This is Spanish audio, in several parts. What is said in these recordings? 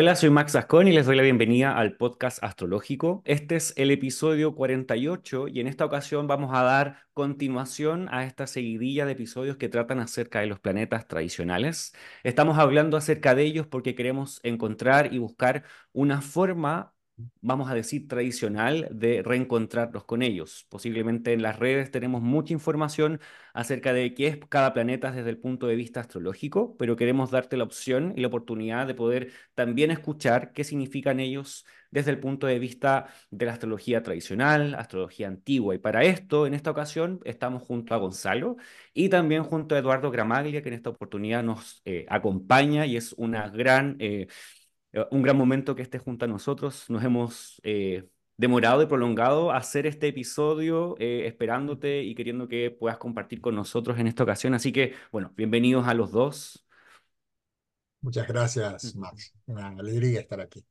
Hola, soy Max Ascón y les doy la bienvenida al podcast astrológico. Este es el episodio 48 y en esta ocasión vamos a dar continuación a esta seguidilla de episodios que tratan acerca de los planetas tradicionales. Estamos hablando acerca de ellos porque queremos encontrar y buscar una forma vamos a decir, tradicional de reencontrarnos con ellos. Posiblemente en las redes tenemos mucha información acerca de qué es cada planeta desde el punto de vista astrológico, pero queremos darte la opción y la oportunidad de poder también escuchar qué significan ellos desde el punto de vista de la astrología tradicional, astrología antigua. Y para esto, en esta ocasión, estamos junto a Gonzalo y también junto a Eduardo Gramaglia, que en esta oportunidad nos eh, acompaña y es una gran... Eh, un gran momento que estés junto a nosotros. Nos hemos eh, demorado y prolongado hacer este episodio eh, esperándote y queriendo que puedas compartir con nosotros en esta ocasión. Así que, bueno, bienvenidos a los dos. Muchas gracias, Max. Una alegría estar aquí.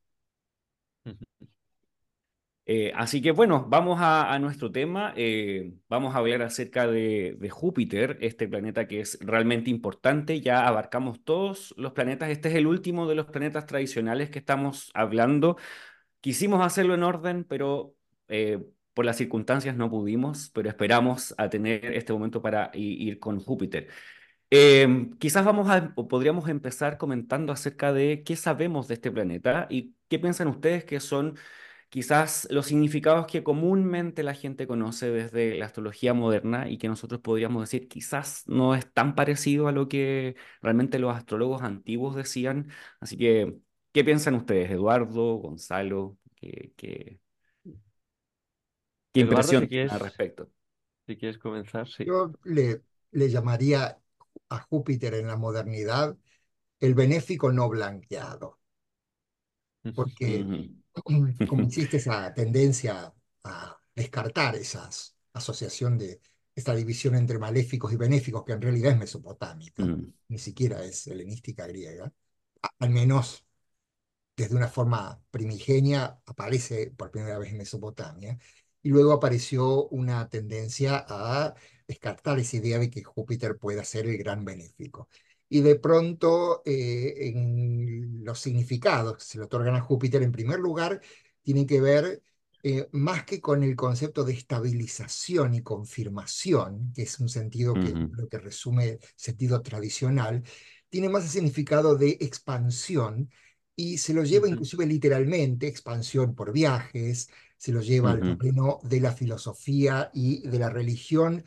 Eh, así que bueno, vamos a, nuestro tema. Eh, vamos a hablar acerca de, Júpiter, este planeta que es realmente importante. Ya abarcamos todos los planetas. Este es el último de los planetas tradicionales que estamos hablando. Quisimos hacerlo en orden, pero eh, por las circunstancias no pudimos, pero esperamos a tener este momento para ir con Júpiter. quizás vamos a, podríamos empezar comentando acerca de qué sabemos de este planeta y qué piensan ustedes que son quizás los significados que comúnmente la gente conoce desde la astrología moderna y que nosotros podríamos decir quizás no es tan parecido a lo que realmente los astrólogos antiguos decían. Así que, ¿qué piensan ustedes, Eduardo, Gonzalo? ¿Qué, qué, impresión al respecto? Si quieres comenzar, sí. Yo le, le llamaría a Júpiter en la modernidad el benéfico no blanqueado. Porque como existe esa tendencia a descartar esa asociación de esta división entre maléficos y benéficos, que en realidad es mesopotámica, mm. ni siquiera es helenística griega, al menos desde una forma primigenia aparece por primera vez en Mesopotamia, y luego apareció una tendencia a descartar esa idea de que Júpiter pueda ser el gran benéfico y de pronto eh, en los significados que se le otorgan a Júpiter, en primer lugar, tienen que ver eh, más que con el concepto de estabilización y confirmación, que es un sentido que lo que resume sentido tradicional, tiene más el significado de expansión y se lo lleva inclusive literalmente, expansión por viajes, se lo lleva al terreno de la filosofía y de la religión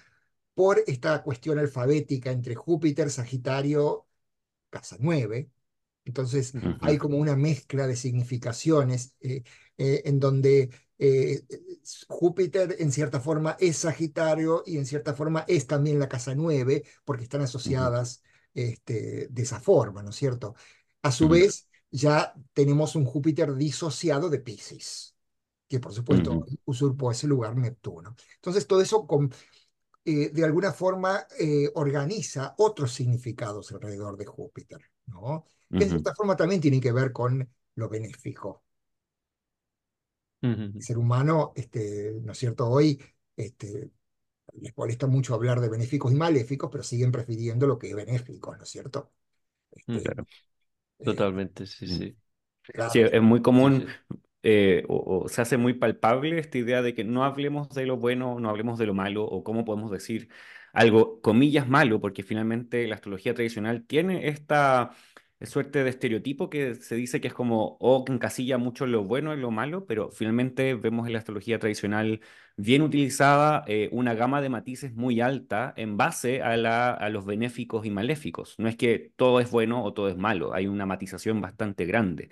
por esta cuestión alfabética entre Júpiter, Sagitario, casa 9. Entonces hay como una mezcla de significaciones eh, eh, en donde eh, Júpiter en cierta forma es Sagitario y en cierta forma es también la casa 9 porque están asociadas este, de esa forma, ¿no es cierto? A su vez, ya tenemos un Júpiter disociado de Pisces, que por supuesto usurpó ese lugar Neptuno. Entonces todo eso con, eh, de alguna forma eh, organiza otros significados alrededor de Júpiter, ¿no? Que de cierta forma también tiene que ver con lo benéfico. El ser humano, este, ¿no es cierto? Hoy este, les molesta mucho hablar de benéficos y maléficos, pero siguen prefiriendo lo que es benéfico, ¿no es cierto? Este, claro. Eh, Totalmente, sí, sí. Sí, es muy común eh, o, se hace muy palpable esta idea de que no hablemos de lo bueno, no hablemos de lo malo, o cómo podemos decir algo, comillas, malo, porque finalmente la astrología tradicional tiene esta suerte de estereotipo que se dice que es como, o que encasilla mucho lo bueno y lo malo, pero finalmente vemos en la astrología tradicional bien utilizada eh, una gama de matices muy alta en base a, la, a los benéficos y maléficos. No es que todo es bueno o todo es malo, hay una matización bastante grande.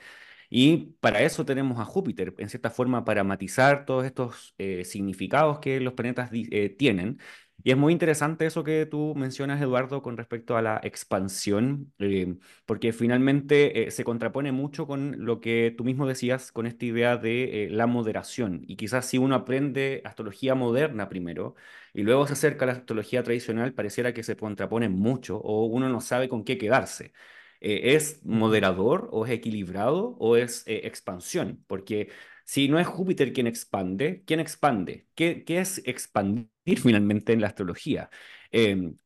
Y para eso tenemos a Júpiter, en cierta forma, para matizar todos estos eh, significados que los planetas eh, tienen. Y es muy interesante eso que tú mencionas, Eduardo, con respecto a la expansión, eh, porque finalmente se contrapone mucho con lo que tú mismo decías, con esta idea de la moderación. Y quizás si uno aprende astrología moderna primero y luego se acerca a la astrología tradicional, pareciera que se contrapone mucho o uno no sabe con qué quedarse. Eh, ¿es moderador o es equilibrado o es eh, expansión? Porque si no es Júpiter quien expande, ¿quién expande? ¿Qué, qué es expandir finalmente en la astrología? Em,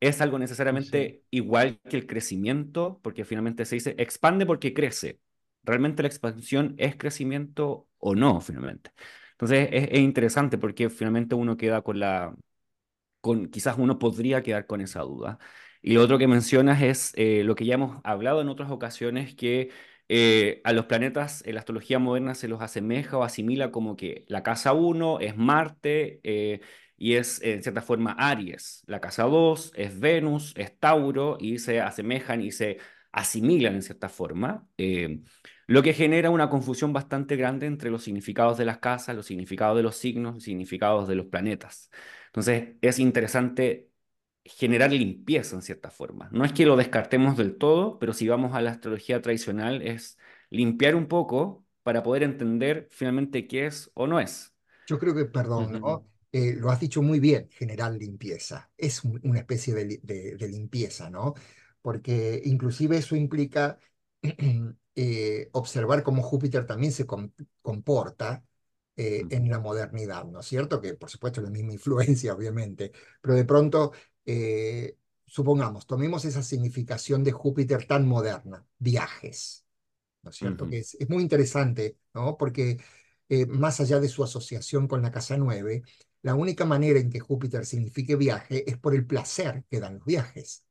¿Es algo necesariamente igual que el crecimiento? Porque finalmente se dice expande porque crece. ¿realmente la expansión es crecimiento o no, finalmente? Entonces es, interesante porque finalmente uno queda con la, con, quizás uno podría quedar con esa duda. Y lo otro que mencionas es eh, lo que ya hemos hablado en otras ocasiones, que eh, a los planetas en la astrología moderna se los asemeja o asimila como que la casa 1 es Marte eh, y es en cierta forma Aries, la casa 2 es Venus, es Tauro y se asemejan y se asimilan en cierta forma, eh, lo que genera una confusión bastante grande entre los significados de las casas, los significados de los signos, los significados de los planetas. Entonces es interesante generar limpieza en cierta forma. No es que lo descartemos del todo, pero si vamos a la astrología tradicional es limpiar un poco para poder entender finalmente qué es o no es. Yo creo que, perdón, eh, lo has dicho muy bien, generar limpieza. Es una especie de, limpieza, ¿no? Porque inclusive eso implica eh, observar cómo Júpiter también se comporta eh, en la modernidad, ¿no es cierto? Que por supuesto es la misma influencia, obviamente, pero de pronto eh, supongamos, tomemos esa significación de Júpiter tan moderna, viajes, ¿no es cierto? Que es, muy interesante, ¿no? Porque eh, más allá de su asociación con la casa 9, la única manera en que Júpiter signifique viaje es por el placer que dan los viajes.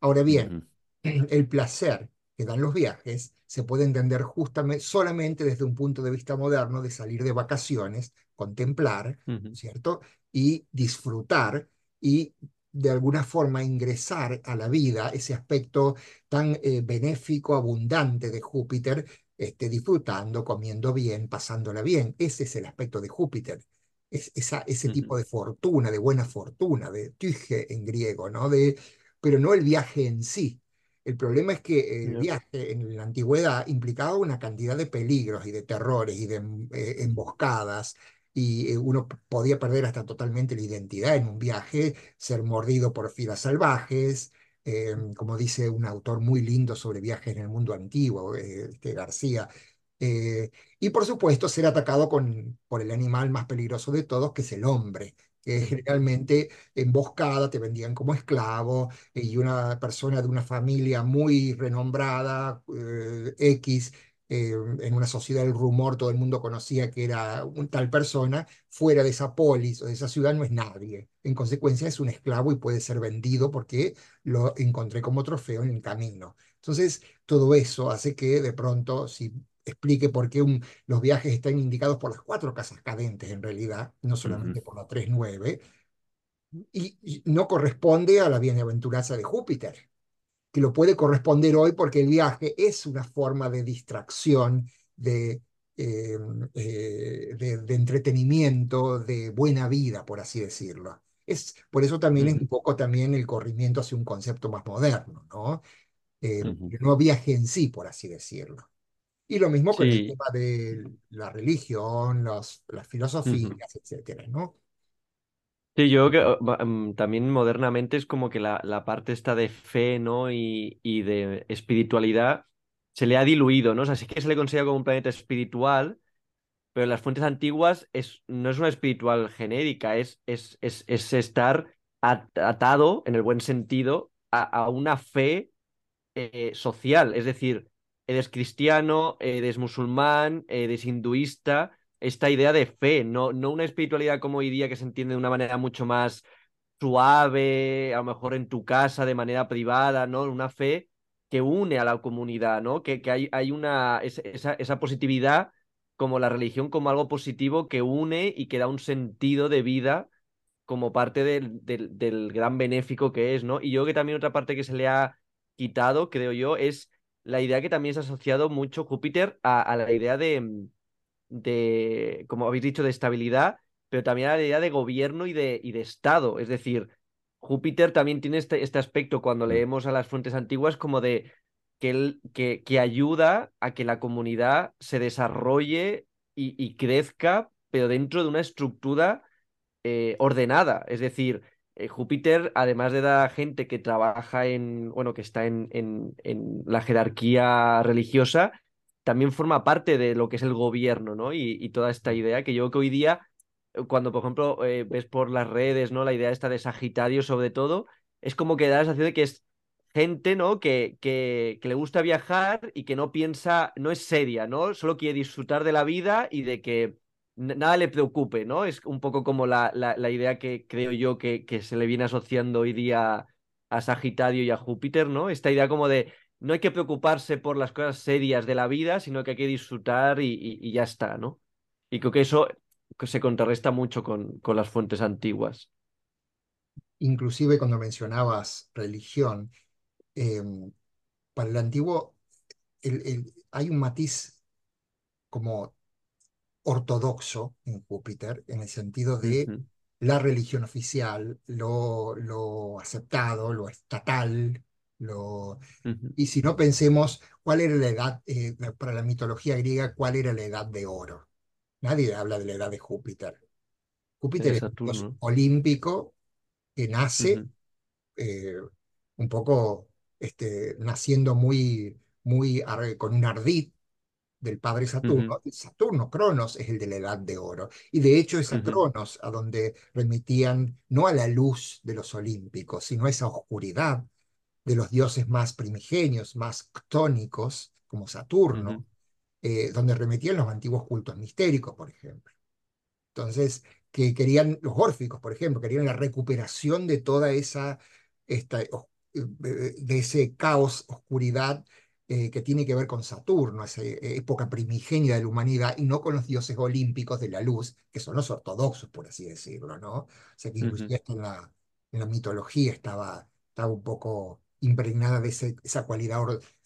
Ahora bien, el placer que dan los viajes se puede entender justamente solamente desde un punto de vista moderno de salir de vacaciones, contemplar, ¿cierto? Y disfrutar y de alguna forma ingresar a la vida ese aspecto tan eh, benéfico, abundante de Júpiter, este, disfrutando, comiendo bien, pasándola bien. Ese es el aspecto de Júpiter. Es esa, ese tipo de fortuna, de buena fortuna, de tyge en griego, ¿no? De, pero no el viaje en sí. El problema es que el viaje en la antigüedad implicaba una cantidad de peligros y de terrores y de eh, emboscadas y eh, uno podía perder hasta totalmente la identidad en un viaje, ser mordido por filas salvajes, em, como dice un autor muy lindo sobre viajes en el mundo antiguo, eh, este García, eh, y por supuesto ser atacado con, por el animal más peligroso de todos, que es el hombre, que generalmente emboscada te vendían como esclavo y una persona de una familia muy renombrada, X, eh, en una sociedad del rumor, todo el mundo conocía que era un tal persona, fuera de esa polis o de esa ciudad no es nadie. En consecuencia es un esclavo y puede ser vendido porque lo encontré como trofeo en el camino. Entonces, todo eso hace que de pronto, si explique por qué los viajes están indicados por las cuatro casas cadentes en realidad, no solamente por la 3-9, y, y no corresponde a la bienaventuranza de Júpiter que lo puede corresponder hoy porque el viaje es una forma de distracción, de, eh, eh, de, entretenimiento, de buena vida, por así decirlo. Es, por eso también es un poco también el corrimiento hacia un concepto más moderno, ¿no? Eh, no viaje en sí, por así decirlo. Y lo mismo con el tema de la religión, los, las filosofías, etcétera, ¿no? Sí, yo creo que mm, también modernamente es como que la, la parte esta de fe, ¿no? Y, y, de espiritualidad se le ha diluido, ¿no? O sí que se le considera como un planeta espiritual, pero en las fuentes antiguas es, no es una espiritual genérica, es, es, es, es estar atado, en el buen sentido, a, a una fe eh, social. Es decir, eres cristiano, eres musulmán, eres hinduista esta idea de fe, no, no una espiritualidad como hoy día que se entiende de una manera mucho más suave, a lo mejor en tu casa de manera privada, ¿no? Una fe que une a la comunidad, ¿no? Que, que hay, hay una, esa, esa positividad como la religión como algo positivo que une y que da un sentido de vida como parte del, del, gran benéfico que es, ¿no? Y yo que también otra parte que se le ha quitado, creo yo, es la idea que también se ha asociado mucho Júpiter a la idea de, de, como habéis dicho, de estabilidad, pero también a la idea de gobierno y de, y de Estado. Es decir, Júpiter también tiene este, este aspecto cuando leemos a las fuentes antiguas como de que, que, que ayuda a que la comunidad se desarrolle y, crezca, pero dentro de una estructura eh, ordenada. Es decir, eh, Júpiter, además de dar a gente que trabaja en, bueno, que está en, en, en la jerarquía religiosa, también forma parte de lo que es el gobierno, ¿no? Y, toda esta idea que yo creo que hoy día, cuando por ejemplo eh, ves por las redes, ¿no? La idea esta de Sagitario sobre todo, es como que da la sensación de que es gente, ¿no? Que, que, que, le gusta viajar y que no piensa, no es seria, ¿no? Solo quiere disfrutar de la vida y de que nada le preocupe, ¿no? Es un poco como la, la, la idea que creo yo que, que, se le viene asociando hoy día a Sagitario y a Júpiter, ¿no? Esta idea como de no hay que preocuparse por las cosas serias de la vida, sino que hay que disfrutar y, y, y ya está, ¿no? Y creo que eso se contrarresta mucho con, con las fuentes antiguas. Inclusive cuando mencionabas religión, eh, para el antiguo el, el, hay un matiz como ortodoxo en Júpiter, en el sentido de uh -huh. la religión oficial, lo, lo, aceptado, lo estatal, lo... Uh -huh. y si no pensemos cuál era la edad, eh, para la mitología griega, cuál era la edad de oro. Nadie habla de la edad de Júpiter. Júpiter es, un dios olímpico que nace uh -huh. eh, un poco este, naciendo muy, muy con un ardid del padre Saturno. Uh -huh. Saturno, Cronos, es el de la edad de oro. Y de hecho es a uh -huh. Cronos a donde remitían no a la luz de los olímpicos, sino a esa oscuridad de los dioses más primigenios, más ctónicos, como Saturno, uh -huh. eh, donde remitían los antiguos cultos mistéricos, por ejemplo. Entonces, que querían, los órficos, por ejemplo, querían la recuperación de toda esa, esta, de ese caos, oscuridad eh, que tiene que ver con Saturno, esa época primigenia de la humanidad, y no con los dioses olímpicos de la luz, que son los ortodoxos, por así decirlo, ¿no? O sea, que inclusive uh -huh. en la, en la mitología estaba, estaba un poco impregnada de ese, esa cualidad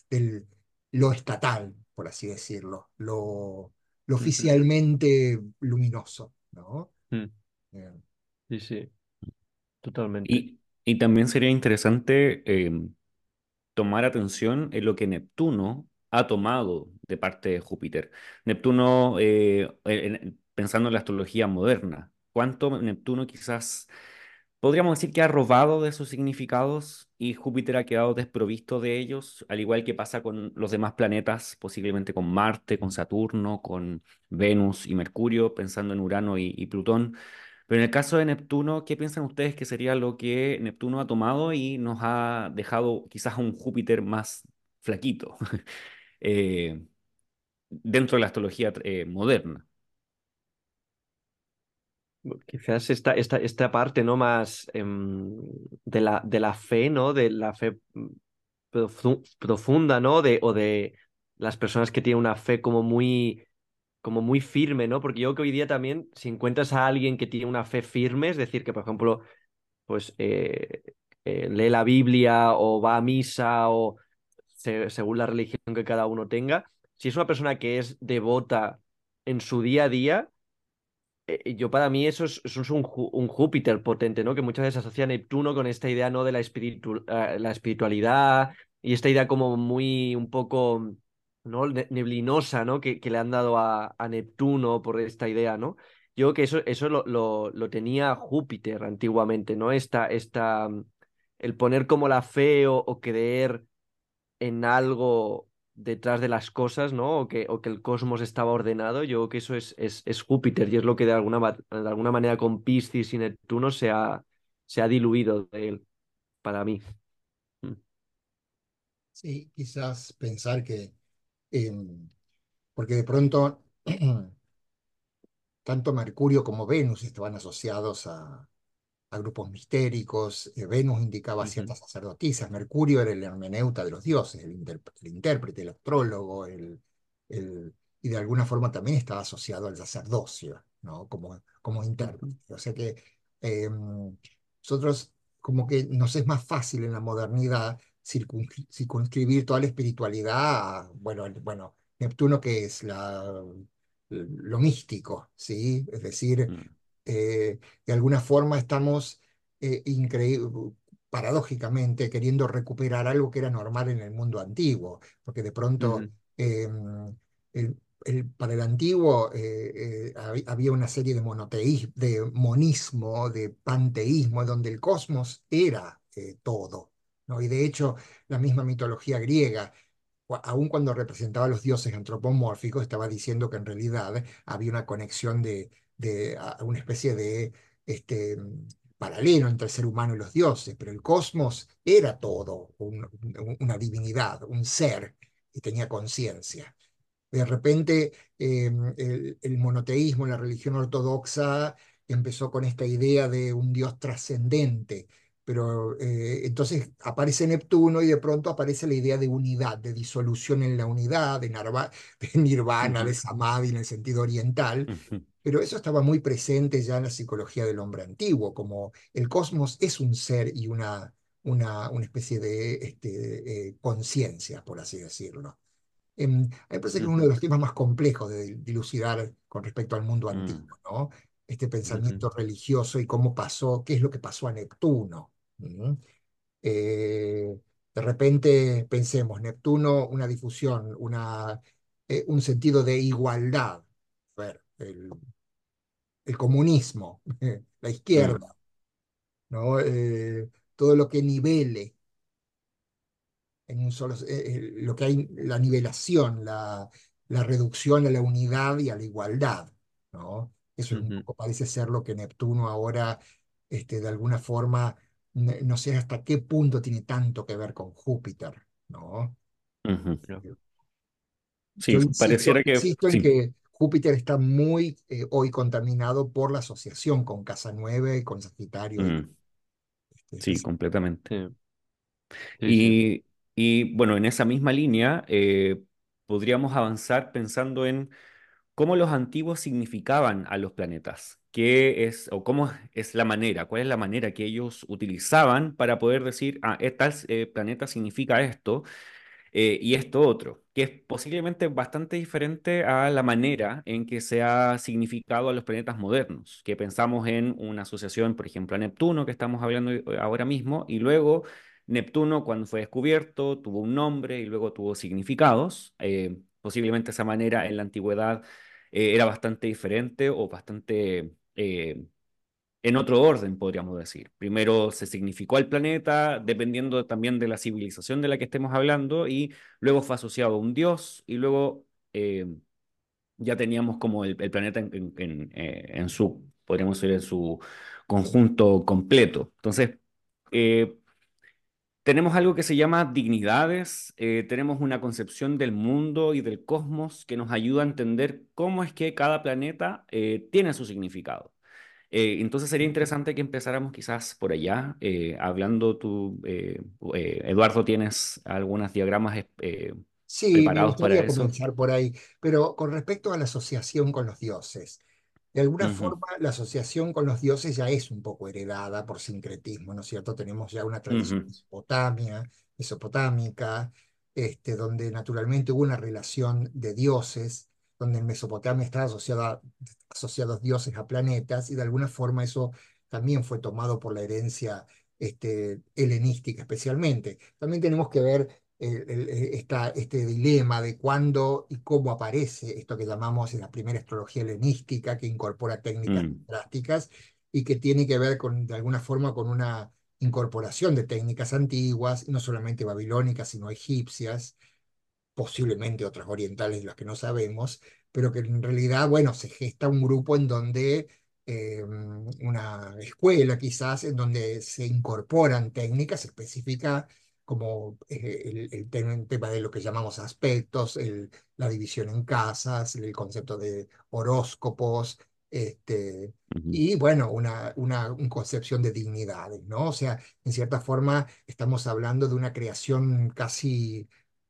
del lo estatal, por así decirlo, lo, lo oficialmente uh -huh. luminoso, ¿no? Mm. Sí, sí, totalmente. Y, y también sería interesante eh, tomar atención en lo que Neptuno ha tomado de parte de Júpiter. Neptuno, eh, en, pensando en la astrología moderna, ¿cuánto Neptuno quizás podríamos decir que ha robado de sus significados y Júpiter ha quedado desprovisto de ellos, al igual que pasa con los demás planetas, posiblemente con Marte, con Saturno, con Venus y Mercurio, pensando en Urano y, Plutón? Pero en el caso de Neptuno, ¿qué piensan ustedes que sería lo que Neptuno ha tomado y nos ha dejado quizás un Júpiter más flaquito eh, dentro de la astrología eh, moderna? Quizás esta, esta, esta parte ¿no? más eh, de, la, de la fe, ¿no? De la fe profunda, ¿no? De, o de las personas que tienen una fe como muy como muy firme, ¿no? Porque yo creo que hoy día también, si encuentras a alguien que tiene una fe firme, es decir, que por ejemplo, pues eh, eh, lee la Biblia o va a misa o se, según la religión que cada uno tenga, si es una persona que es devota en su día a día, yo para mí eso es, un, Júpiter potente, ¿no? Que muchas veces asocia a Neptuno con esta idea, ¿no? De la, espiritu la espiritualidad y esta idea como muy un poco ¿no? neblinosa ¿no? Que, que, le han dado a, Neptuno por esta idea, ¿no? Yo creo que eso, eso lo, lo, tenía Júpiter antiguamente, ¿no? Esta, esta, el poner como la fe o, creer en algo detrás de las cosas, ¿no? O que, o que el cosmos estaba ordenado, yo creo que eso es, es, es Júpiter y es lo que de alguna, de alguna manera con Piscis y Neptuno se ha, se ha diluido de él, para mí. Sí, quizás pensar que eh, porque de pronto tanto Mercurio como Venus estaban asociados a, a grupos mistéricos, eh, Venus indicaba ciertas sacerdotisas, Mercurio era el hermeneuta de los dioses, el, el intérprete, el astrólogo, el, el, y de alguna forma también estaba asociado al sacerdocio, ¿no? como, como intérprete. O sea que eh, nosotros como que nos es más fácil en la modernidad circunscribir toda la espiritualidad, bueno, bueno, Neptuno que es la, lo místico, ¿sí? Es decir, mm. Eh, de alguna forma estamos eh, paradójicamente queriendo recuperar algo que era normal en el mundo antiguo, porque de pronto eh, el, el, para el antiguo eh, había una serie de monoteísmo, de monismo, de panteísmo, donde el cosmos era todo. ¿no? Y de hecho, la misma mitología griega, aun cuando representaba a los dioses antropomórficos, estaba diciendo que en realidad había una conexión de, de una especie de este, paralelo entre el ser humano y los dioses, pero el cosmos era todo, una divinidad, un ser que tenía conciencia. De repente, em, el, monoteísmo, la religión ortodoxa, empezó con esta idea de un dios trascendente, pero eh, entonces aparece Neptuno y de pronto aparece la idea de unidad, de disolución en la unidad, de, nirvana, de samadhi en el sentido oriental, pero eso estaba muy presente ya en la psicología del hombre antiguo, como el cosmos es un ser y una, una, una especie de este, eh, conciencia, por así decirlo. Eh, me parece que es uno de los temas más complejos de dilucidar con respecto al mundo mm. antiguo, ¿no? Este pensamiento religioso y cómo pasó, qué es lo que pasó a Neptuno. Eh, de repente pensemos, Neptuno, una difusión, una, eh, un sentido de igualdad. ver, el, el comunismo, la izquierda, ¿no? Eh, todo lo que nivele en un solo, eh, lo que hay, la nivelación, la, la, reducción a la unidad y a la igualdad, ¿no? Eso parece ser lo que Neptuno ahora, este, de alguna forma, no sé hasta qué punto tiene tanto que ver con Júpiter, ¿no? Sí, pareciera que... Insisto en que Júpiter está muy eh, hoy contaminado por la asociación con Casa 9 y con Sagitario. Mm. Este, sí, completamente. y, y, bueno, en esa misma línea eh, podríamos avanzar pensando en cómo los antiguos significaban a los planetas. ¿Qué es, o cómo es la manera, cuál es la manera que ellos utilizaban para poder decir, ah, tal eh, planeta significa esto? Eh, y esto otro, que es posiblemente bastante diferente a la manera en que se ha significado a los planetas modernos, que pensamos en una asociación, por ejemplo, a Neptuno, que estamos hablando ahora mismo, y luego Neptuno, cuando fue descubierto, tuvo un nombre y luego tuvo significados. Eh, posiblemente esa manera en la antigüedad eh, era bastante diferente o bastante en otro orden, podríamos decir. Primero se significó al planeta, dependiendo también de la civilización de la que estemos hablando, y luego fue asociado a un dios, y luego eh, ya teníamos como el, planeta en, eh, su, podríamos decir, en su conjunto completo. Entonces, eh, tenemos algo que se llama dignidades, tenemos una concepción del mundo y del cosmos que nos ayuda a entender cómo es que cada planeta tiene su significado. Eh, entonces sería interesante que empezáramos quizás por allá, eh, hablando tú, eh, Eduardo, ¿tienes algunos diagramas sí, preparados para eso? comenzar por ahí, pero con respecto a la asociación con los dioses, de alguna forma la asociación con los dioses ya es un poco heredada por sincretismo, ¿no es cierto? Tenemos ya una tradición mesopotámica, este, donde naturalmente hubo una relación de dioses donde en Mesopotamia estaban asociados dioses a planetas, y de alguna forma eso también fue tomado por la herencia este, helenística especialmente. También tenemos que ver este dilema de cuándo y cómo aparece esto que llamamos la primera astrología helenística, que incorpora técnicas mm. drásticas y que tiene que ver con, de alguna forma con una incorporación de técnicas antiguas, no solamente babilónicas, sino egipcias, posiblemente otras orientales de las que no sabemos, pero que en realidad, bueno, se gesta un grupo en donde, eh, una escuela quizás, en donde se incorporan técnicas específicas como eh, el, tema de lo que llamamos aspectos, el, la división en casas, el concepto de horóscopos, este, y bueno, una, una, una, concepción de dignidades, ¿no? O sea, en cierta forma estamos hablando de una creación casi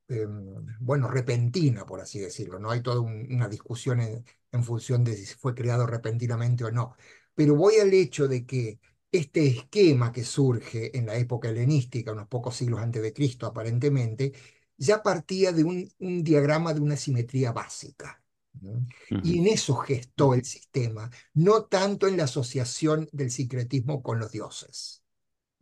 Em, bueno, repentina, por así decirlo. No hay toda una discusión en, función de si fue creado repentinamente o no. Pero voy al hecho de que este esquema que surge en la época helenística, unos pocos siglos antes de Cristo aparentemente, ya partía de un, diagrama de una simetría básica. Y en eso gestó el sistema, no tanto en la asociación del secretismo con los dioses.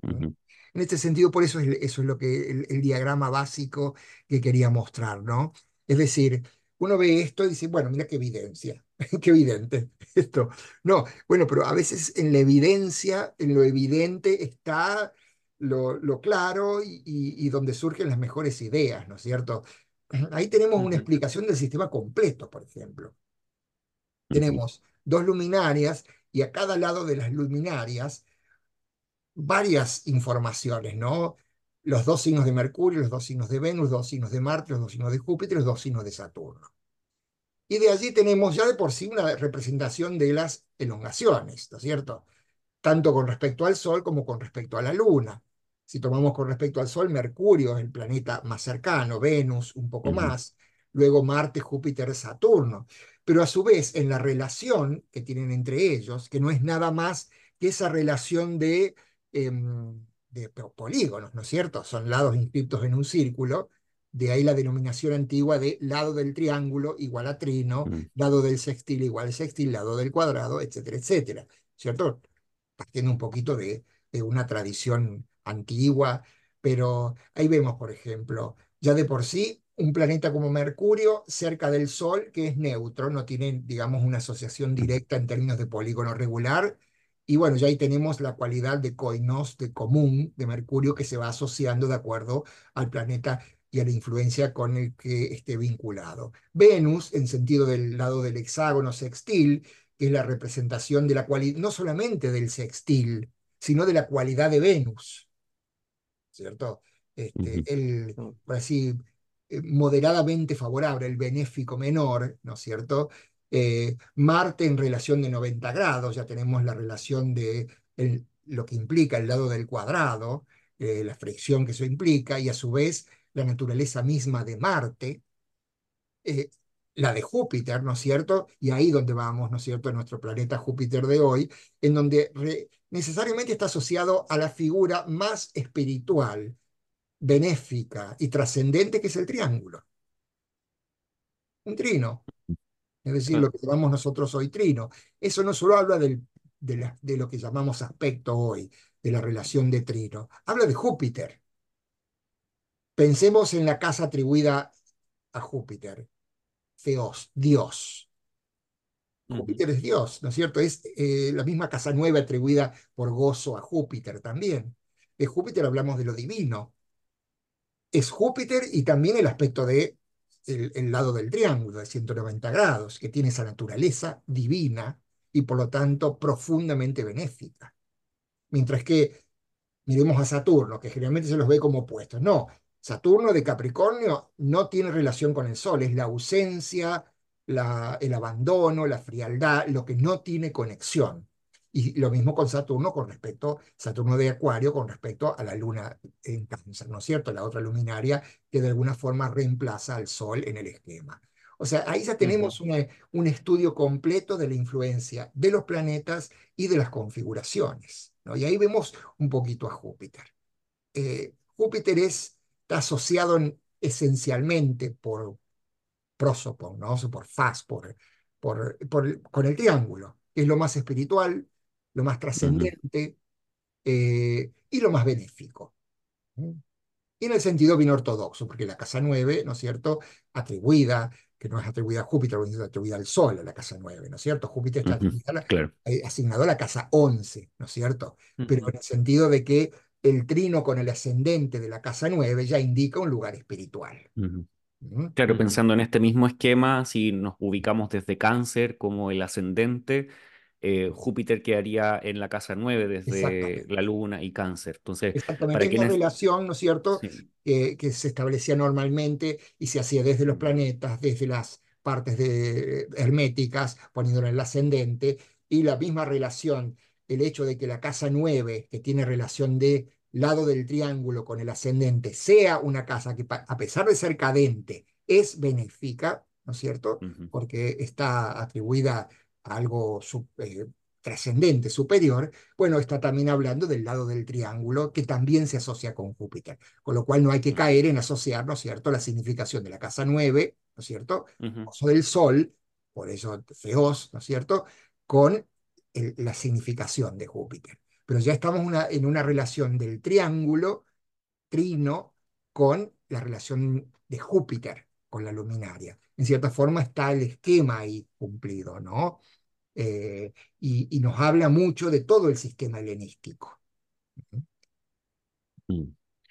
En este sentido, por eso es, eso es lo que el, diagrama básico que quería mostrar, ¿no? Es decir, uno ve esto y dice, bueno, mira qué evidencia, qué evidente esto. No, bueno, pero a veces en la evidencia, en lo evidente está lo, lo claro y, donde surgen las mejores ideas, ¿no es cierto? Ahí tenemos una explicación del sistema completo, por ejemplo. Tenemos dos luminarias y a cada lado de las luminarias varias informaciones, ¿no? Los dos signos de Mercurio, los dos signos de Venus, los dos signos de Marte, los dos signos de Júpiter, los dos signos de Saturno. Y de allí tenemos ya de por sí una representación de las elongaciones, ¿no es cierto? Tanto con respecto al Sol como con respecto a la Luna. Si tomamos con respecto al Sol, Mercurio es el planeta más cercano, Venus un poco más, luego Marte, Júpiter, Saturno. Pero a su vez, en la relación que tienen entre ellos, que no es nada más que esa relación de, em, de polígonos, ¿no es cierto? Son lados inscritos en un círculo, de ahí la denominación antigua de lado del triángulo igual a trino, lado del sextil igual a sextil, lado del cuadrado, etcétera, etcétera, ¿cierto? Partiendo un poquito de, de una tradición antigua, pero ahí vemos, por ejemplo, ya de por sí un planeta como Mercurio cerca del Sol, que es neutro, no tiene, digamos, una asociación directa en términos de polígono regular. Y bueno, ya ahí tenemos la cualidad de coinos, de común, de Mercurio, que se va asociando de acuerdo al planeta y a la influencia con el que esté vinculado. Venus, en sentido del lado del hexágono sextil, que es la representación de la cualidad, no solamente del sextil, sino de la cualidad de Venus. ¿cierto? Este, el, por así, eh, moderadamente favorable, el benéfico menor, ¿no es cierto? Eh, Marte en relación de 90 grados, ya tenemos la relación de lo que implica el lado del cuadrado, eh, la fricción que eso implica, y a su vez la naturaleza misma de Marte, la de Júpiter, ¿no es cierto? Y ahí donde vamos, ¿no es cierto?, en nuestro planeta Júpiter de hoy, en donde necesariamente está asociado a la figura más espiritual, benéfica y trascendente que es el triángulo. Un trino. Es decir, lo que llamamos nosotros hoy trino. Eso no solo habla del, de, de lo que llamamos aspecto hoy, de la relación de trino. Habla de Júpiter. Pensemos en la casa atribuida a Júpiter. Feos, Dios. Júpiter es Dios, ¿no es cierto? Es eh, la misma casa nueva atribuida por gozo a Júpiter también. De Júpiter hablamos de lo divino. Es Júpiter y también el aspecto de el, lado del triángulo de 190 grados, que tiene esa naturaleza divina y por lo tanto profundamente benéfica. Mientras que miremos a Saturno, que generalmente se los ve como opuestos. No, Saturno de Capricornio no tiene relación con el Sol, es la ausencia, el abandono, la frialdad, lo que no tiene conexión. Y lo mismo con Saturno con respecto, Saturno de Acuario con respecto a la Luna en Cáncer, ¿no es cierto? La otra luminaria que de alguna forma reemplaza al Sol en el esquema. O sea, ahí ya tenemos un estudio completo de la influencia de los planetas y de las configuraciones. ¿no? Y ahí vemos un poquito a Júpiter. Eh, Júpiter es está asociado esencialmente por prosopon, ¿no? por faz, por, por, con el triángulo, que es lo más espiritual, lo más trascendente eh, y lo más benéfico. Y en el sentido bien ortodoxo, porque la casa 9, ¿no es cierto?, atribuida, que no es atribuida a Júpiter, es atribuida al Sol, a la casa 9, ¿no es cierto? Júpiter está eh, asignado a la casa 11, ¿no es cierto? Pero en el sentido de que el trino con el ascendente de la casa 9 ya indica un lugar espiritual. Claro, pensando en este mismo esquema, si nos ubicamos desde cáncer como el ascendente, eh, Júpiter quedaría en la casa 9 desde la luna y cáncer. Entonces, Exactamente, para una relación, ¿no es cierto?, que se establecía normalmente y se hacía desde los planetas, desde las partes de, herméticas, poniéndolo en el ascendente, y la misma relación el hecho de que la casa 9, que tiene relación de lado del triángulo con el ascendente, sea una casa que a pesar de ser cadente es benéfica, ¿no es cierto? Porque está atribuida algo eh, trascendente, superior, bueno, está también hablando del lado del triángulo que también se asocia con Júpiter, con lo cual no hay que caer en asociar, ¿no es cierto?, la significación de la casa 9, ¿no es cierto?, o del Sol, por eso feos, ¿no es cierto?, con la significación de Júpiter. Pero ya estamos en una relación del triángulo, trino, con la relación de Júpiter, con la luminaria. En cierta forma está el esquema ahí cumplido, ¿no? Eh, y, nos habla mucho de todo el sistema helenístico. Mm.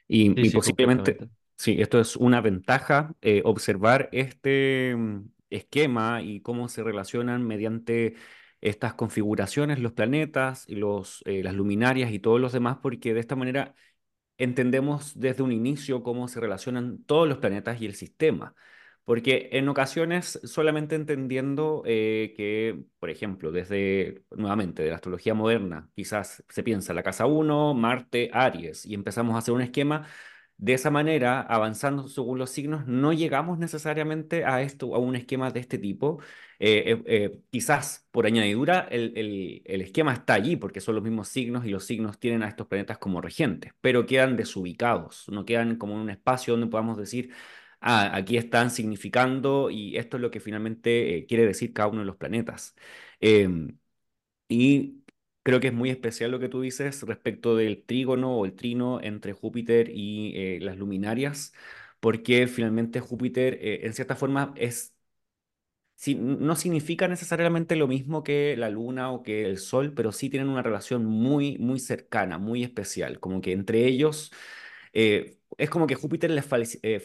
Y, posiblemente, sí, esto es una ventaja, eh, observar este mm, esquema y cómo se relacionan mediante estas configuraciones, los planetas, y los, eh, las luminarias y todos los demás, porque de esta manera entendemos desde un inicio cómo se relacionan todos los planetas y el sistema. Porque en ocasiones solamente entendiendo eh, que, por ejemplo, desde, nuevamente, de la astrología moderna, quizás se piensa la casa 1, Marte, Aries, y empezamos a hacer un esquema de esa manera, avanzando según los signos, no llegamos necesariamente a esto, a un esquema de este tipo. Eh, eh, quizás por añadidura el, el, esquema está allí porque son los mismos signos y los signos tienen a estos planetas como regentes, pero quedan desubicados, no quedan como en un espacio donde podamos decir, ah, aquí están significando y esto es lo que finalmente quiere decir cada uno de los planetas. Em, y Creo que es muy especial lo que tú dices respecto del trígono o el trino entre Júpiter y eh, las luminarias, porque finalmente Júpiter eh, en cierta forma es, no significa necesariamente lo mismo que la luna o que el sol, pero sí tienen una relación muy, muy cercana, muy especial, como que entre ellos... Eh, es como que Júpiter les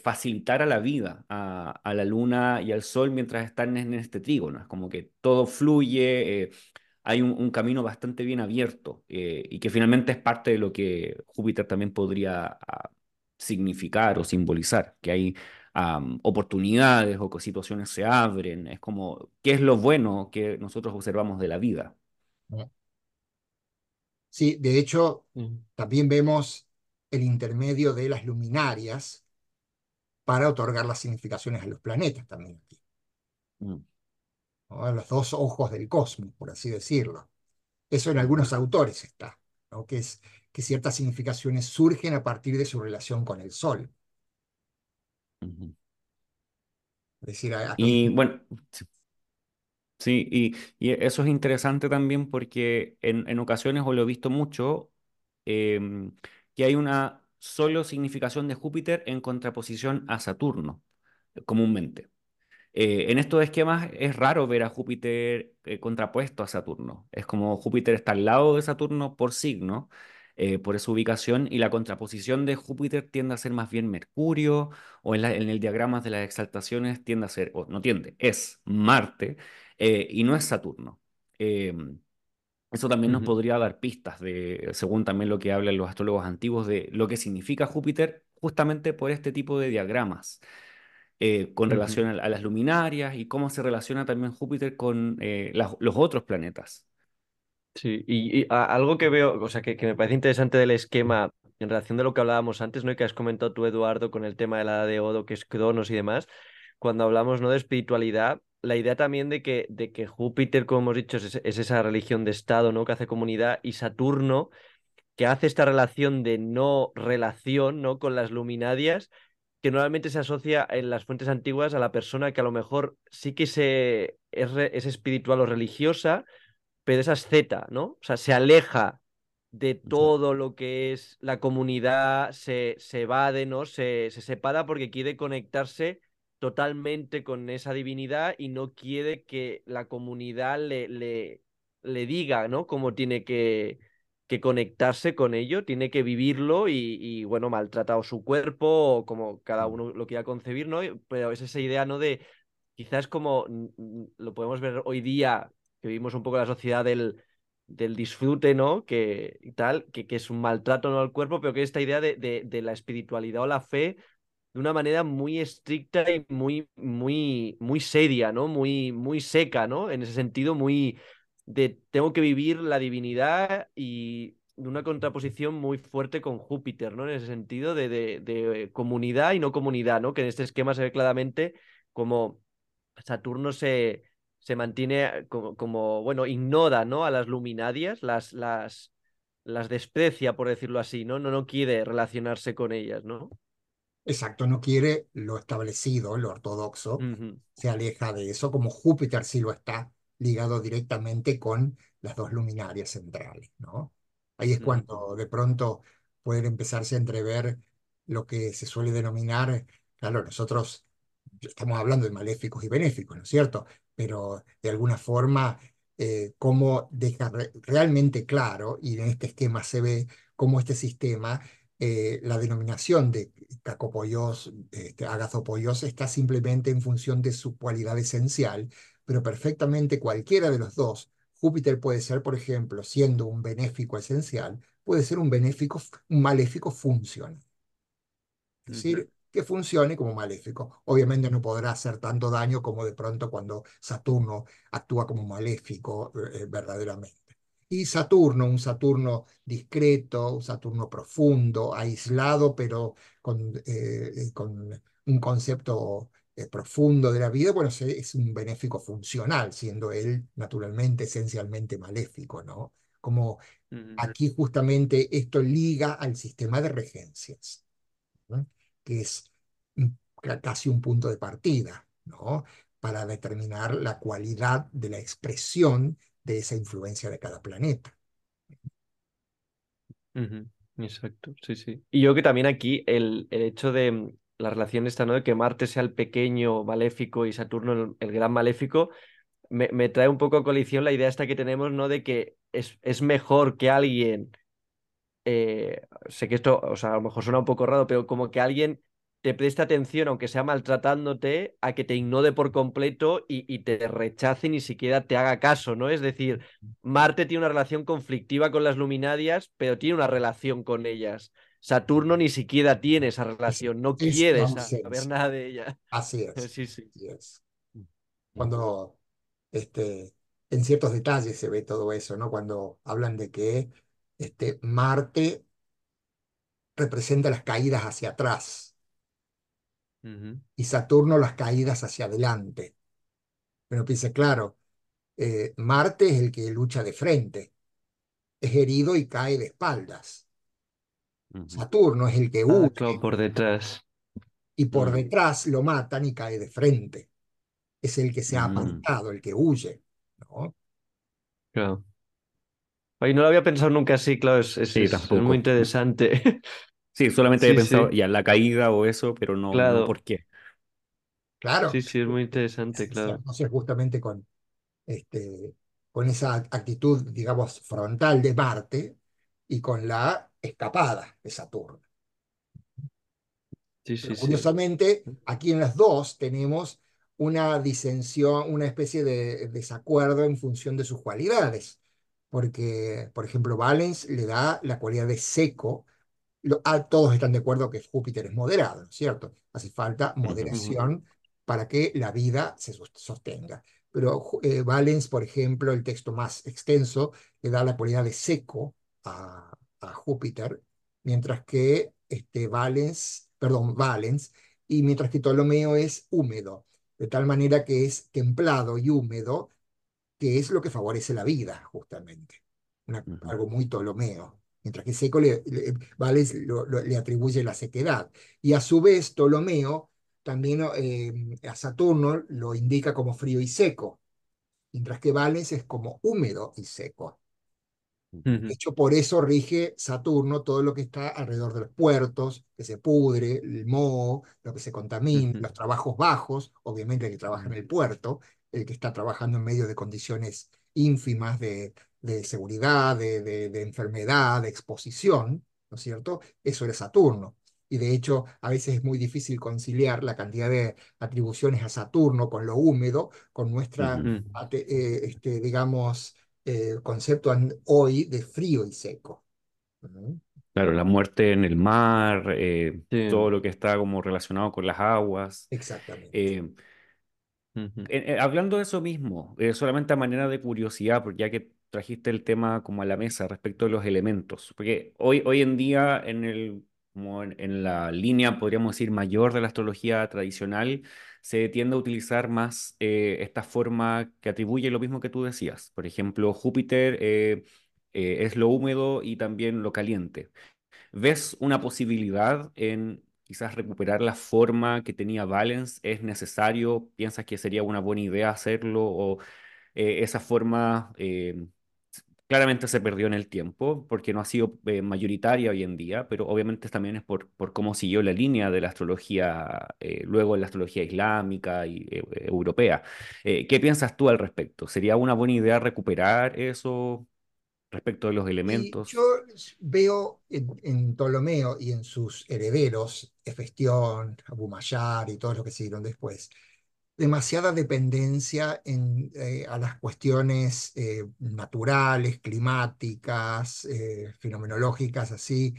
facilitara la vida a, la Luna y al Sol mientras están en este trígono. Es como que todo fluye, hay un, camino bastante bien abierto eh, y que finalmente es parte de lo que Júpiter también podría ah, significar o simbolizar, que hay oportunidades o que situaciones se abren, es como, ¿qué es lo bueno que nosotros observamos de la vida? Sí, de hecho, también vemos el intermedio de las luminarias para otorgar las significaciones a los planetas también aquí. Mm los dos ojos del cosmos, por así decirlo. Eso en algunos autores está, que es que ciertas significaciones surgen a partir de su relación con el Sol. decir, y bueno, sí, y, eso es interesante también porque en, ocasiones, o lo he visto mucho, em, que hay una solo significación de Júpiter en contraposición a Saturno, comúnmente. Eh, en estos esquemas es raro ver a Júpiter eh, contrapuesto a Saturno. Es como Júpiter está al lado de Saturno por signo, eh, por esa ubicación, y la contraposición de Júpiter tiende a ser más bien Mercurio, o en, el diagrama de las exaltaciones tiende a ser, o no tiende, es Marte, y no es Saturno. Eso también nos podría dar pistas de, según también lo que hablan los astrólogos antiguos, de lo que significa Júpiter justamente por este tipo de diagramas. Eh, con relación a, las luminarias y cómo se relaciona también Júpiter con eh, los otros planetas. Sí, y, algo que veo, o sea, que, me parece interesante del esquema en relación de lo que hablábamos antes, ¿no? Y que has comentado tú, Eduardo, con el tema de la de Odo, que es Cronos y demás, cuando hablamos, ¿no? De espiritualidad, la idea también de que, de que Júpiter, como hemos dicho, es, es esa religión de Estado, ¿no? Que hace comunidad, y Saturno, que hace esta relación de no relación, ¿no? Con las luminarias, que normalmente se asocia en las fuentes antiguas a la persona que a lo mejor sí que se, es, espiritual o religiosa, pero es asceta, ¿no? O sea, se aleja de todo lo que es la comunidad, se, se evade, ¿no? Se, se separa porque quiere conectarse totalmente con esa divinidad y no quiere que la comunidad le, le, le diga, ¿no? Cómo tiene que, que conectarse con ello, tiene que vivirlo y, bueno, maltratado su cuerpo o como cada uno lo quiera concebir, ¿no? Pero es esa idea, ¿no? De quizás como lo podemos ver hoy día, que vivimos un poco la sociedad del, del disfrute, ¿no? Que y tal, que, que, es un maltrato ¿no? al cuerpo, pero que esta idea de, de, la espiritualidad o la fe de una manera muy estricta y muy, muy, muy seria, ¿no? Muy, muy seca, ¿no? En ese sentido, muy, de tengo que vivir la divinidad y una contraposición muy fuerte con Júpiter, ¿no? En ese sentido de, de, comunidad y no comunidad, ¿no? Que en este esquema se ve claramente como Saturno se, se mantiene como, como, bueno, ignora, ¿no? A las luminarias, las, las, las desprecia, por decirlo así, ¿no? No, no quiere relacionarse con ellas, ¿no? Exacto, no quiere lo establecido, lo ortodoxo, se aleja de eso, como Júpiter sí lo está ligado directamente con las dos luminarias centrales, ¿no? Ahí es cuando de pronto pueden empezarse a entrever lo que se suele denominar, claro, nosotros estamos hablando de maléficos y benéficos, ¿no es cierto? Pero de alguna forma, eh, cómo deja realmente claro, y en este esquema se ve cómo este sistema, eh, la denominación de cacopoyos, este, agazopoyos, está simplemente en función de su cualidad esencial, pero perfectamente cualquiera de los dos, Júpiter puede ser, por ejemplo, siendo un benéfico esencial, puede ser un benéfico, un maléfico funcional. Es decir, que funcione como maléfico. Obviamente no podrá hacer tanto daño como de pronto cuando Saturno actúa como maléfico eh, verdaderamente. Y Saturno, un Saturno discreto, un Saturno profundo, aislado, pero con, eh, con un concepto eh, profundo de la vida, bueno, es un benéfico funcional, siendo él naturalmente, esencialmente maléfico, ¿no? Como aquí justamente esto liga al sistema de regencias, que es casi un punto de partida, ¿no? Para determinar la cualidad de la expresión de esa influencia de cada planeta. Exacto, sí, sí. Y yo que también aquí el, el hecho de mm, la relación esta, ¿no? De que Marte sea el pequeño maléfico y Saturno el, gran maléfico, me, me, trae un poco a colisión la idea esta que tenemos, ¿no? De que es, es mejor que alguien, eh, sé que esto, o sea, a lo mejor suena un poco raro, pero como que alguien te preste atención, aunque sea maltratándote, a que te ignore por completo y, te rechace y ni siquiera te haga caso, ¿no? Es decir, Marte tiene una relación conflictiva con las luminarias, pero tiene una relación con ellas. Saturno ni siquiera tiene esa relación, no quiere saber nada de ella. Así es. Sí, sí. Cuando este, en ciertos detalles se ve todo eso, ¿no? Cuando hablan de que este, Marte representa las caídas hacia atrás y Saturno las caídas hacia adelante. Pero piense, claro, eh, Marte es el que lucha de frente, es herido y cae de espaldas. Saturno es el que ah, huye. por detrás. Y por detrás lo matan y cae de frente. Es el que se ha mm. apartado, el que huye. ¿no? Claro. Ay, no lo había pensado nunca así, claro, es, es muy interesante. Sí, solamente he pensado ya la caída o eso, pero no, claro. por qué. Claro. Sí, sí, es muy interesante, claro. Entonces, justamente con, este, con esa actitud, digamos, frontal de Marte y con la escapada de Saturno. Sí, sí, curiosamente, aquí en las dos tenemos una disensión, una especie de desacuerdo en función de sus cualidades. Porque, por ejemplo, Valens le da la cualidad de seco Ah, todos están de acuerdo que Júpiter es moderado, ¿no es cierto? Hace falta moderación para que la vida se sostenga. Pero eh, Valens, por ejemplo, el texto más extenso, le da la cualidad de seco a, Júpiter, mientras que este, Valens, perdón, Valens, y mientras que Ptolomeo es húmedo, de tal manera que es templado y húmedo, que es lo que favorece la vida, justamente. Algo muy Ptolomeo mientras que Seco le, le atribuye la sequedad. Y a su vez, Ptolomeo también eh, a Saturno lo indica como frío y seco, mientras que Vales es como húmedo y seco. De hecho, por eso rige Saturno todo lo que está alrededor de los puertos, que se pudre, el moho, lo que se contamina, los trabajos bajos, obviamente el que trabaja en el puerto, el que está trabajando en medio de condiciones ínfimas de, de seguridad, de, de, enfermedad, de exposición, ¿no es cierto? Eso era Saturno. Y de hecho, a veces es muy difícil conciliar la cantidad de atribuciones a Saturno con lo húmedo, con nuestra, eh, este, digamos, eh, concepto hoy de frío y seco. Claro, la muerte en el mar, eh, todo lo que está como relacionado con las aguas. Exactamente. hablando de eso mismo, solamente a manera de curiosidad, porque ya que trajiste el tema como a la mesa respecto de los elementos, porque hoy, hoy en día en, el, como en, la línea, podríamos decir, mayor de la astrología tradicional, se tiende a utilizar más eh, esta forma que atribuye lo mismo que tú decías. Por ejemplo, Júpiter eh, eh, es lo húmedo y también lo caliente. ¿Ves una posibilidad en quizás recuperar la forma que tenía Valens? ¿Es necesario? ¿Piensas que sería una buena idea hacerlo? ¿O esa forma claramente se perdió en el tiempo porque no ha sido eh, mayoritaria hoy en día, pero obviamente también es por, por cómo siguió la línea de la astrología, eh, luego en la astrología islámica y eh, europea. ¿Qué piensas tú al respecto? ¿Sería una buena idea recuperar eso respecto de los elementos? yo veo en, Ptolomeo y en sus herederos, Hefestión, Abu Mayar y todos los que siguieron después, demasiada dependencia en, eh, a las cuestiones eh, naturales, climáticas, eh, fenomenológicas, así,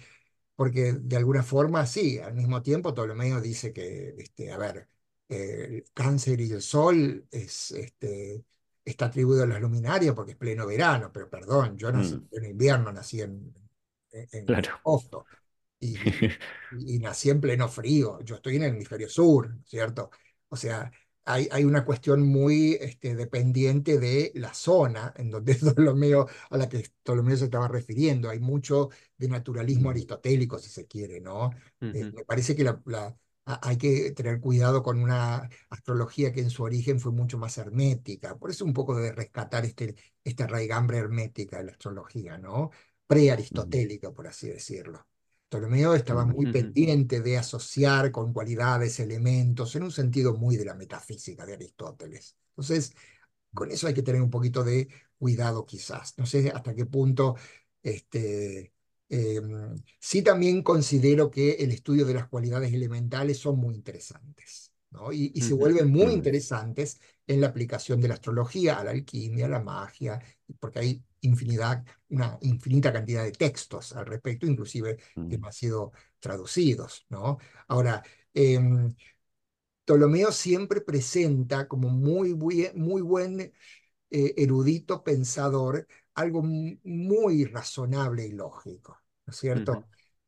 porque de alguna forma sí, al mismo tiempo Ptolomeo dice que, este, a ver, el cáncer y el sol es, este, está atribuido a las luminarias porque es pleno verano, pero perdón, yo nací Mm, en invierno, nací en, en, en claro. agosto y, y, y nací en pleno frío, yo estoy en el hemisferio sur, ¿cierto? O sea, hay, hay una cuestión muy este, dependiente de la zona en donde Ptolomeo, a la que Ptolomeo se estaba refiriendo. Hay mucho de naturalismo Mm, aristotélico, si se quiere, ¿no? Eh, me parece que la, hay que tener cuidado con una astrología que en su origen fue mucho más hermética. Por eso un poco de rescatar este, esta raigambre hermética de la astrología, ¿no? Pre-aristotélica, por así decirlo. Ptolomeo estaba muy pendiente de asociar con cualidades, elementos, en un sentido muy de la metafísica de Aristóteles. Entonces, con eso hay que tener un poquito de cuidado quizás. No sé hasta qué punto, este, eh, sí también considero que el estudio de las cualidades elementales son muy interesantes, ¿no? Y, y se vuelven muy interesantes en la aplicación de la astrología, a la alquimia, a la magia, porque hay infinidad, una infinita cantidad de textos al respecto, inclusive que no mm, han sido traducidos, ¿no? Ahora, em, Ptolomeo siempre presenta como muy, buen- muy buen eh, erudito pensador algo mu- muy razonable y lógico, ¿no es cierto?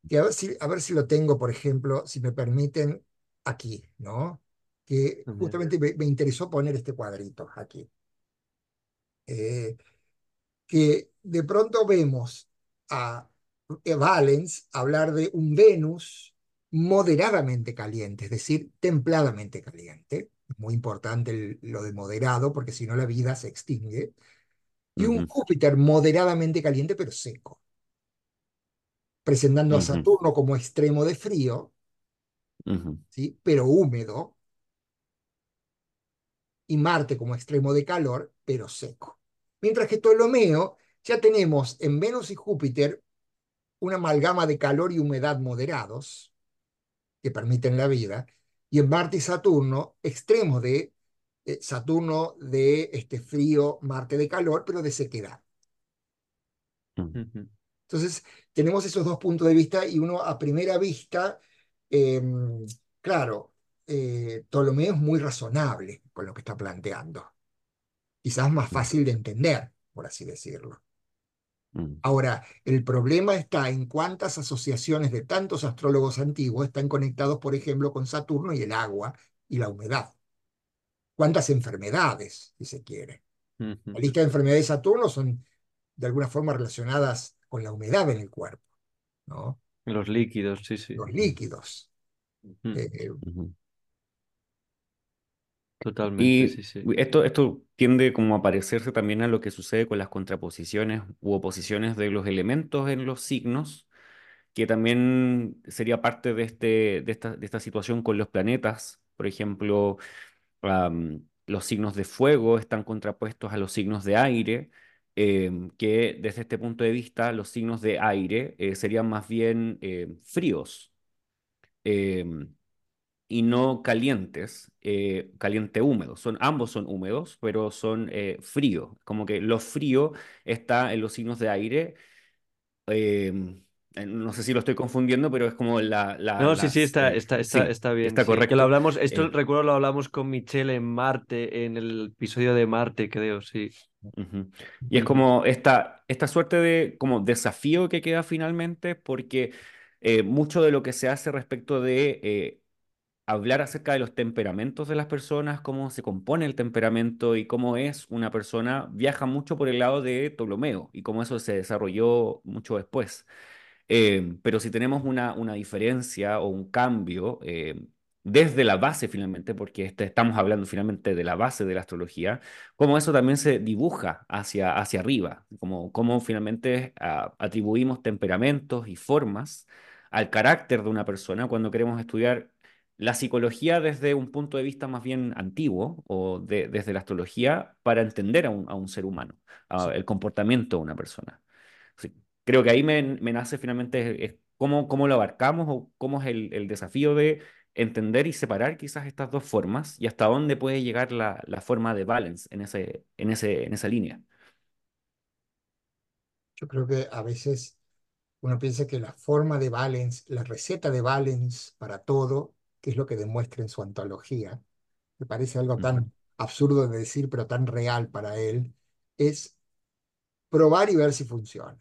Que a ver si, a ver si lo tengo, por ejemplo, si me permiten, aquí, ¿no? Que justamente me, me interesó poner este cuadrito aquí. Eh, que de pronto vemos a Valens hablar de un Venus moderadamente caliente, es decir, templadamente caliente. Muy importante el- lo de moderado, porque si no la vida se extingue. Y un Júpiter moderadamente caliente, pero seco, presentando a Saturno como extremo de frío, ¿sí? pero húmedo, y Marte como extremo de calor, pero seco. Mientras que Ptolomeo ya tenemos en Venus y Júpiter una amalgama de calor y humedad moderados que permiten la vida, y en Marte y Saturno, extremos de eh, Saturno de este frío, Marte de calor, pero de sequedad. mm. Entonces, tenemos esos dos puntos de vista y uno a primera vista, eh, claro, eh, Ptolomeo es muy razonable con lo que está planteando, quizás más fácil de entender, por así decirlo. mm, Ahora, el problema está en cuántas asociaciones de tantos astrólogos antiguos están conectados, por ejemplo, con Saturno y el agua y la humedad. ¿Cuántas enfermedades, si se quiere? La lista de enfermedades de Saturno son de alguna forma relacionadas con la humedad en el cuerpo, ¿no? Los líquidos, sí, sí. Los líquidos. Eh, ujú. Totalmente, sí, Y sí. esto, esto tiende como a parecerse también a lo que sucede con las contraposiciones u oposiciones de los elementos en los signos, que también sería parte de, este, de, esta, de esta situación con los planetas. Por ejemplo, los signos de fuego están contrapuestos a los signos de aire, em, que desde este punto de vista los signos de aire eh, serían más bien eh, fríos. Y no calientes, eh, caliente húmedo. Son, ambos son húmedos, pero son eh, fríos. Como que lo frío está en los signos de aire. eh, no sé si lo estoy confundiendo, pero es como la, la- No, sí, sí, las... está, eh, está, está, sí, está bien, está sí. Que lo correcto. hablamos, esto Eh, recuerdo lo hablamos con Michelle en Marte, en el episodio de Marte, creo, sí. Y es como esta, esta suerte de como desafío que queda finalmente, porque eh, mucho de lo que se hace respecto de... hablar acerca de los temperamentos de las personas, cómo se compone el temperamento y cómo es una persona, viaja mucho por el lado de Ptolomeo y cómo eso se desarrolló mucho después. Eh, pero si tenemos una, una diferencia o un cambio eh, desde la base finalmente, porque este, estamos hablando finalmente de la base de la astrología, cómo eso también se dibuja hacia, hacia arriba, como cómo finalmente ah, atribuimos temperamentos y formas al carácter de una persona cuando queremos estudiar la psicología desde un punto de vista más bien antiguo o de- desde la astrología para entender a un, a un ser humano, a sí, el comportamiento de una persona. Creo que ahí me, me nace finalmente es cómo, cómo lo abarcamos o cómo es el, el desafío de entender y separar quizás estas dos formas y hasta dónde puede llegar la, la forma de balance en, ese, en, ese, en esa línea. Yo creo que a veces uno piensa que la forma de balance, la receta de balance para todo, que es lo que demuestra en su antología, me parece algo tan absurdo de decir, pero tan real para él, es probar y ver si funciona.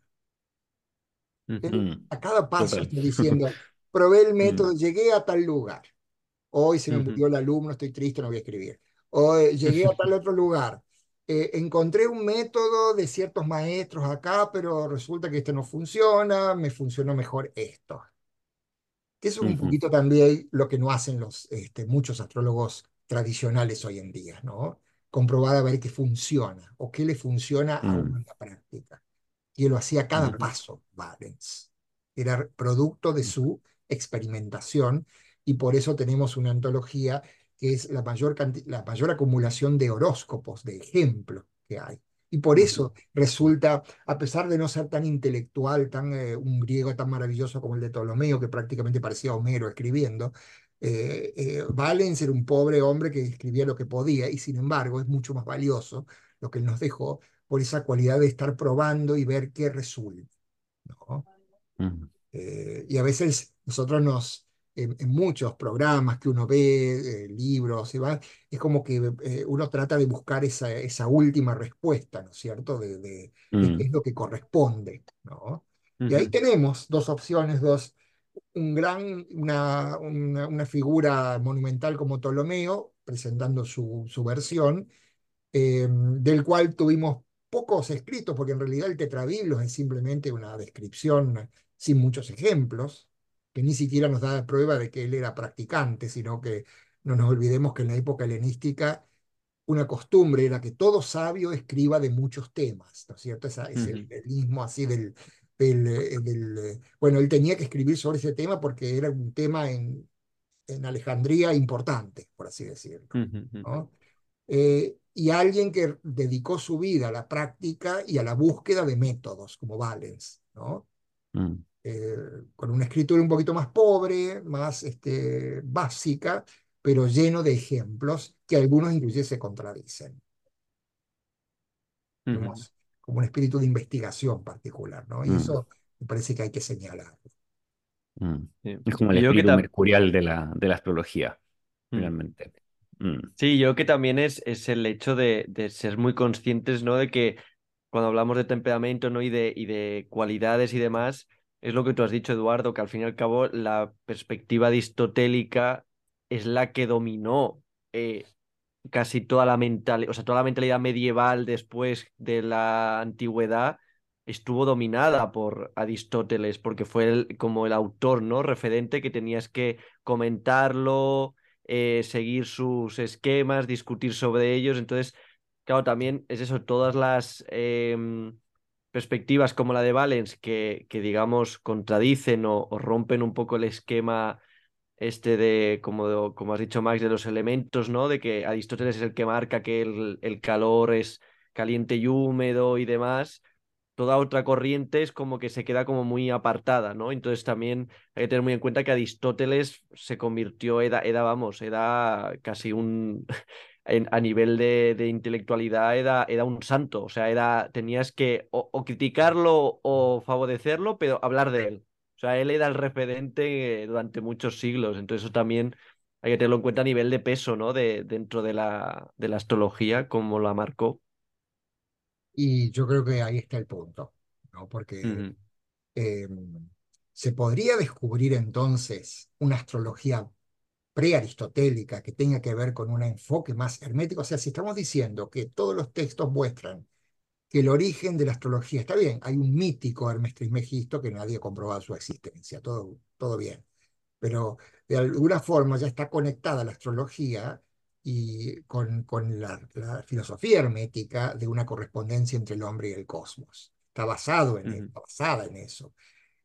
a cada paso está diciendo, probé el método, llegué a tal lugar. Hoy se me murió el alumno, estoy triste, no voy a escribir. Hoy llegué a tal otro lugar. Eh, encontré un método de ciertos maestros acá, pero resulta que este no funciona, me funcionó mejor esto. Que es un poquito también lo que no hacen los, este, muchos astrólogos tradicionales hoy en día, ¿no? Comprobar a ver qué funciona o qué le funciona a uno en la práctica. Y él lo hacía cada paso, Valens. Era producto de su experimentación y por eso tenemos una antología que es la mayor, la mayor acumulación de horóscopos, de ejemplos que hay. Y por eso resulta, a pesar de no ser tan intelectual, tan, eh, un griego tan maravilloso como el de Ptolomeo, que prácticamente parecía Homero escribiendo, eh, eh, Valens era un pobre hombre que escribía lo que podía y sin embargo es mucho más valioso lo que él nos dejó por esa cualidad de estar probando y ver qué resulta. ¿no? y a veces nosotros nos, en, muchos programas que uno ve, eh, libros, y va, es como que eh, uno trata de buscar esa, esa última respuesta, ¿no es cierto?, de, de, qué mm. es lo que corresponde, ¿no? Y ahí tenemos dos opciones, dos, un gran, una, una, una, figura monumental como Ptolomeo, presentando su, su versión, eh, del cual tuvimos pocos escritos, porque en realidad el tetrabiblos es simplemente una descripción sin muchos ejemplos, que ni siquiera nos da prueba de que él era practicante, sino que no nos olvidemos que en la época helenística una costumbre era que todo sabio escriba de muchos temas, ¿no es cierto? Esa, es el, mismo así del, del, eh, eh, Bueno, él tenía que escribir sobre ese tema porque era un tema en, en Alejandría importante, por así decirlo. ¿no? Eh, y alguien que dedicó su vida a la práctica y a la búsqueda de métodos, como Valens, ¿no? Mm. Eh, con una escritura un poquito más pobre, más este, básica, pero lleno de ejemplos que algunos inclusive se contradicen. como, un espíritu de investigación particular, ¿no? Y mm. eso me parece que hay que señalar. Mm. Es como el espíritu mercurial de la, de la astrología, realmente. Sí, yo que también es, es el hecho de, de, ser muy conscientes, ¿no? De que cuando hablamos de temperamento, ¿no? Y de, y de cualidades y demás, es lo que tú has dicho, Eduardo, que al fin y al cabo la perspectiva aristotélica es la que dominó eh, casi toda la mentalidad, o sea, toda la mentalidad medieval después de la antigüedad estuvo dominada por Aristóteles, porque fue el, como el autor, ¿no? Referente que tenías que comentarlo, eh, seguir sus esquemas, discutir sobre ellos. Entonces, claro, también es eso, todas las em, perspectivas como la de Valens que, que digamos, contradicen o, rompen un poco el esquema este de, como, como has dicho Max, de los elementos, ¿no? De que Aristóteles es el que marca que el, el calor es caliente y húmedo y demás. Toda otra corriente es como que se queda como muy apartada, ¿no? Entonces también hay que tener muy en cuenta que Aristóteles se convirtió, era, era vamos, era casi un, a nivel de, intelectualidad era, era, un santo, o sea, era, tenías que o, criticarlo o favorecerlo, pero hablar de él. O sea, él era el referente durante muchos siglos, entonces eso también hay que tenerlo en cuenta a nivel de peso, ¿no? De, dentro de la, de la astrología, como la marcó. Y yo creo que ahí está el punto, ¿no? Porque em, se podría descubrir entonces una astrología prearistotélica que tenga que ver con un enfoque más hermético. O sea, si estamos diciendo que todos los textos muestran que el origen de la astrología está bien, hay un mítico Hermes Trismegisto que nadie ha comprobado su existencia, todo, todo bien. Pero de alguna forma ya está conectada la astrología y con, con la, filosofía hermética de una correspondencia entre el hombre y el cosmos. Está basado en, está basada en eso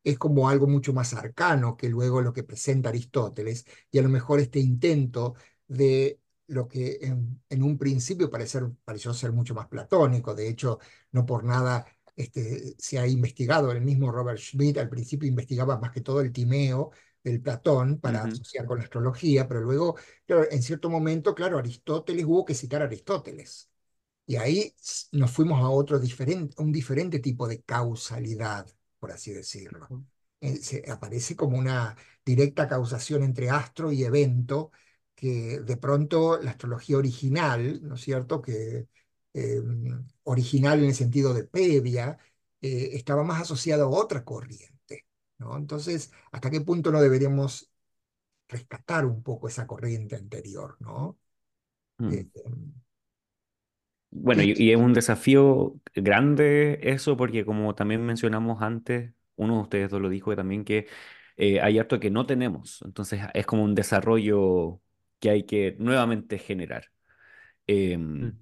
es como algo mucho más arcano que luego lo que presenta Aristóteles, y a lo mejor este intento de lo que en, un principio parecer, pareció ser mucho más platónico, de hecho, no por nada este, se ha investigado, el mismo Robert Schmidt al principio investigaba más que todo el timeo del Platón para asociar con la astrología, pero luego, claro, en cierto momento, claro, Aristóteles hubo que citar a Aristóteles. Y ahí nos fuimos a otro diferente, un diferente tipo de causalidad, por así decirlo. Eh, se aparece como una directa causación entre astro y evento, que de pronto la astrología original, ¿no es cierto? Que em, original en el sentido de previa, eh, estaba más asociada a otra corriente, ¿no? Entonces, ¿hasta qué punto no deberíamos rescatar un poco esa corriente anterior, ¿no? Mm. Bueno, y, es un desafío grande eso, porque como también mencionamos antes, uno de ustedes dos lo dijo también, que eh, hay harto que no tenemos. Entonces es como un desarrollo que hay que nuevamente generar. Em,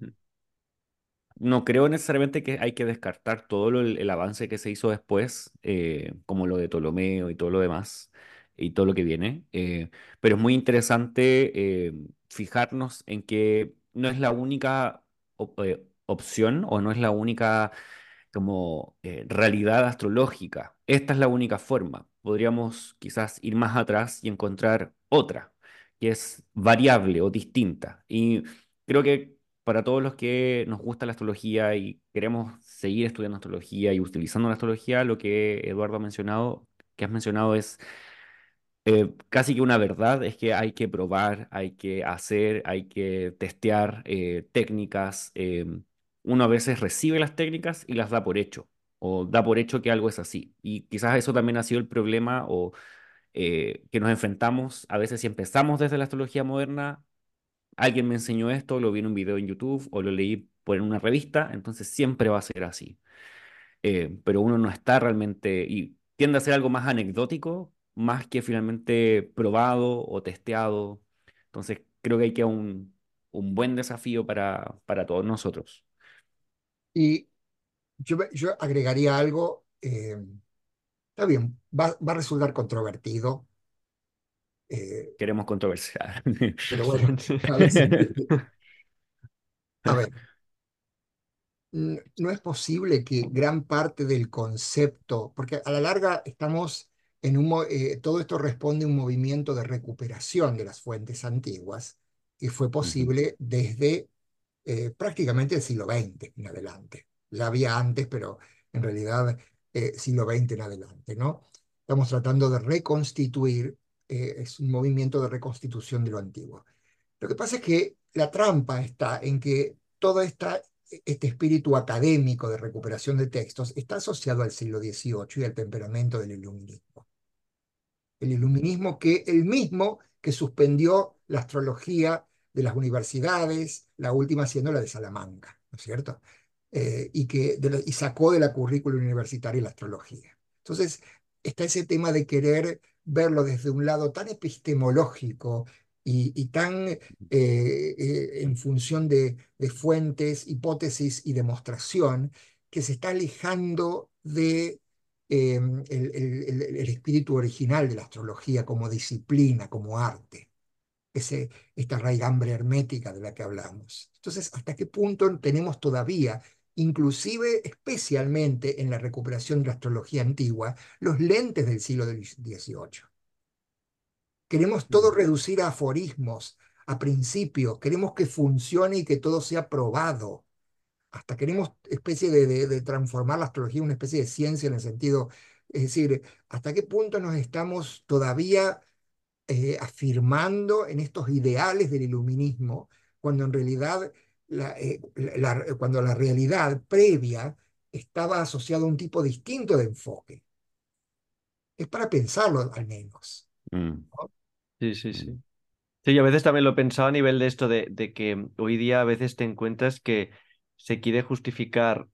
no creo necesariamente que hay que descartar todo el, avance que se hizo después, eh, como lo de Ptolomeo y todo lo demás, y todo lo que viene, eh, pero es muy interesante fijarnos en que no es la única eh, opción o no es la única como eh, realidad astrológica. Esta es la única forma. Podríamos quizás ir más atrás y encontrar otra, que es variable o distinta. Y creo que para todos los que nos gusta la astrología y queremos seguir estudiando astrología y utilizando la astrología, lo que Eduardo ha mencionado, que has mencionado es eh, casi que una verdad es que hay que probar, hay que hacer, hay que testear eh, técnicas. Eh, uno a veces recibe las técnicas y las da por hecho, o da por hecho que algo es así. Y quizás eso también ha sido el problema o que nos enfrentamos a veces si empezamos desde la astrología moderna. Alguien me enseñó esto, lo vi en un video en YouTube o lo leí por una revista, entonces siempre va a ser así. pero uno no está realmente, y tiende a ser algo más anecdótico más que finalmente probado o testeado. Entonces, creo que hay que un, un buen desafío para, para todos nosotros. Y yo, yo agregaría algo, eh, está bien, va, va, a resultar controvertido. Eh, Queremos controversiar. Pero bueno, a ver, a ver, no es posible que gran parte del concepto, porque a la larga estamos eh, todo esto responde a un movimiento de recuperación de las fuentes antiguas que fue posible desde eh, prácticamente el siglo XX en adelante. Ya había antes, pero en realidad eh, siglo XX en adelante, ¿no? Estamos tratando de reconstituir, es un movimiento de reconstitución de lo antiguo. Lo que pasa es que la trampa está en que todo esta, este espíritu académico de recuperación de textos está asociado al siglo XVIII y al temperamento del iluminismo el iluminismo que el mismo que suspendió la astrología de las universidades, la última siendo la de Salamanca, ¿no es cierto? Eh, y, que y sacó de la currícula universitaria la astrología. Entonces, está ese tema de querer verlo desde un lado tan epistemológico y, tan eh, eh, en función de, de, fuentes, hipótesis y demostración, que se está alejando de Em, el, espíritu original de la astrología como disciplina, como arte, ese, esta raigambre hermética de la que hablamos. Entonces, ¿hasta qué punto tenemos todavía, inclusive especialmente en la recuperación de la astrología antigua, los lentes del siglo XVIII? Queremos todo reducir a aforismos, a principios, queremos que funcione y que todo sea probado hasta queremos especie de, transformar la astrología en una especie de ciencia en el sentido, es decir, hasta qué punto nos estamos todavía eh, afirmando en estos ideales del iluminismo, cuando en realidad la, eh, cuando la realidad previa estaba asociada a un tipo distinto de enfoque. Es para pensarlo al menos. Mm. Sí, sí, sí. Mm. Sí, yo a veces también lo pensaba a nivel de esto de, de, que hoy día a veces te encuentras que se quiere justificar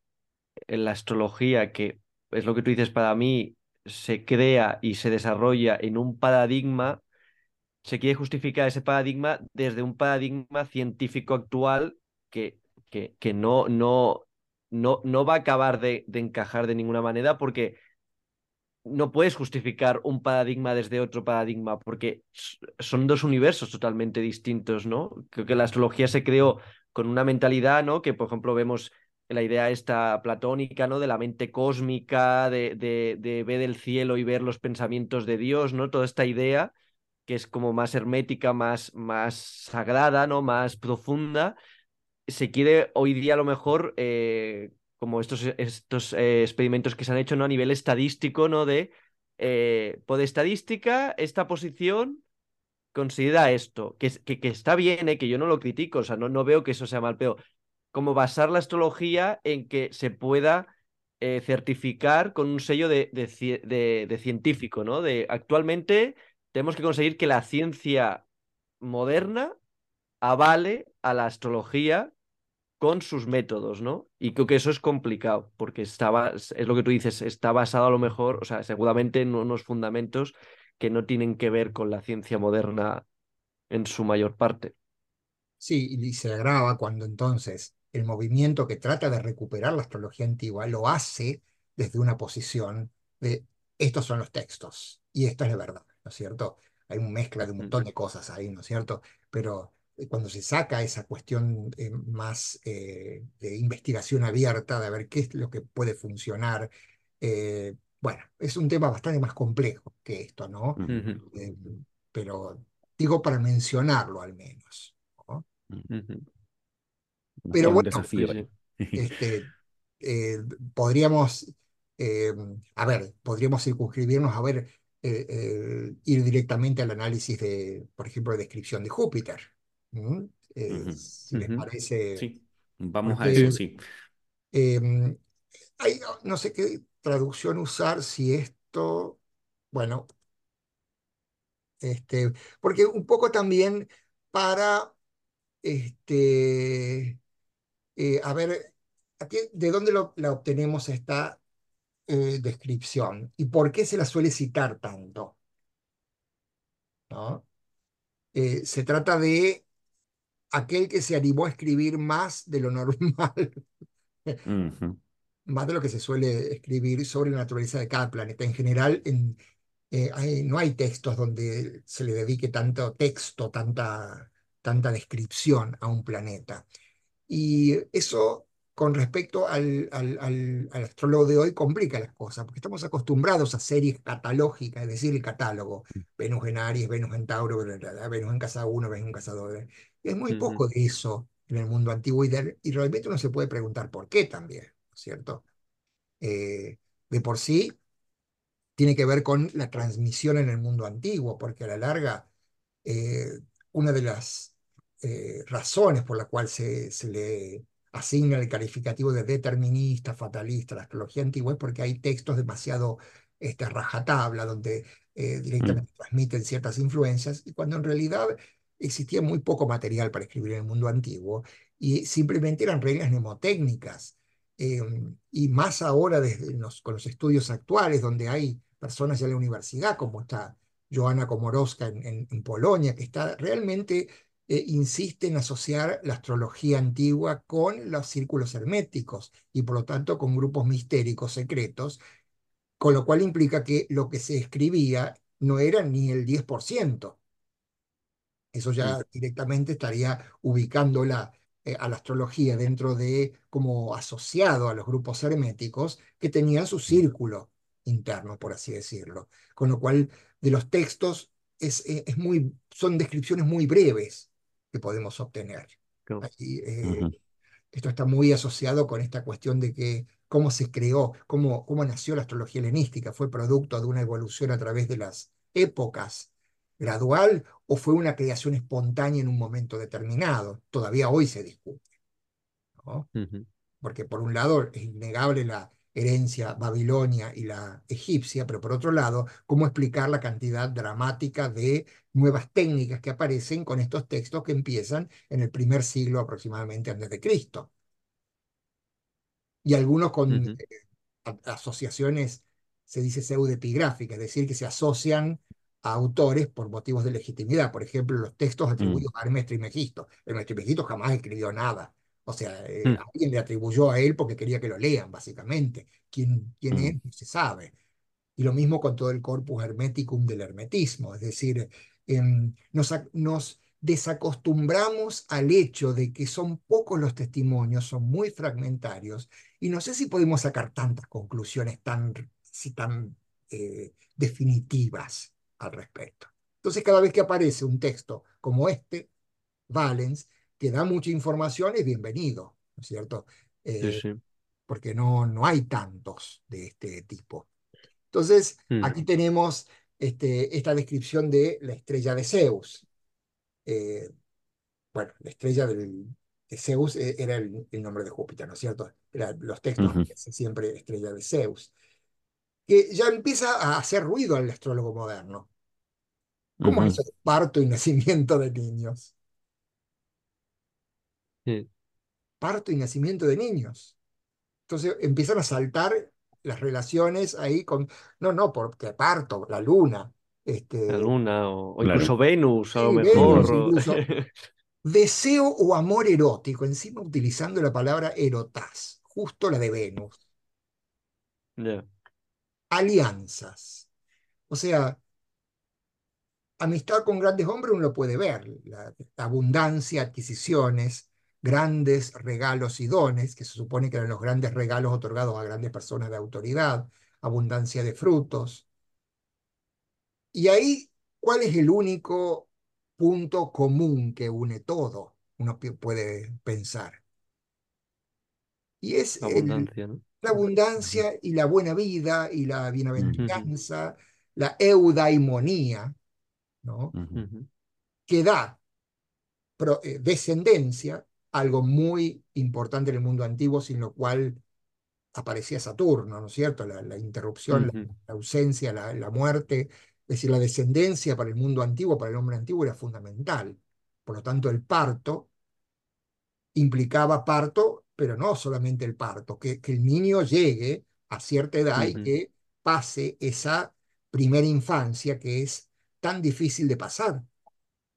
en la astrología, que es lo que tú dices, para mí se crea y se desarrolla en un paradigma, se quiere justificar ese paradigma desde un paradigma científico actual que, que, que no, no, no, no va a acabar de, de encajar de ninguna manera porque no puedes justificar un paradigma desde otro paradigma porque son dos universos totalmente distintos, ¿no? Creo que la astrología se creó con una mentalidad, ¿no? Que, por ejemplo, vemos la idea esta platónica, ¿no? De la mente cósmica, de, de, ver el cielo y ver los pensamientos de Dios, ¿no? Toda esta idea que es como más hermética, más, más sagrada, ¿no? Más profunda, se quiere hoy día a lo mejor, eh, como estos, estos eh, experimentos que se han hecho, ¿no? A nivel estadístico, ¿no? De, eh, por estadística, esta posición considera esto, que, que, está bien, que yo no lo critico, o sea, no, no veo que eso sea mal, pero como basar la astrología en que se pueda eh, certificar con un sello de, de, científico, ¿no? De actualmente tenemos que conseguir que la ciencia moderna avale a la astrología con sus métodos, ¿no? Y creo que eso es complicado, porque estaba, es lo que tú dices, está basado a lo mejor, o sea, seguramente en unos fundamentos que no tienen que ver con la ciencia moderna en su mayor parte. Sí, y se agrava cuando entonces el movimiento que trata de recuperar la astrología antigua lo hace desde una posición de estos son los textos y esto es la verdad, ¿no es cierto? Hay una mezcla de un montón de cosas ahí, ¿no es cierto? Pero eh, cuando se saca esa cuestión eh, más eh, de investigación abierta, de ver qué es lo que puede funcionar, bueno, es un tema bastante más complejo que esto, ¿no? pero digo para mencionarlo al menos. ¿no? Pero bueno, este, eh, podríamos, eh, a ver, podríamos circunscribirnos a ver, eh, ir directamente al análisis de, por ejemplo, de descripción de Júpiter. Si les parece. Sí, vamos a eso, sí. No sé qué traducción usar, si esto, bueno, este, porque un poco también para este, eh, a ver, ¿de dónde la obtenemos esta eh, descripción? ¿Y por qué se la suele citar tanto? ¿No? Eh, se trata de aquel que se animó a escribir más de lo normal, más de lo que se suele escribir sobre la naturaleza de cada planeta. En general, en, no hay textos donde se le dedique tanto texto, tanta, tanta descripción a un planeta. Y eso con respecto al, al, astrólogo de hoy complica las cosas, porque estamos acostumbrados a series catalógicas, es decir, el catálogo, mm. Venus en Aries, Venus en Tauro, Venus en Casa 1, Venus en Casa 2. Es muy poco de eso en el mundo antiguo y, y, realmente uno se puede preguntar por qué también, ¿cierto? Eh, de por sí tiene que ver con la transmisión en el mundo antiguo, porque a la larga eh, una de las eh, razones por las cuales se, se, le asigna el calificativo de determinista, fatalista, la astrología antigua, es porque hay textos demasiado este, rajatabla, donde directamente mm. transmiten ciertas influencias, y cuando en realidad existía muy poco material para escribir en el mundo antiguo, y simplemente eran reglas mnemotécnicas. Em, y más ahora desde con los estudios actuales, donde hay personas ya en la universidad, como está Joana Komorowska en, en Polonia, que está realmente eh, insiste en asociar la astrología antigua con los círculos herméticos y por lo tanto con grupos mistéricos secretos, con lo cual implica que lo que se escribía no era ni el 10%. Eso ya directamente estaría ubicándola eh, a la astrología dentro de, como asociado a los grupos herméticos que tenían su círculo interno, por así decirlo. Con lo cual, de los textos es, eh, es muy, son descripciones muy breves que podemos obtener. Eh, esto está muy asociado con esta cuestión de que cómo se creó, cómo, cómo nació la astrología helenística. ¿Fue producto de una evolución a través de las épocas gradual o fue una creación espontánea en un momento determinado? Todavía hoy se discute. Porque por un lado es innegable la, herencia babilonia y la egipcia, pero por otro lado, cómo explicar la cantidad dramática de nuevas técnicas que aparecen con estos textos que empiezan en el primer siglo aproximadamente antes de Cristo. Y algunos con eh, asociaciones, se dice pseudepigráficas, es decir, que se asocian a autores por motivos de legitimidad. Por ejemplo, los textos mm. atribuidos a Hermes Trismegisto. Hermes Trismegisto jamás escribió nada o sea, eh, mm. alguien le atribuyó a él porque quería que lo lean, básicamente. ¿Quién, quién es? Mm. No se sabe. Y lo mismo con todo el corpus hermeticum del hermetismo, es decir, em, nos, nos desacostumbramos al hecho de que son pocos los testimonios, son muy fragmentarios, y no sé si podemos sacar tantas conclusiones tan, tan eh, definitivas al respecto. Entonces, cada vez que aparece un texto como este, Valens, que da mucha información, es bienvenido, ¿no es cierto? sí, sí. Porque no, no hay tantos de este tipo. Entonces, Mm. aquí tenemos este, esta descripción de la estrella de Zeus. Eh, bueno, la estrella del, de Zeus eh, era el, el nombre de Júpiter, ¿no es cierto? Era, los textos Ujú. dicen siempre estrella de Zeus. Que ya empieza a hacer ruido al astrólogo moderno. ¿Cómo es parto y nacimiento de niños? Sí. Parto y nacimiento de niños. Entonces empiezan a saltar las relaciones ahí con, no, no, porque parto, la luna, este, La luna o, o Claro. incluso Venus, a lo Sí, mejor. Venus o- incluso. deseo o amor erótico, encima utilizando la palabra erotas, justo la de Venus, Ya. alianzas. O sea, amistad con grandes hombres uno lo puede ver, la abundancia, adquisiciones, grandes regalos y dones, que se supone que eran los grandes regalos otorgados a grandes personas de autoridad, abundancia de frutos. Y ahí, ¿cuál es el único punto común que une todo? Uno puede pensar. Y es el- Abundancia, ¿no? la abundancia y la buena vida y la bienaventuranza, la eudaimonía, ¿no? Que da pro- eh, descendencia, algo muy importante en el mundo antiguo, sin lo cual aparecía Saturno, ¿no es cierto? La, la interrupción, la, ausencia, la, la muerte, es decir, la descendencia para el mundo antiguo, para el hombre antiguo era fundamental. Por lo tanto, el parto implicaba parto, pero no solamente el parto, que, que el niño llegue a cierta edad y que pase esa primera infancia que es tan difícil de pasar.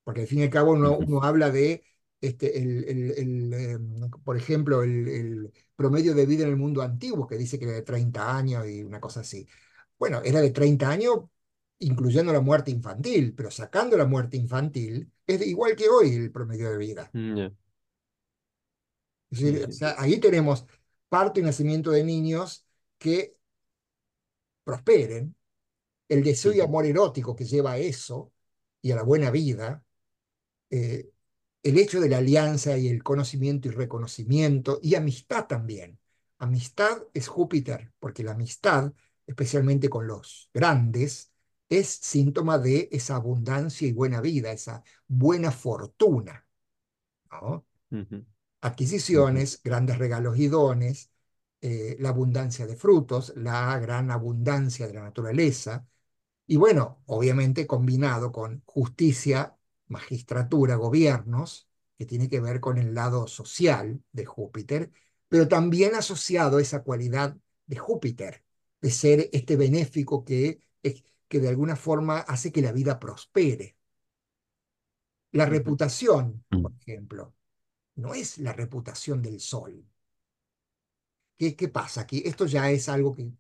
Porque al fin y al cabo uno, uno habla de, este, el, el- el, em, por ejemplo, el, el promedio de vida en el mundo antiguo, que dice que era de 30 años y una cosa así. Bueno, era de 30 años incluyendo la muerte infantil, pero sacando la muerte infantil, es de- igual que hoy el promedio de vida. Mm. Es decir, o sí. sea, ahí tenemos parto y nacimiento de niños que prosperen, el deseo y amor erótico que lleva a eso y a la buena vida, eh, el hecho de la alianza y el conocimiento y reconocimiento y amistad también. Amistad es Júpiter, porque la amistad, especialmente con los grandes, es síntoma de esa abundancia y buena vida, esa buena fortuna, ¿no? Adquisiciones, grandes regalos y dones, eh, la abundancia de frutos, la gran abundancia de la naturaleza, y bueno, obviamente combinado con justicia, magistratura, gobiernos, que tiene que ver con el lado social de Júpiter, pero también asociado a esa cualidad de Júpiter, de ser este benéfico que, que de alguna forma hace que la vida prospere. La reputación, Mm. por ejemplo, no es la reputación del sol. ¿Qué, qué pasa aquí? Esto ya es algo que,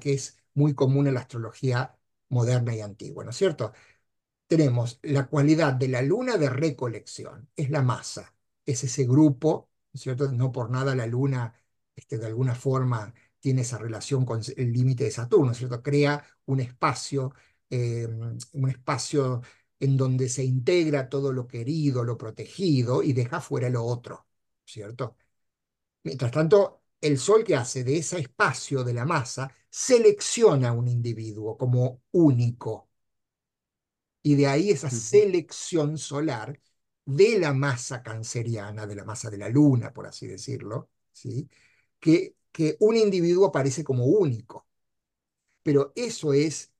que es muy común en la astrología moderna y antigua, ¿no es cierto? Tenemos la cualidad de la luna de recolección, es la masa, es ese grupo, ¿no es cierto? No por nada la luna, este, de alguna forma, tiene esa relación con el límite de Saturno, ¿no es cierto? Crea un espacio, eh, un espacio en donde se integra todo lo querido, lo protegido y deja fuera lo otro, ¿cierto? Mientras tanto, el Sol que hace de ese espacio de la masa, selecciona a un individuo como único. Y de ahí esa selección solar de la masa canceriana, de la masa de la luna, por así decirlo, ¿sí? que, que un individuo aparece como único. Pero eso es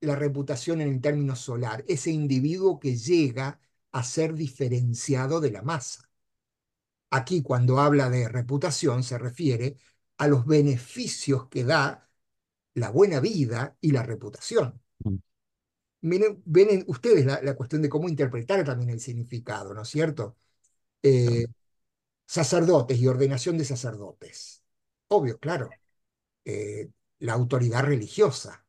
la reputación en el término solar, ese individuo que llega a ser diferenciado de la masa. Aquí cuando habla de reputación se refiere a los beneficios que da la buena vida y la reputación. Mm. Miren, ven ustedes la, la cuestión de cómo interpretar también el significado, ¿no es cierto? Eh, sacerdotes y ordenación de sacerdotes. Obvio, claro. Eh, la autoridad religiosa.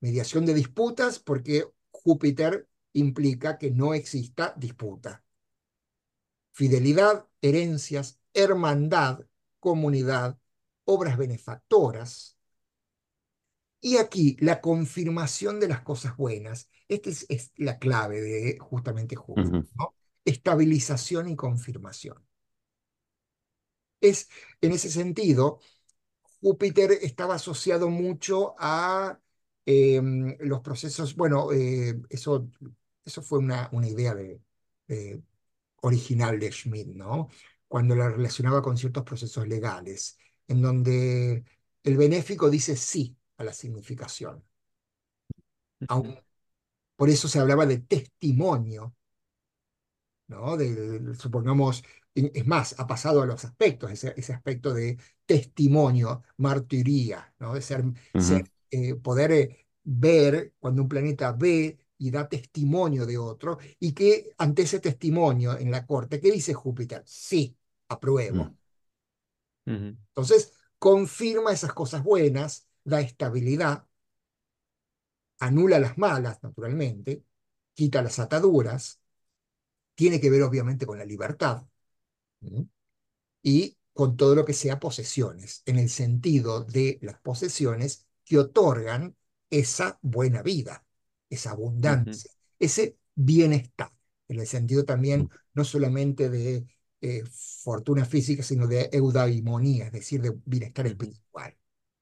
Mediación de disputas porque Júpiter implica que no exista disputa. Fidelidad, herencias, hermandad, comunidad, obras benefactoras. Y aquí la confirmación de las cosas buenas. Esta es, la clave de justamente Júpiter. Estabilización y confirmación. Es, en ese sentido, Júpiter estaba asociado mucho a em, los procesos, bueno, eh, eso, eso fue una, una idea de, original de Schmidt, ¿no? Cuando la relacionaba con ciertos procesos legales, en donde el benéfico dice sí a la significación. por eso se hablaba de testimonio, ¿no? De, supongamos, es más, ha pasado a los aspectos, ese, ese aspecto de testimonio, martiría, ¿no? de ser, eh, poder eh, ver cuando un planeta ve y da testimonio de otro, y que ante ese testimonio en la corte, ¿qué dice Júpiter? Sí, apruebo. Mm. Entonces, confirma esas cosas buenas, da estabilidad, anula las malas, naturalmente, quita las ataduras, tiene que ver obviamente con la libertad, y con todo lo que sea posesiones, en el sentido de las posesiones que otorgan esa buena vida esa abundancia, ese bienestar, en el sentido también no solamente de eh, fortuna física, sino de eudaimonía, es decir, de bienestar espiritual.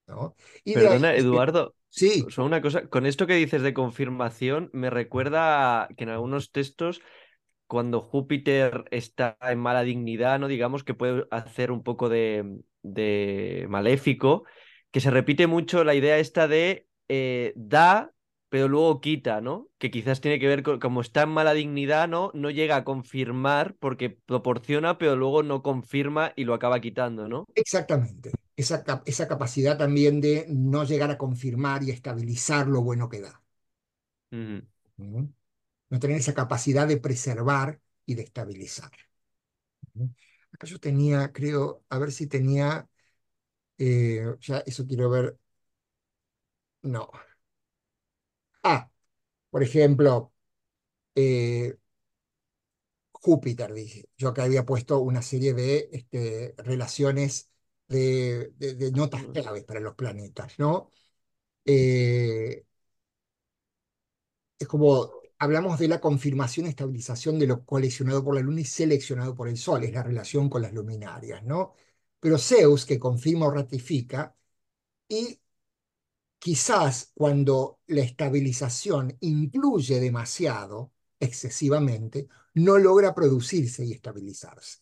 ¿no? Y Perdona, Eduardo. Sí. una cosa, con esto que dices de confirmación, me recuerda que en algunos textos cuando Júpiter está en mala dignidad, ¿no? Digamos que puede hacer un poco de, de maléfico, que se repite mucho la idea esta de eh, da pero luego quita, ¿no? Que quizás tiene que ver con, como está en mala dignidad, ¿no? No llega a confirmar porque proporciona, pero luego no confirma y lo acaba quitando, ¿no? Exactamente. Esa, esa capacidad también de no llegar a confirmar y estabilizar lo bueno que da. No tener esa capacidad de preservar y de estabilizar. Acá yo tenía, creo, a ver si tenía, eh, ya eso quiero ver. No, Ah, por ejemplo, eh, Júpiter, dije. Yo acá había puesto una serie de este, relaciones de, notas claves para los planetas, ¿no? Eh, es como hablamos de la confirmación y estabilización de lo coleccionado por la Luna y seleccionado por el Sol, es la relación con las luminarias, ¿no? Pero Zeus, que confirma o ratifica, y quizás cuando la estabilización incluye demasiado, excesivamente, no logra producirse y estabilizarse.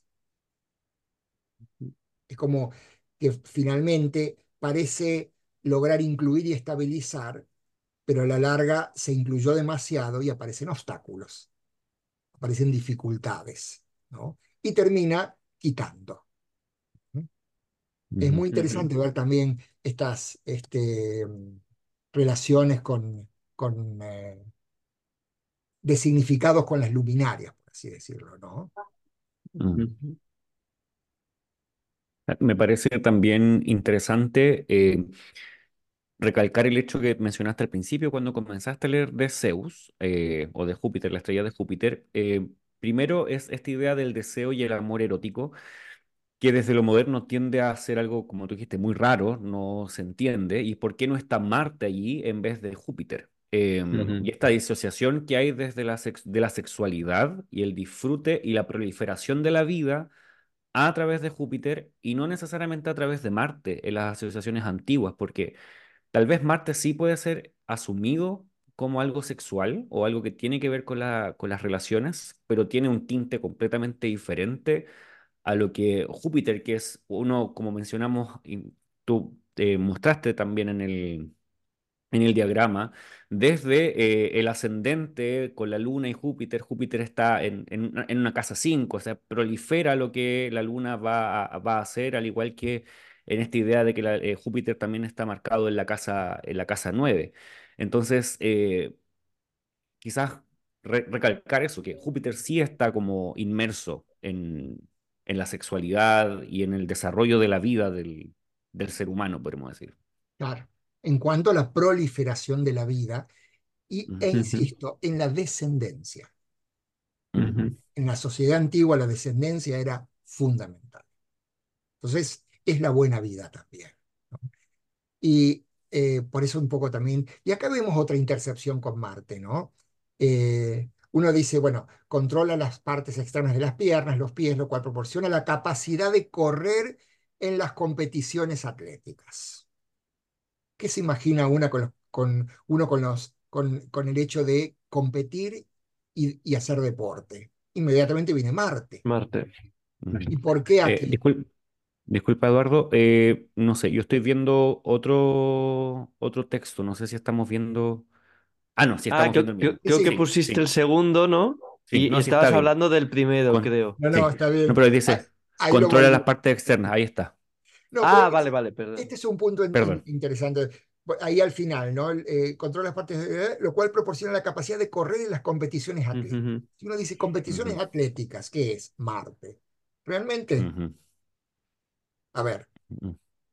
Es como que finalmente parece lograr incluir y estabilizar, pero a la larga se incluyó demasiado y aparecen obstáculos, aparecen dificultades, ¿no? Y termina quitando. Es muy interesante ver también estas este, relaciones con, con eh, de significados con las luminarias, por así decirlo, ¿no? Me parece también interesante eh, recalcar el hecho que mencionaste al principio cuando comenzaste a leer de Zeus eh, o de Júpiter, la estrella de Júpiter. primero es esta idea del deseo y el amor erótico que desde lo moderno tiende a ser algo, como tú dijiste, muy raro, no se entiende, y por qué no está Marte allí en vez de Júpiter. Em, y esta disociación que hay desde la, de la sexualidad y el disfrute y la proliferación de la vida a través de Júpiter y no necesariamente a través de Marte en las asociaciones antiguas, porque tal vez Marte sí puede ser asumido como algo sexual o algo que tiene que ver con, la, con las relaciones, pero tiene un tinte completamente diferente a lo que Júpiter, que es uno, como mencionamos, tú te mostraste también en el, en el diagrama, desde eh, el ascendente con la Luna y Júpiter, Júpiter está en, en, una casa 5, o sea, prolifera lo que la Luna va a, va a hacer, al igual que en esta idea de que eh, Júpiter también está marcado en la casa, en la casa 9. Entonces, eh, quizás recalcar eso, que Júpiter sí está como inmerso en, en la sexualidad y en el desarrollo de la vida del, del ser humano, podemos decir. Claro. En cuanto a la proliferación de la vida y, e insisto, en la descendencia. En la sociedad antigua la descendencia era fundamental. Entonces, es la buena vida también. Y eh, por eso un poco también, y acá vemos otra intercepción con Marte, ¿no? Eh, uno dice, bueno, controla las partes externas de las piernas, los pies, lo cual proporciona la capacidad de correr en las competiciones atléticas. ¿Qué se imagina una con, con uno con, los, con, con, el hecho de competir y, y, hacer deporte? Inmediatamente viene Marte. Marte. ¿Y por qué eh, aquí? disculpa, Eduardo, eh, no sé, yo estoy viendo otro, otro texto, no sé si estamos viendo... Ah, no, sí ah, estamos viendo el mismo. Creo, que pusiste el segundo, ¿no? Sí, y, no, estabas hablando del primero, creo. No, no, está bien. No, pero dice, Ah, controla las partes externas, ahí está. No, ah, pero vale, es- vale, perdón. Este es un punto Perdón. interesante. Ahí al final, ¿no? Eh, controla las partes, de- lo cual proporciona la capacidad de correr en las competiciones atléticas. Ujú, Si uno dice competiciones Ujú. atléticas, ¿qué es? Marte. Realmente, Ujú, a ver,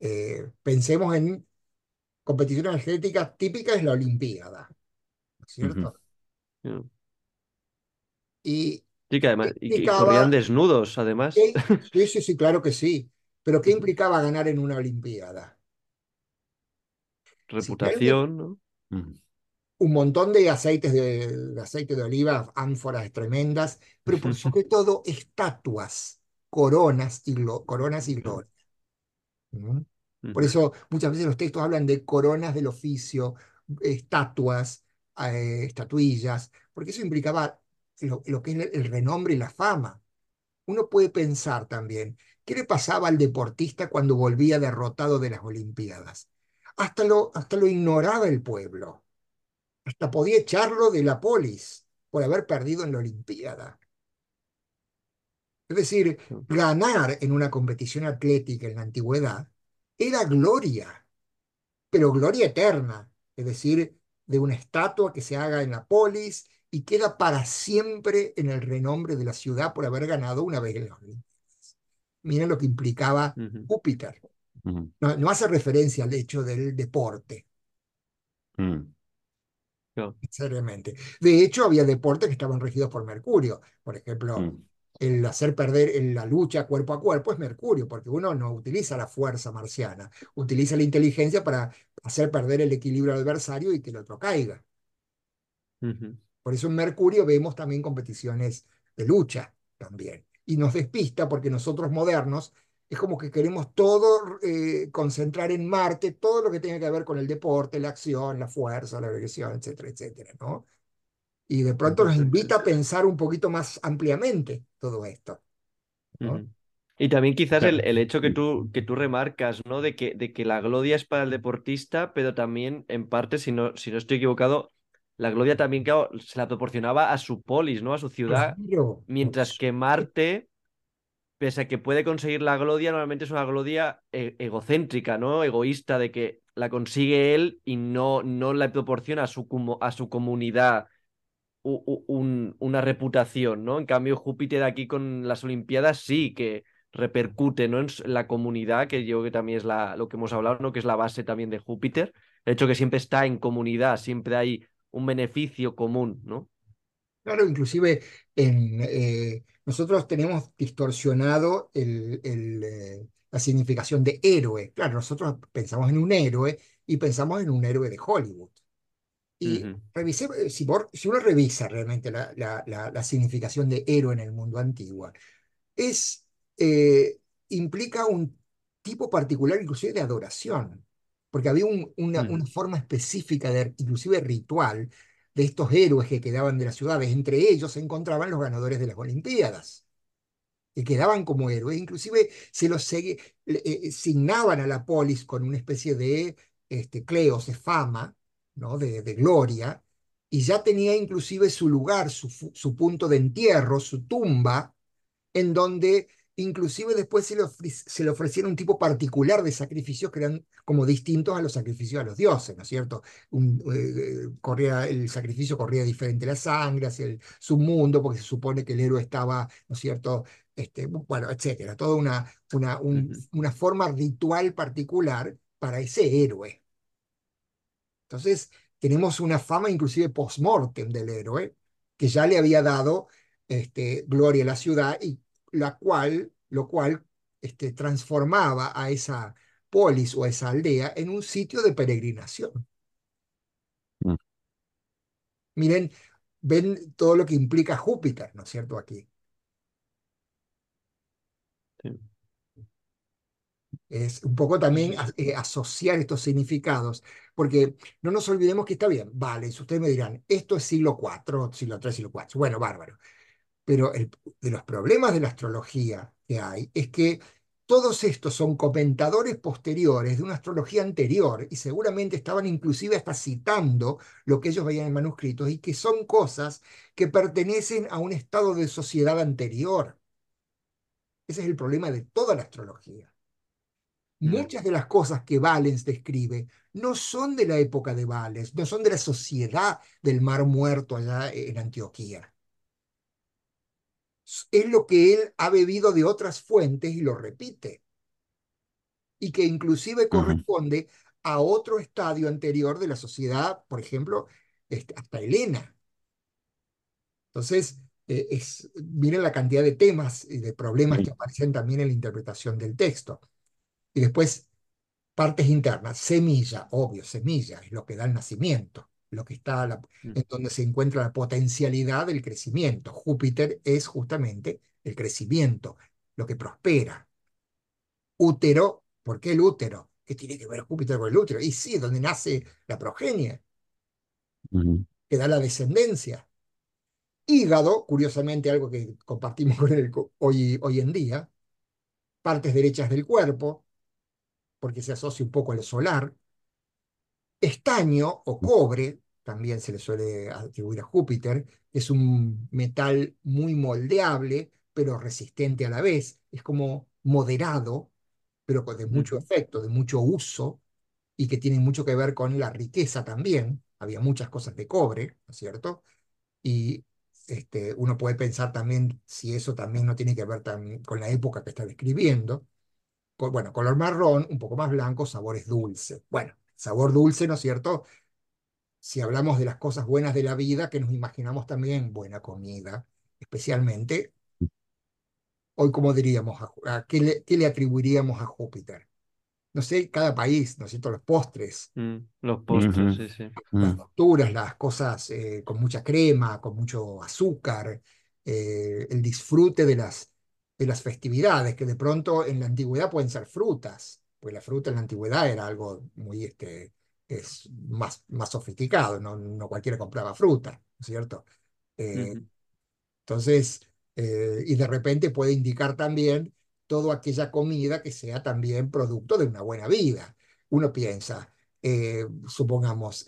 eh, pensemos en competiciones atléticas típicas es la Olimpiada, ¿no es cierto? Y Sí, que además, ¿qué y, corrían desnudos, además. ¿qué- sí, sí, sí, claro que sí. Pero ¿qué implicaba ganar en una Olimpiada? Reputación, ¿no? un montón de aceites de, de aceite de oliva, ánforas tremendas, pero por sobre todo estatuas, coronas y, glo- coronas y gloria. ¿Mm? Por eso muchas veces los textos hablan de coronas del oficio, estatuas, eh, estatuillas, porque eso implicaba lo, lo que es el, el renombre y la fama. Uno puede pensar también, ¿qué le pasaba al deportista cuando volvía derrotado de las Olimpiadas? Hasta lo, hasta lo ignoraba el pueblo hasta podía echarlo de la polis por haber perdido en la Olimpiada. Es decir, ganar en una competición atlética en la antigüedad era gloria, pero gloria eterna, es decir, de una estatua que se haga en la polis y queda para siempre en el renombre de la ciudad por haber ganado una vez en las Olimpiadas. Miren lo que implicaba. Júpiter. No, no hace referencia al hecho del deporte, ujú. Claro. necesariamente. De hecho, había deportes que estaban regidos por Mercurio. Por ejemplo, Mm. El hacer perder en la lucha cuerpo a cuerpo es Mercurio, porque uno no utiliza la fuerza marciana, utiliza la inteligencia para hacer perder el equilibrio al adversario y que el otro caiga. Por eso en Mercurio vemos también competiciones de lucha también. Y nos despista porque nosotros modernos es como que queremos todo eh, concentrar en Marte, todo lo que tenga que ver con el deporte, la acción, la fuerza, la agresión, etcétera, etcétera, ¿no? Y de pronto nos invita a pensar un poquito más ampliamente todo esto. Y también quizás el, el hecho que tú, que tú remarcas, ¿no? De que, de que la gloria es para el deportista, pero también, en parte, si no, si no estoy equivocado, la gloria también, claro, se la proporcionaba a su polis, ¿no? A su ciudad, mientras que Marte, pese a que puede conseguir la gloria, normalmente es una gloria e- egocéntrica, ¿no? Egoísta, de que la consigue él y no, no la proporciona a su, a su comunidad un- una reputación, ¿no? En cambio, Júpiter aquí con las Olimpiadas sí que repercute, ¿no? En la comunidad, que yo creo que también es la, lo que hemos hablado, ¿no? Que es la base también de Júpiter. El hecho que siempre está en comunidad, siempre hay un beneficio común, ¿no? Claro, inclusive en, eh, nosotros tenemos distorsionado el, el, eh, la significación de héroe. Claro, nosotros pensamos en un héroe y pensamos en un héroe de Hollywood. Y revisé- eh, si, si uno revisa realmente la, la- la- la significación de héroe en el mundo antiguo, es, eh, implica un tipo particular inclusive de adoración, porque había un- una, Ujú. una forma específica, de, inclusive ritual, de estos héroes que quedaban de las ciudades. Entre ellos se encontraban los ganadores de las Olimpiadas, que quedaban como héroes, inclusive se los le- eh, signaban a la polis con una especie de este, cleos, de fama, ¿no? de, de gloria, y ya tenía inclusive su lugar, su, punto de entierro, su tumba, en donde inclusive después se le, se le ofrecieron un tipo particular de sacrificios que eran como distintos a los sacrificios a los dioses, ¿no es cierto? Un, eh, corría, el sacrificio corría diferente la sangre hacia el submundo, porque se supone que el héroe estaba, ¿no es cierto? Este, bueno, etcétera, toda una, una, un- una forma ritual particular para ese héroe. Entonces, tenemos una fama inclusive post-mortem del héroe, que ya le había dado este, gloria a la ciudad y la cual, lo cual este, transformaba a esa polis o a esa aldea en un sitio de peregrinación. Mm. Miren, ven todo lo que implica Júpiter, ¿no es cierto? Aquí. Es un poco también eh, asociar estos significados, porque no nos olvidemos que está bien, vale, ustedes me dirán, esto es siglo IV, siglo III, siglo IV, bueno, bárbaro. Pero de los problemas de la astrología que hay es que todos estos son comentadores posteriores de una astrología anterior y seguramente estaban inclusive hasta citando lo que ellos veían en manuscritos y que son cosas que pertenecen a un estado de sociedad anterior. Ese es el problema de toda la astrología. Muchas de las cosas que Valens describe no son de la época de Valens, no son de la sociedad del Mar Muerto allá en Antioquía. Es lo que él ha bebido de otras fuentes y lo repite. Y que inclusive corresponde a otro estadio anterior de la sociedad, por ejemplo, este, hasta Helena. Entonces, eh, es, miren la cantidad de temas y de problemas que aparecen también en la interpretación del texto. Y después, partes internas, semilla, obvio, semilla, es lo que da el nacimiento, lo que está mm. en donde se encuentra la potencialidad del crecimiento. Júpiter es justamente el crecimiento, lo que prospera. Útero, ¿por qué el útero? ¿Qué tiene que ver Júpiter con el útero? Y sí, donde nace la progenie, que da la descendencia. Hígado, curiosamente algo que compartimos con él hoy, hoy en día, partes derechas del cuerpo, porque se asocia un poco al solar. Estaño o cobre, también se le suele atribuir a Júpiter, es un metal muy moldeable, pero resistente a la vez. Es como moderado, pero de mucho efecto, de mucho uso, y que tiene mucho que ver con la riqueza también. Había muchas cosas de cobre, ¿no es cierto? Y este, uno puede pensar también si eso también no tiene que ver con la época que está describiendo bueno, color marrón, un poco más blanco, sabores dulces. Bueno, sabor dulce, ¿no es cierto? Si hablamos de las cosas buenas de la vida, que nos imaginamos también buena comida, especialmente, hoy, ¿cómo diríamos? A, qué, le, atribuiríamos a Júpiter? no sé, cada país, ¿no es cierto? Los postres. Mm, los postres, sí, sí. Las docturas, las cosas eh, con mucha crema, con mucho azúcar, eh, el disfrute de las, de las festividades, que de pronto en la antigüedad pueden ser frutas, pues la fruta en la antigüedad era algo muy este, es más, más sofisticado, no, no cualquiera compraba fruta, ¿no es cierto? Eh, entonces, eh, y de repente puede indicar también toda aquella comida que sea también producto de una buena vida. Uno piensa, eh, supongamos,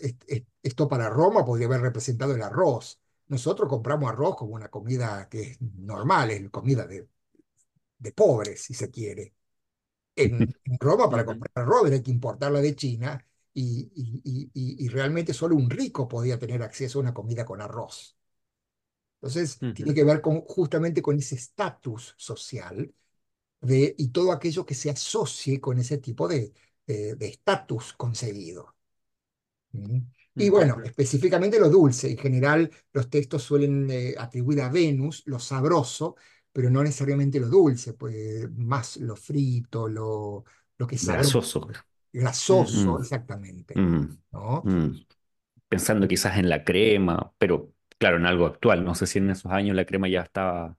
esto para Roma podría haber representado el arroz. Nosotros compramos arroz como una comida que es normal, es comida de de pobres, si se quiere. En, Roma, para comprar arroz, hay que importarla de China y, y, realmente solo un rico podía tener acceso a una comida con arroz. Entonces, tiene que ver con, justamente con ese estatus social de, y todo aquello que se asocie con ese tipo de estatus conseguido. ¿Mm? Y bueno, específicamente lo dulce. En general, los textos suelen eh, atribuir a Venus lo sabroso, pero no necesariamente lo dulce, pues más lo frito, lo, lo que sea. Grasoso. Grasoso, mm. exactamente. Mm. ¿no? Mm. Pensando quizás en la crema, pero claro, en algo actual. No sé si en esos años la crema ya estaba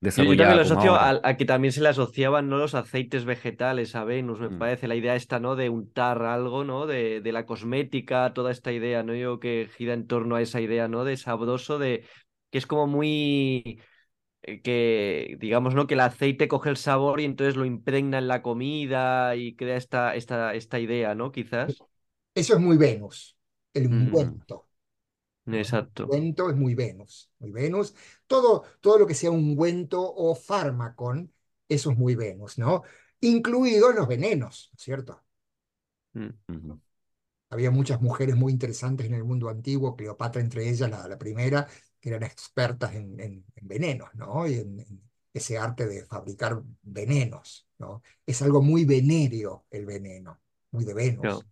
desarrollada. Yo, también lo asocio a, que también se le asociaban ¿no? los aceites vegetales a Venus, me parece. La idea esta, ¿no? De untar algo, ¿no? De, de, la cosmética, toda esta idea, ¿no? Yo que gira en torno a esa idea, ¿no? De sabroso, de que es como muy que digamos, ¿no? Que el aceite coge el sabor y entonces lo impregna en la comida y crea esta, esta, esta idea, ¿no? Quizás. Eso es muy Venus, el mm. ungüento. Exacto. El ungüento es muy Venus, muy Venus. Todo, todo lo que sea ungüento o fármacon, eso es muy Venus, ¿no? Incluidos los venenos, ¿cierto? Mm. Había muchas mujeres muy interesantes en el mundo antiguo, Cleopatra entre ellas, la, la primera, que eran expertas en, venenos, ¿no? Y en, ese arte de fabricar venenos, ¿no? Es algo muy venéreo el veneno, muy de Venus,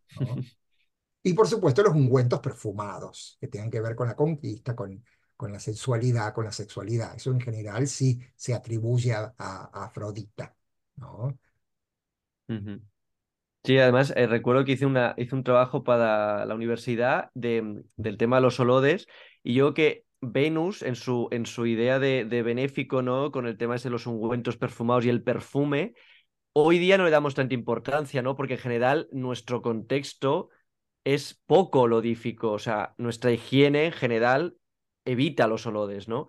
Y por supuesto los ungüentos perfumados, que tengan que ver con la conquista, con, con la sensualidad, con la sexualidad. Eso en general sí se atribuye a, Afrodita, ¿no? Sí, además eh, recuerdo que hice, una, hice un trabajo para la universidad de, del tema de los olodes y yo que Venus en su, en su idea de, de benéfico, ¿no? Con el tema de los ungüentos perfumados y el perfume, hoy día no le damos tanta importancia, ¿no? Porque en general nuestro contexto es poco olodífico, o sea, nuestra higiene en general evita los olodes, ¿no?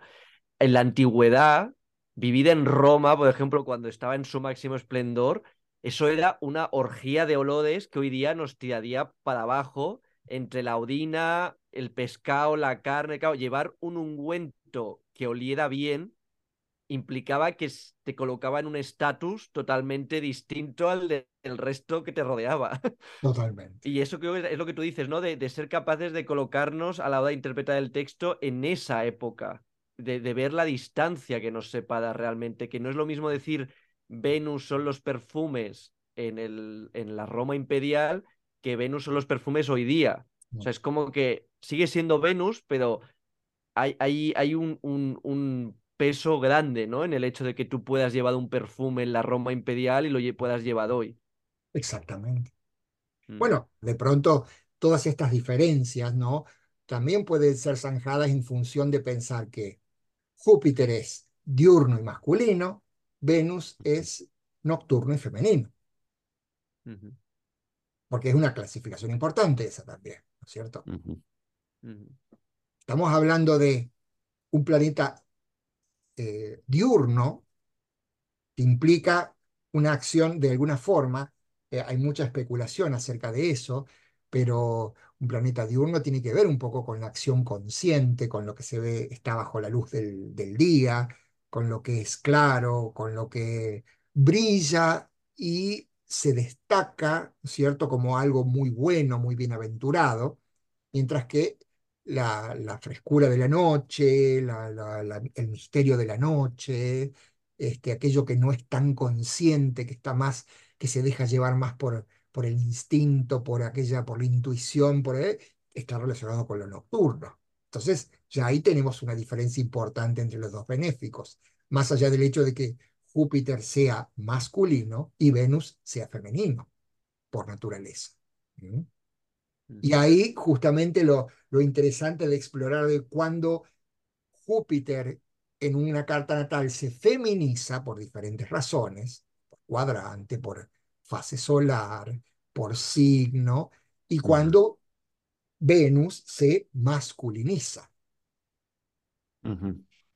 En la antigüedad, vivida en Roma, por ejemplo, cuando estaba en su máximo esplendor, eso era una orgía de olodes que hoy día nos tiraría para abajo entre la odina, el pescado, la carne, llevar un ungüento que oliera bien implicaba que te colocaba en un estatus totalmente distinto al del resto que te rodeaba. Totalmente. Y eso creo que es lo que tú dices, ¿no? De, ser capaces de colocarnos a la hora de interpretar el texto en esa época, de, ver la distancia que nos separa realmente, que no es lo mismo decir Venus son los perfumes en, el, en la Roma imperial que Venus son los perfumes hoy día. O sea, es como que sigue siendo Venus, pero hay, hay, hay un, un, un peso grande, ¿no? En el hecho de que tú puedas llevar un perfume en la Roma imperial y lo puedas llevar hoy. Exactamente. Mm. Bueno, de pronto todas estas diferencias, ¿no? También pueden ser zanjadas en función de pensar que Júpiter es diurno y masculino, Venus es nocturno y femenino. Porque es una clasificación importante esa también, ¿no es cierto? Estamos hablando de un planeta eh, diurno que implica una acción de alguna forma. Eh, hay mucha especulación acerca de eso, pero un planeta diurno tiene que ver un poco con la acción consciente, con lo que se ve, está bajo la luz del, del día, con lo que es claro, con lo que brilla y se destaca, ¿cierto?, como algo muy bueno, muy bienaventurado, mientras que la, frescura de la noche, el misterio de la noche, este, aquello que no es tan consciente, que está más, que se deja llevar más por, por el instinto, por aquella, por la intuición, por está relacionado con lo nocturno. Entonces, ya ahí tenemos una diferencia importante entre los dos benéficos, más allá del hecho de que Júpiter sea masculino y Venus sea femenino, por naturaleza. Y ahí justamente lo, lo interesante de explorar de cuando Júpiter en una carta natal se feminiza por diferentes razones, por cuadrante, por fase solar, por signo, y cuando Venus se masculiniza.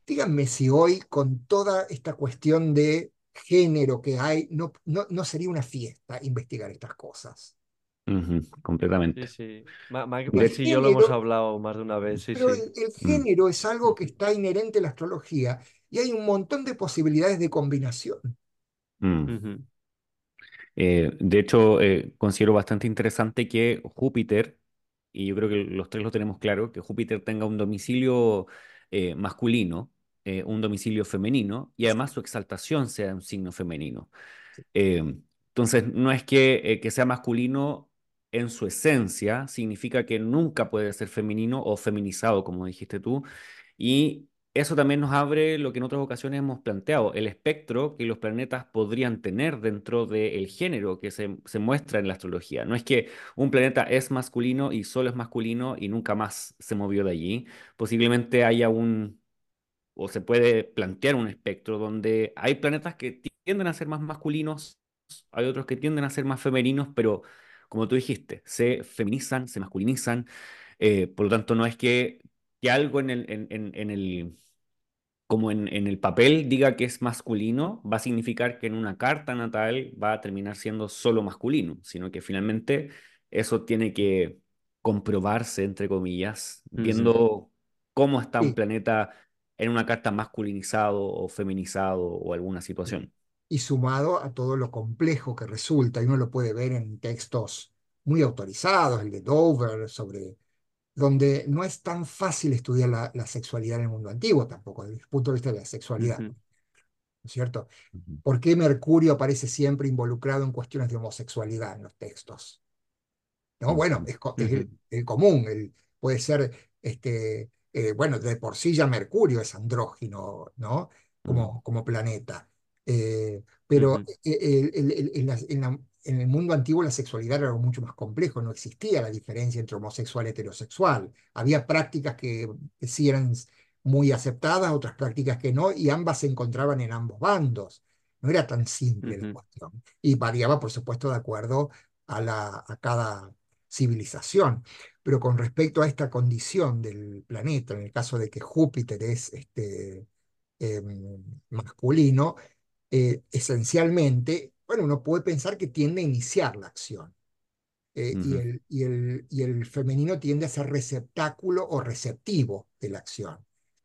Díganme si hoy, con toda esta cuestión de género que hay, no, no, no sería una fiesta investigar estas cosas completamente. Sí, sí. yo lo hemos hablado más de una vez. Sí, pero sí. El, mm. género es algo que está inherente a la astrología y hay un montón de posibilidades de combinación. Mm. Eh, de hecho, eh, considero bastante interesante que Júpiter, y yo creo que los tres lo tenemos claro, que Júpiter tenga un domicilio eh, masculino, un domicilio femenino, y además su exaltación sea un signo femenino. entonces, no es que, que sea masculino en su esencia significa que nunca puede ser femenino o feminizado, como dijiste tú. Y eso también nos abre lo que en otras ocasiones hemos planteado, el espectro que los planetas podrían tener dentro del género que se, se, muestra en la astrología. No es que un planeta es masculino y solo es masculino y nunca más se movió de allí. Posiblemente haya un, o se puede plantear un espectro donde hay planetas que tienden a ser más masculinos, hay otros que tienden a ser más femeninos, pero como tú dijiste, se feminizan, se masculinizan, eh, por lo tanto no es que, que algo en el, en, el como en, en, el papel diga que es masculino, va a significar que en una carta natal va a terminar siendo solo masculino, sino que finalmente eso tiene que comprobarse, entre comillas, mm, viendo cómo está un planeta en una carta masculinizado o feminizado o alguna situación y sumado a todo lo complejo que resulta, y uno lo puede ver en textos muy autorizados, el de Dover, sobre donde no es tan fácil estudiar la, sexualidad en el mundo antiguo tampoco, desde el punto de vista de la sexualidad. ¿No es cierto? ¿Por qué Mercurio aparece siempre involucrado en cuestiones de homosexualidad en los textos? ¿no? Bueno, es, el, común, el, puede ser, este, eh, bueno, de por sí ya Mercurio es andrógino, ¿no? Como, como planeta. Eh, pero en, el mundo antiguo la sexualidad era algo mucho más complejo, no existía la diferencia entre homosexual y heterosexual. Había prácticas que sí eran muy aceptadas, otras prácticas que no, y ambas se encontraban en ambos bandos. No era tan simple la cuestión. Y variaba, por supuesto, de acuerdo a, la, a cada civilización. Pero con respecto a esta condición del planeta, en el caso de que Júpiter es este, em, masculino, eh, esencialmente, bueno, uno puede pensar que tiende a iniciar la acción. Eh, y, el, y, el, y, el, femenino tiende a ser receptáculo o receptivo de la acción.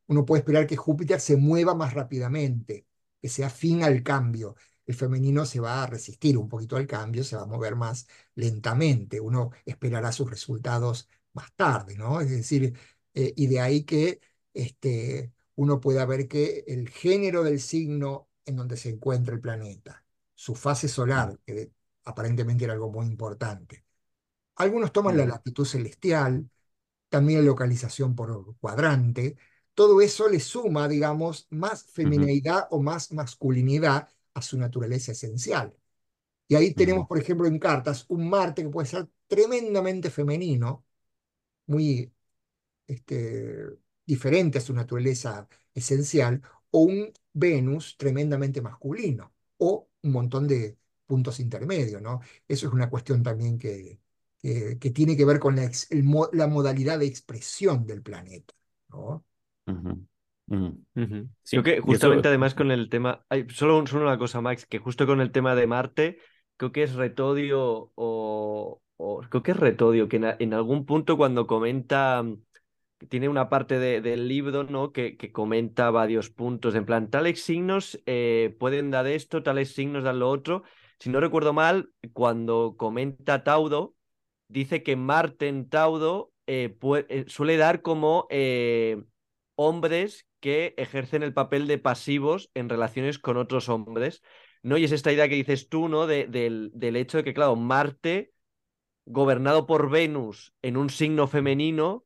Uno puede esperar que Júpiter se mueva más rápidamente, que sea fin al cambio. El femenino se va a resistir un poquito al cambio, se va a mover más lentamente. Uno esperará sus resultados más tarde, ¿no? Es decir, eh, y de ahí que este, uno pueda ver que el género del signo en donde se encuentra el planeta, su fase solar, que aparentemente era algo muy importante. Algunos toman la latitud celestial, también la localización por cuadrante, todo eso le suma, digamos, más feminidad o más masculinidad a su naturaleza esencial. Y ahí tenemos, por ejemplo, en cartas un Marte que puede ser tremendamente femenino, muy este, diferente a su naturaleza esencial, o un Venus tremendamente masculino, o un montón de puntos intermedios, ¿no? Eso es una cuestión también que, que, tiene que ver con la, la, modalidad de expresión del planeta, ¿no? Creo que justamente además con el tema, solo, solo, una cosa, Max, que justo con el tema de Marte, creo que es Retodio o, creo que es Retodio, que en, algún punto cuando comenta, tiene una parte del libro, ¿no? Que, que, comenta varios puntos, en plan, tales signos eh, pueden dar esto, tales signos dan lo otro. Si no recuerdo mal, cuando comenta Taudo, dice que Marte en Taudo eh, eh, suele dar como hombres que ejercen el papel de pasivos en relaciones con otros hombres, ¿no? Y es esta idea que dices tú, ¿no? De, del, del hecho de que, claro, Marte, gobernado por Venus en un signo femenino,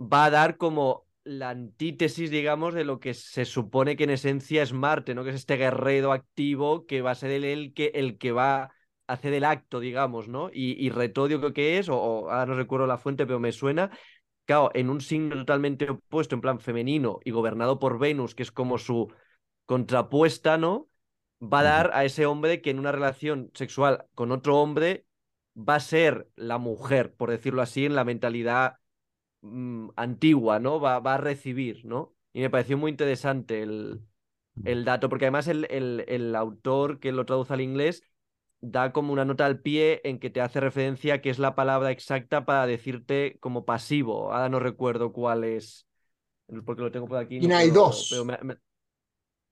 va a dar como la antítesis, digamos, de lo que se supone que en esencia es Marte, ¿no? Que es este guerrero activo que va a ser el, que, el que va a hacer el acto, digamos, ¿no? Y, y Retodio creo que es, o, o, ahora no recuerdo la fuente, pero me suena, claro, en un signo totalmente opuesto, en plan femenino y gobernado por Venus, que es como su contrapuesta, ¿no? Va a dar a ese hombre que en una relación sexual con otro hombre va a ser la mujer, por decirlo así, en la mentalidad mm, antigua, ¿no? Va, va, a recibir, ¿no? Y me pareció muy interesante el, el dato, porque además el, el, el autor que lo traduce al inglés da como una nota al pie en que te hace referencia que es la palabra exacta para decirte como pasivo. Ahora no recuerdo cuál es, porque lo tengo por aquí. Y hay dos.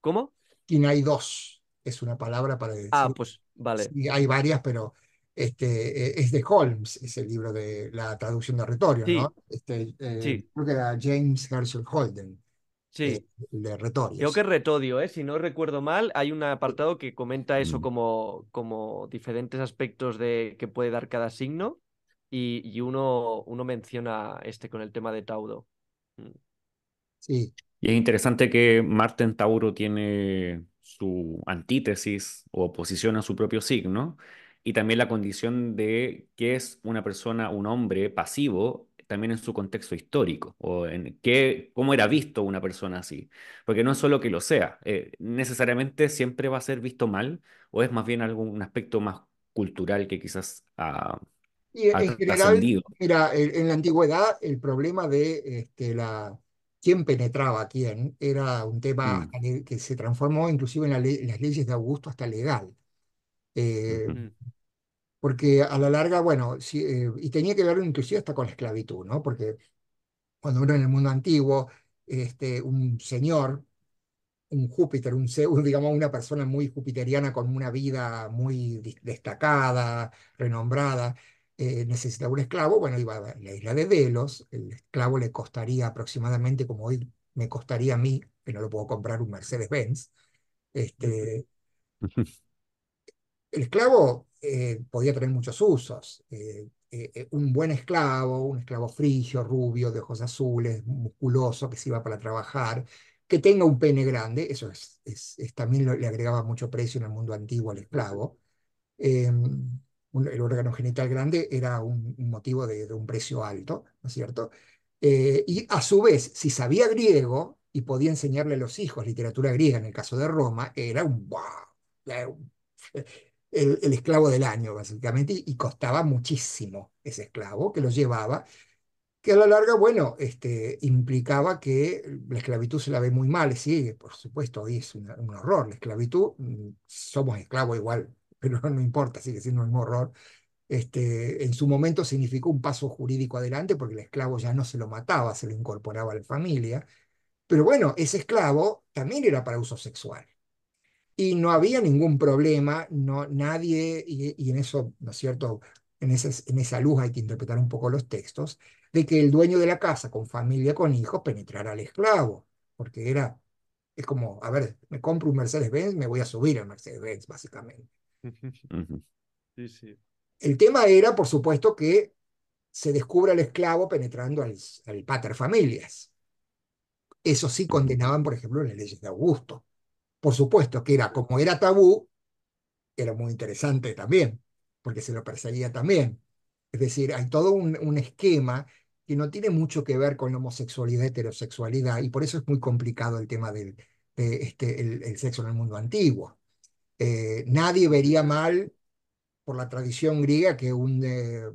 ¿Cómo? Y hay dos. Es una palabra para decir. Ah, pues vale. hay varias, pero este, e, es de Holmes, es el libro de la traducción de Retorio, ¿no? Este, eh, sí. Creo que era James Herschel Holden. Sí. Eh, de Retorio. Creo que Retodio, ¿eh? si no recuerdo mal, hay un apartado que comenta eso mm. como, como diferentes aspectos de que puede dar cada signo y, y uno, uno menciona este con el tema de Tauro. Mm. Sí. Y es interesante que Marte en Tauro tiene su antítesis o oposición a su propio signo y también la condición de que es una persona, un hombre pasivo también en su contexto histórico o en qué, cómo era visto una persona así. Porque no es solo que lo sea, eh, necesariamente siempre va a ser visto mal o es más bien algún aspecto más cultural que quizás ha, y en general, mira, en la antigüedad el problema de este, la, quién penetraba a quién era un tema mm. que se transformó inclusive en, las leyes de Augusto hasta legal. Eh, porque a la larga, bueno, eh, y tenía que ver inclusive hasta con la esclavitud, ¿no? Porque cuando uno en el mundo antiguo, este, un señor, un Júpiter, un Zeus, digamos, una persona muy jupiteriana con una vida muy destacada, renombrada, eh, necesitaba un esclavo, bueno, iba a la isla de Delos, el esclavo le costaría aproximadamente, como hoy me costaría a mí, que no lo puedo comprar un Mercedes-Benz, este, el esclavo eh, podía tener muchos usos. Eh, un buen esclavo, un esclavo frigio, rubio, de ojos azules, musculoso, que se iba para trabajar, que tenga un pene grande, eso es, también le agregaba mucho precio en el mundo antiguo al esclavo. Em, el órgano genital grande era un, motivo de, un precio alto, ¿no es cierto? Eh, y a su vez, si sabía griego y podía enseñarle a los hijos literatura griega, en el caso de Roma, era un wow, el, esclavo del año, básicamente, y, costaba muchísimo ese esclavo que lo llevaba, que a la larga, bueno, este, implicaba que la esclavitud se la ve muy mal, sí, por supuesto, hoy es un, un horror, la esclavitud, mm, somos esclavos igual, pero no importa, sigue siendo un horror. Este, en su momento significó un paso jurídico adelante porque el esclavo ya no se lo mataba, se lo incorporaba a la familia. Pero bueno, ese esclavo también era para uso sexual. Y no había ningún problema, no, nadie, y, en eso, ¿no es cierto? En, en esa luz hay que interpretar un poco los textos, de que el dueño de la casa, con familia, con hijos, penetrara al esclavo, porque era, es como, a ver, me compro un Mercedes-Benz, me voy a subir al Mercedes-Benz, básicamente. El tema era, por supuesto, que se descubra el esclavo penetrando al, al pater familias. Eso sí condenaban, por ejemplo, en las leyes de Augusto. Por supuesto que era, como era tabú, era muy interesante también, porque se lo perseguía también. Es decir, hay todo un, esquema que no tiene mucho que ver con la homosexualidad, heterosexualidad, y por eso es muy complicado el tema del de este, el sexo en el mundo antiguo. Eh, nadie vería mal por la tradición griega que un, eh, eh,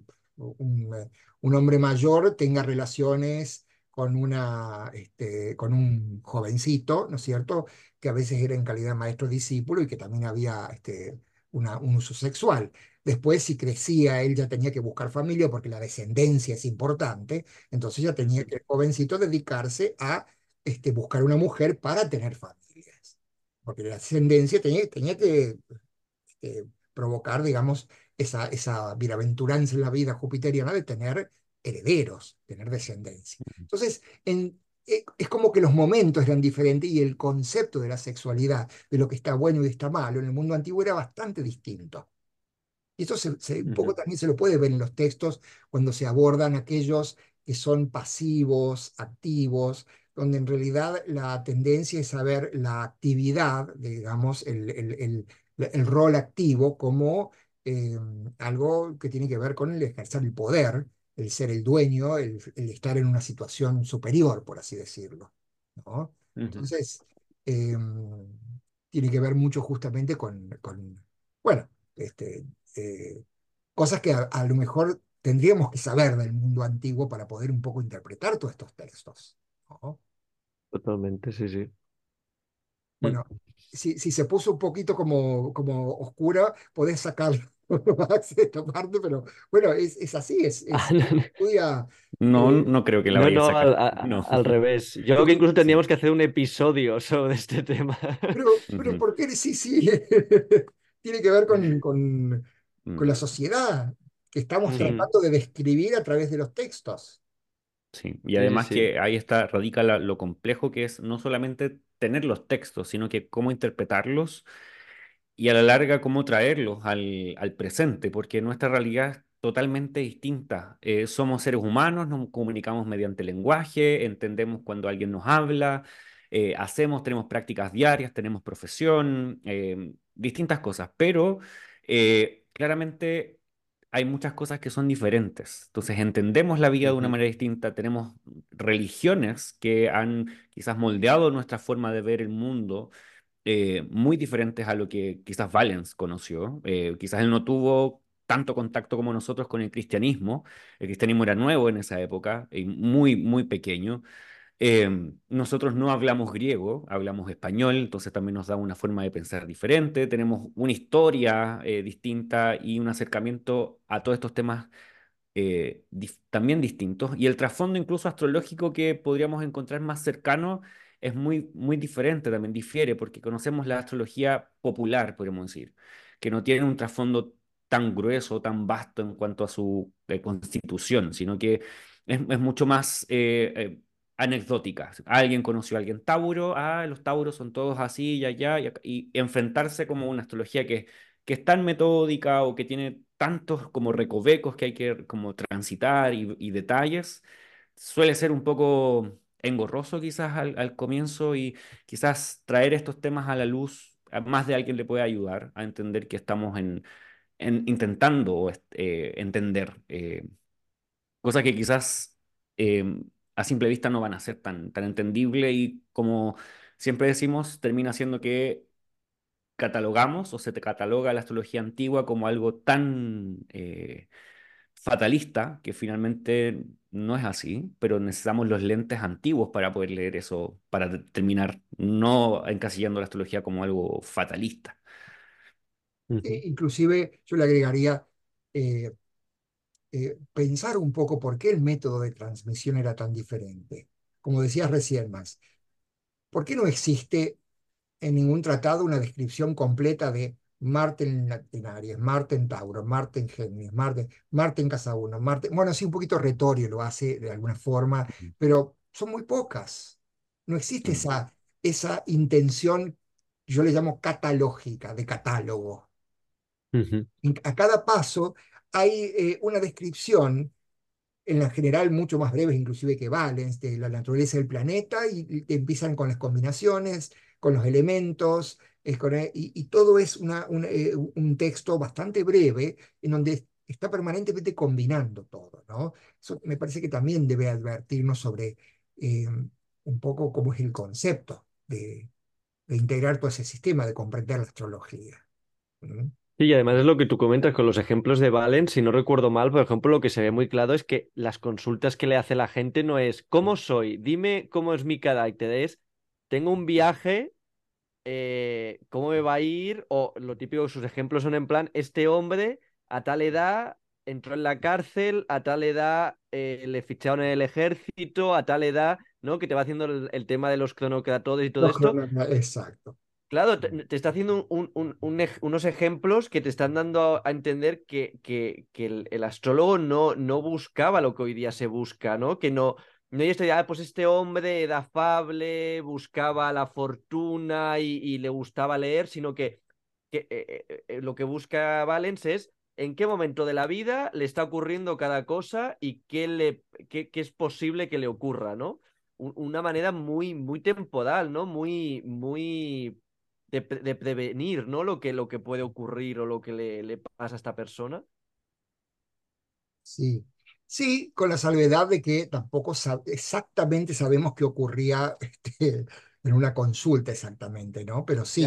un, hombre mayor tenga relaciones con, una, este, con un jovencito, ¿no es cierto?, que a veces era en calidad maestro-discípulo y que también había este, una, un uso sexual. Después, si crecía, él ya tenía que buscar familia porque la descendencia es importante, entonces ya tenía que el jovencito dedicarse a este, buscar una mujer para tener familia porque la ascendencia tenía, tenía que provocar, digamos, esa, esa bienaventuranza en la vida jupiteriana de tener herederos, tener descendencia. Entonces, en, eh, es como que los momentos eran diferentes y el concepto de la sexualidad, de lo que está bueno y está malo, en el mundo antiguo era bastante distinto. Y se, un poco también se lo puede ver en los textos cuando se abordan aquellos que son pasivos, activos, donde en realidad la tendencia es a ver la actividad, digamos, el, el, el, rol activo como eh, algo que tiene que ver con el ejercer el poder, el ser el dueño, el, estar en una situación superior, por así decirlo. ¿no? Entonces, eh, tiene que ver mucho justamente con, con bueno, este, eh, cosas que a, lo mejor tendríamos que saber del mundo antiguo para poder un poco interpretar todos estos textos. Totalmente, sí, sí. Bueno, si, si se puso un poquito como, como oscura, podés sacar esta parte, pero bueno, es, es así, es, ah, no, eh, no, creo que la vaya no, a sacar. Al, al, revés. Yo creo que incluso tendríamos que hacer un episodio sobre este tema. Pero, pero ¿por qué? Sí, sí. Tiene que ver con, con, con la sociedad que estamos tratando de describir a través de los textos. Sí, y además que ahí está, radica lo complejo que es no solamente tener los textos, sino que cómo interpretarlos y a la larga cómo traerlos al, al presente, porque nuestra realidad es totalmente distinta. Eh, somos seres humanos, nos comunicamos mediante lenguaje, entendemos cuando alguien nos habla, eh, hacemos, tenemos prácticas diarias, tenemos profesión, eh, distintas cosas, pero claramente hay muchas cosas que son diferentes. Entonces entendemos la vida de una manera distinta, tenemos religiones que han quizás moldeado nuestra forma de ver el mundo eh, muy diferentes a lo que quizás Valens conoció. Eh, quizás él no tuvo tanto contacto como nosotros con el cristianismo. El cristianismo era nuevo en esa época y muy, muy pequeño. Em, nosotros no hablamos griego, hablamos español, entonces también nos da una forma de pensar diferente, tenemos una historia eh, distinta y un acercamiento a todos estos temas eh, también distintos. Y el trasfondo incluso astrológico que podríamos encontrar más cercano es muy, muy diferente, también difiere, porque conocemos la astrología popular, podríamos decir, que no tiene un trasfondo tan grueso, tan vasto en cuanto a su eh, constitución, sino que es, mucho más anecdóticas. Alguien conoció a alguien Tauro, ah, los Tauros son todos así y allá, y, enfrentarse como una astrología que, que es tan metódica o que tiene tantos como recovecos que hay que como transitar y detalles, suele ser un poco engorroso quizás al, al, comienzo y quizás traer estos temas a la luz a más de alguien le puede ayudar a entender que estamos en, en intentando eh, entender eh, cosas que quizás eh, a simple vista no van a ser tan, tan entendible y como siempre decimos, termina siendo que catalogamos o se te cataloga la astrología antigua como algo tan eh, fatalista que finalmente no es así, pero necesitamos los lentes antiguos para poder leer eso, para terminar no encasillando la astrología como algo fatalista. Inclusive yo le agregaría eh, eh, pensar un poco por qué el método de transmisión era tan diferente. Como decías recién más, ¿por qué no existe en ningún tratado una descripción completa de Marte en Aries, Marte en Tauro, Marte en Géminis, Marte, Marte en Casa 1, Marte, bueno, sí, un poquito retorio lo hace de alguna forma, pero son muy pocas. No existe esa, esa intención, yo le llamo catalógica, de catálogo. A cada paso hay eh, una descripción, en la general mucho más breve inclusive que Valens, de la naturaleza del planeta, y, empiezan con las combinaciones, con los elementos, eh, y, todo es una, eh, un texto bastante breve en donde está permanentemente combinando todo. ¿no? Eso me parece que también debe advertirnos sobre un poco cómo es el concepto de, de, integrar todo ese sistema, de comprender la astrología. Sí, y además es lo que tú comentas con los ejemplos de Valen, si no recuerdo mal, por ejemplo, lo que se ve muy claro es que las consultas que le hace la gente no es ¿cómo soy? Dime cómo es mi carácter, es tengo un viaje, eh, ¿cómo me va a ir? O lo típico, sus ejemplos son en plan, este hombre a tal edad entró en la cárcel, a tal edad eh, le ficharon en el ejército, a tal edad, ¿no? Que te va haciendo el, tema de los cronocratodes y todo esto. Exacto. Claro, te, está haciendo unos ejemplos que te están dando a, entender que, que, el, astrólogo no, no buscaba lo que hoy día se busca, ¿no? Que no, no este, ah, pues este hombre era afable, buscaba la fortuna y, le gustaba leer, sino que, que eh, eh, eh, lo que busca Valens es en qué momento de la vida le está ocurriendo cada cosa y qué, le, qué, qué es posible que le ocurra, ¿no? Una manera muy, muy temporal, ¿no? Muy, muy de, prevenir, ¿no? Lo que, lo que puede ocurrir o lo que le, le pasa a esta persona. Sí, sí, con la salvedad de que tampoco exactamente sabemos qué ocurría este, en una consulta exactamente, ¿no? Pero sí,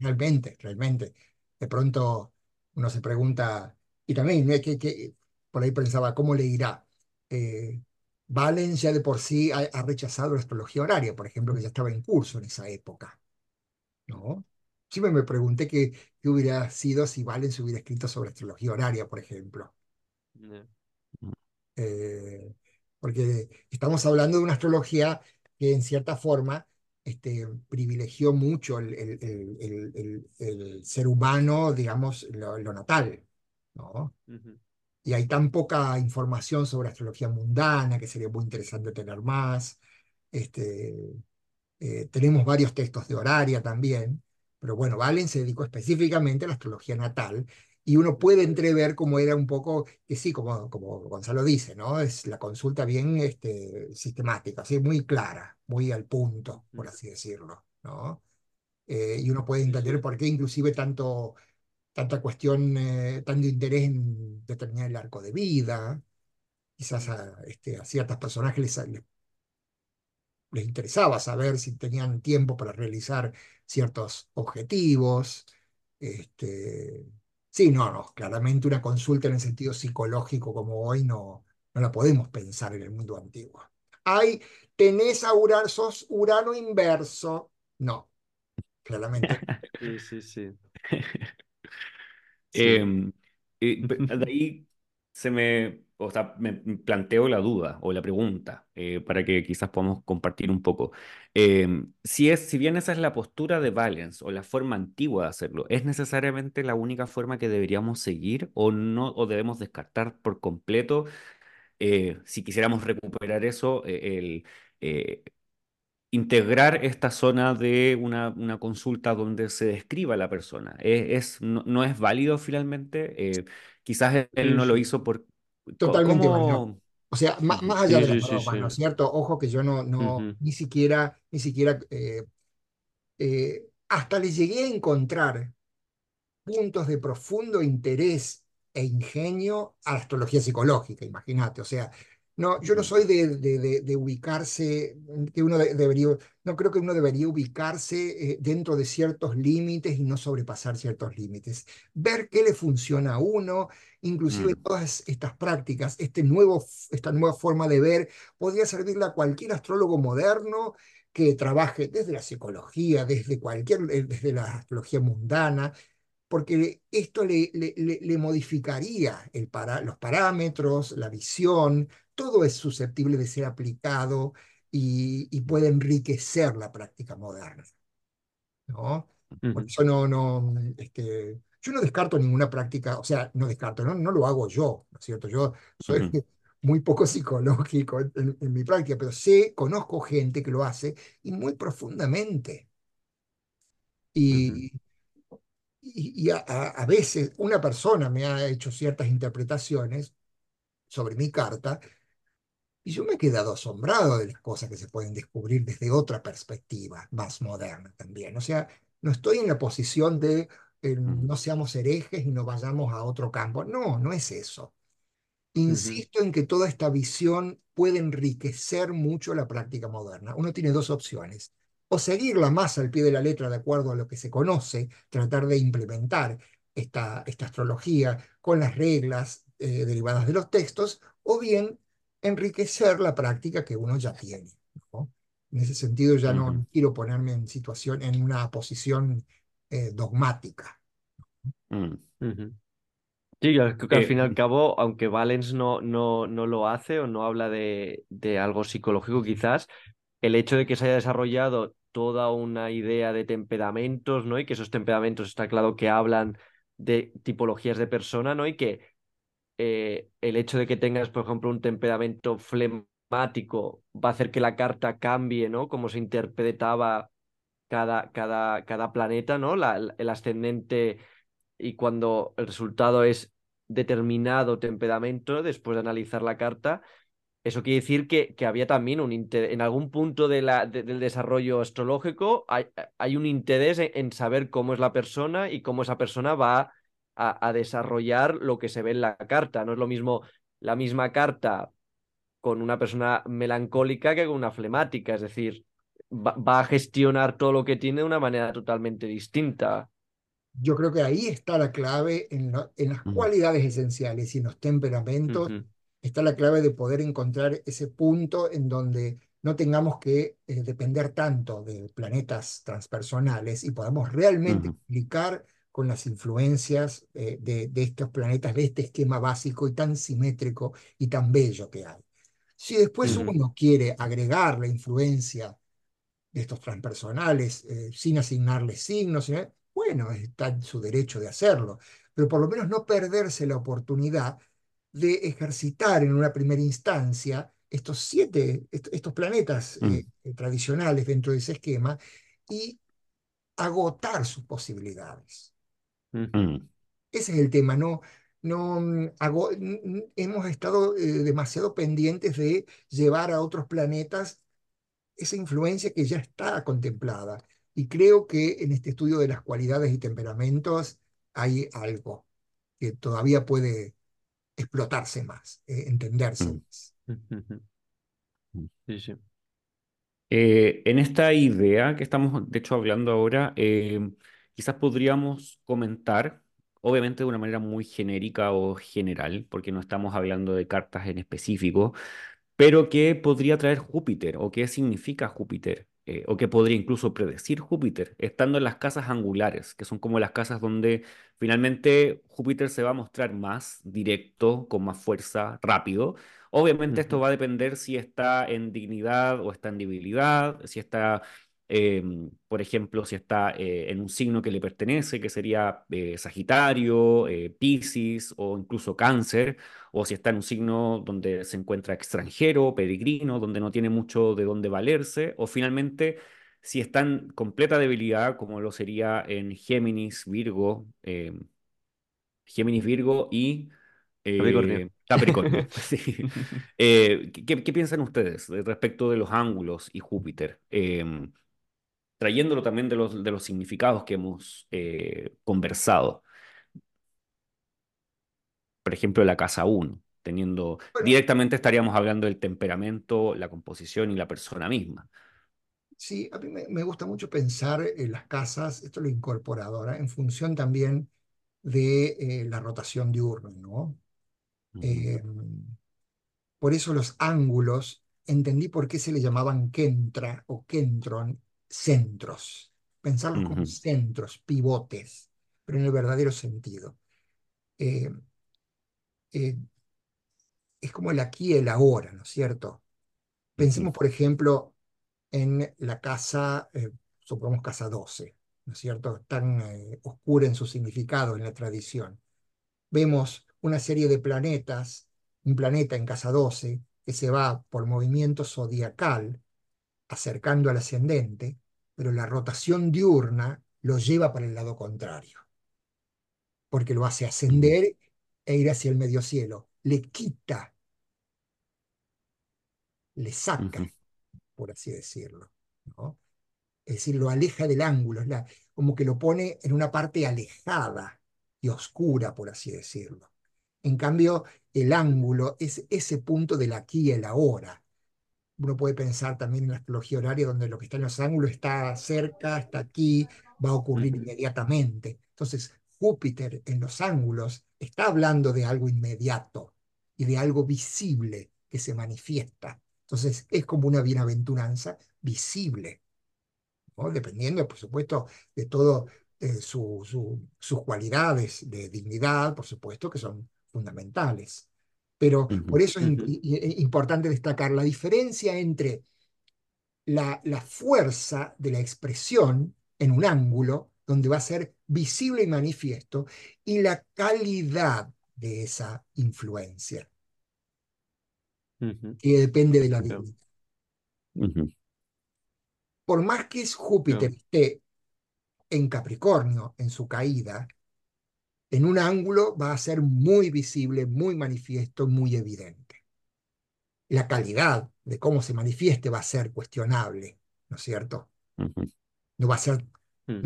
realmente, realmente. De pronto uno se pregunta, y también que, que por ahí pensaba, ¿cómo le irá? Eh, Valen ya de por sí ha, ha, rechazado la astrología horaria, por ejemplo, que ya estaba en curso en esa época. ¿no? Siempre me pregunté qué, qué hubiera sido si Valen se hubiera escrito sobre astrología horaria, por ejemplo. Eh, porque estamos hablando de una astrología que en cierta forma este, privilegió mucho el, el, el, ser humano, digamos, lo, natal, ¿no? Y hay tan poca información sobre astrología mundana que sería muy interesante tener más. Este, eh, tenemos varios textos de horaria también, pero bueno, Valen se dedicó específicamente a la astrología natal y uno puede entrever cómo era un poco, que sí, como, como Gonzalo dice, ¿no? Es la consulta bien este, sistemática, así, muy clara, muy al punto, por así decirlo, ¿no? Eh, y uno puede entender por qué inclusive tanto, tanta cuestión, eh, tanto interés en determinar el arco de vida, quizás a, este, a ciertos personajes les, les les interesaba saber si tenían tiempo para realizar ciertos objetivos. Este, sí, no, no, claramente una consulta en el sentido psicológico como hoy no, no la podemos pensar en el mundo antiguo. Hay, tenés a Urano, sos Urano inverso. No, claramente. Sí, sí, sí. Em, de ahí se me o sea, me planteo la duda o la pregunta eh, para que quizás podamos compartir un poco. Em, si, es, si bien esa es la postura de Valence o la forma antigua de hacerlo, ¿es necesariamente la única forma que deberíamos seguir o no o debemos descartar por completo? Eh, si quisiéramos recuperar eso, eh, el, integrar esta zona de una, una, consulta donde se describa la persona. Es, no, es válido finalmente. Eh, quizás él no lo hizo por... Totalmente válido. O sea, más, allá de la broma, ¿no es cierto? Ojo que yo no, no ni siquiera, ni siquiera, eh, eh, hasta le llegué a encontrar puntos de profundo interés e ingenio a la astrología psicológica, imagínate. O sea, no, yo no soy de, de, ubicarse, que uno debería, no creo que uno debería ubicarse eh, dentro de ciertos límites y no sobrepasar ciertos límites. Ver qué le funciona a uno, inclusive mm. todas estas prácticas, este nuevo, esta nueva forma de ver, podría servirle a cualquier astrólogo moderno que trabaje desde la psicología, desde cualquier, eh, desde la astrología mundana, porque esto le, le, le modificaría el para, los parámetros, la visión, todo es susceptible de ser aplicado y, puede enriquecer la práctica moderna. ¿no? Por eso no, no, este, yo no descarto ninguna práctica, o sea, no descarto, no, no lo hago yo, ¿no es cierto? Yo soy muy poco psicológico en, mi práctica, pero sé, conozco gente que lo hace y muy profundamente. Y, y, a, a, veces una persona me ha hecho ciertas interpretaciones sobre mi carta y yo me he quedado asombrado de las cosas que se pueden descubrir desde otra perspectiva, más moderna también. O sea, no estoy en la posición de eh, no seamos herejes y no vayamos a otro campo. No, no es eso. Insisto en que toda esta visión puede enriquecer mucho la práctica moderna. Uno tiene dos opciones. O seguirla más al pie de la letra de acuerdo a lo que se conoce, tratar de implementar esta, esta astrología con las reglas eh, derivadas de los textos, o bien enriquecer la práctica que uno ya tiene. En ese sentido ya no quiero ponerme en situación, en una posición eh, dogmática. Mm. Sí, yo creo que al fin y al cabo, aunque Valens no, no, no lo hace o no habla de, de algo psicológico quizás, el hecho de que se haya desarrollado toda una idea de temperamentos, ¿no? Y que esos temperamentos está claro que hablan de tipologías de persona, ¿no? Y que eh, el hecho de que tengas, por ejemplo, un temperamento flemático va a hacer que la carta cambie, ¿no? Como se interpretaba cada, cada, cada planeta, ¿no? el ascendente y cuando el resultado es determinado temperamento, después de analizar la carta, eso quiere decir que, que había también un interés, en algún punto de la, del desarrollo astrológico hay, hay un interés en, saber cómo es la persona y cómo esa persona va a, desarrollar lo que se ve en la carta. No es lo mismo la misma carta con una persona melancólica que con una flemática, es decir, va, a gestionar todo lo que tiene de una manera totalmente distinta. Yo creo que ahí está la clave en, en las cualidades esenciales y en los temperamentos. Está la clave de poder encontrar ese punto en donde no tengamos que eh, depender tanto de planetas transpersonales y podamos realmente explicar con las influencias eh, de, estos planetas, de este esquema básico y tan simétrico y tan bello que hay. Si después uno quiere agregar la influencia de estos transpersonales eh, sin asignarles signos, bueno, está en su derecho de hacerlo, pero por lo menos no perderse la oportunidad de ejercitar en una primera instancia estos siete, estos planetas mm. eh, tradicionales dentro de ese esquema y agotar sus posibilidades. Mm. Ese es el tema, no, no mm, hago, hemos estado eh, demasiado pendientes de llevar a otros planetas esa influencia que ya está contemplada. Y creo que en este estudio de las cualidades y temperamentos hay algo que todavía puede explotarse más, eh, entenderse mm. más. Sí, sí. Eh, en esta idea que estamos, de hecho, hablando ahora, Quizás podríamos comentar, obviamente de una manera muy genérica o general, porque no estamos hablando de cartas en específico, pero qué podría traer Júpiter o qué significa Júpiter. Eh, o qué podría incluso predecir Júpiter, estando en las casas angulares, que son como las casas donde finalmente Júpiter se va a mostrar más directo, con más fuerza, rápido. Obviamente esto va a depender si está en dignidad o está en debilidad, si está Em, por ejemplo, si está eh, en un signo que le pertenece, que sería eh, Sagitario, eh, Piscis o incluso Cáncer, o si está en un signo donde se encuentra extranjero, peregrino, donde no tiene mucho de dónde valerse, o finalmente si está en completa debilidad, como lo sería en Géminis, Virgo, em, Géminis, Virgo y Capricornio. Capricornio. ¿qué, qué, piensan ustedes respecto de los ángulos y Júpiter? Trayéndolo también de los, de los significados que hemos eh, conversado. Por ejemplo, la casa 1, teniendo directamente estaríamos hablando del temperamento, la composición y la persona misma. Sí, a mí me, gusta mucho pensar en las casas, esto lo incorporado ahora, en función también de eh, la rotación diurna, ¿no? Em, por eso los ángulos, entendí por qué se le llamaban Kentra o Kentron centros, pensarlos como centros, pivotes, pero en el verdadero sentido. Eh, eh, es como el aquí y el ahora, ¿no es cierto? Pensemos, por ejemplo, en la casa, eh, supongamos casa 12, ¿no es cierto? Tan oscura en su significado en la tradición. Vemos una serie de planetas, un planeta en casa 12, que se va por movimiento zodiacal, acercando al ascendente, pero la rotación diurna lo lleva para el lado contrario, porque lo hace ascender e ir hacia el medio cielo, le quita, le saca, por así decirlo. ¿no? Es decir, lo aleja del ángulo, es la, como que lo pone en una parte alejada y oscura, por así decirlo. En cambio, el ángulo es ese punto del aquí y el ahora, uno puede pensar también en la astrología horaria, donde lo que está en los ángulos está cerca, está aquí, va a ocurrir inmediatamente. Entonces, Júpiter en los ángulos está hablando de algo inmediato y de algo visible que se manifiesta. Entonces, es como una bienaventuranza visible, dependiendo, por supuesto, de todo eh, sus cualidades de dignidad, por supuesto, que son fundamentales. Pero por eso es importante destacar la diferencia entre la, la, fuerza de la expresión en un ángulo, donde va a ser visible y manifiesto, y la calidad de esa influencia, que depende de la divinidad. Por más que Júpiter esté en Capricornio en su caída, en un ángulo va a ser muy visible, muy manifiesto, muy evidente. La calidad de cómo se manifieste va a ser cuestionable, ¿no es cierto? No va a ser, mm.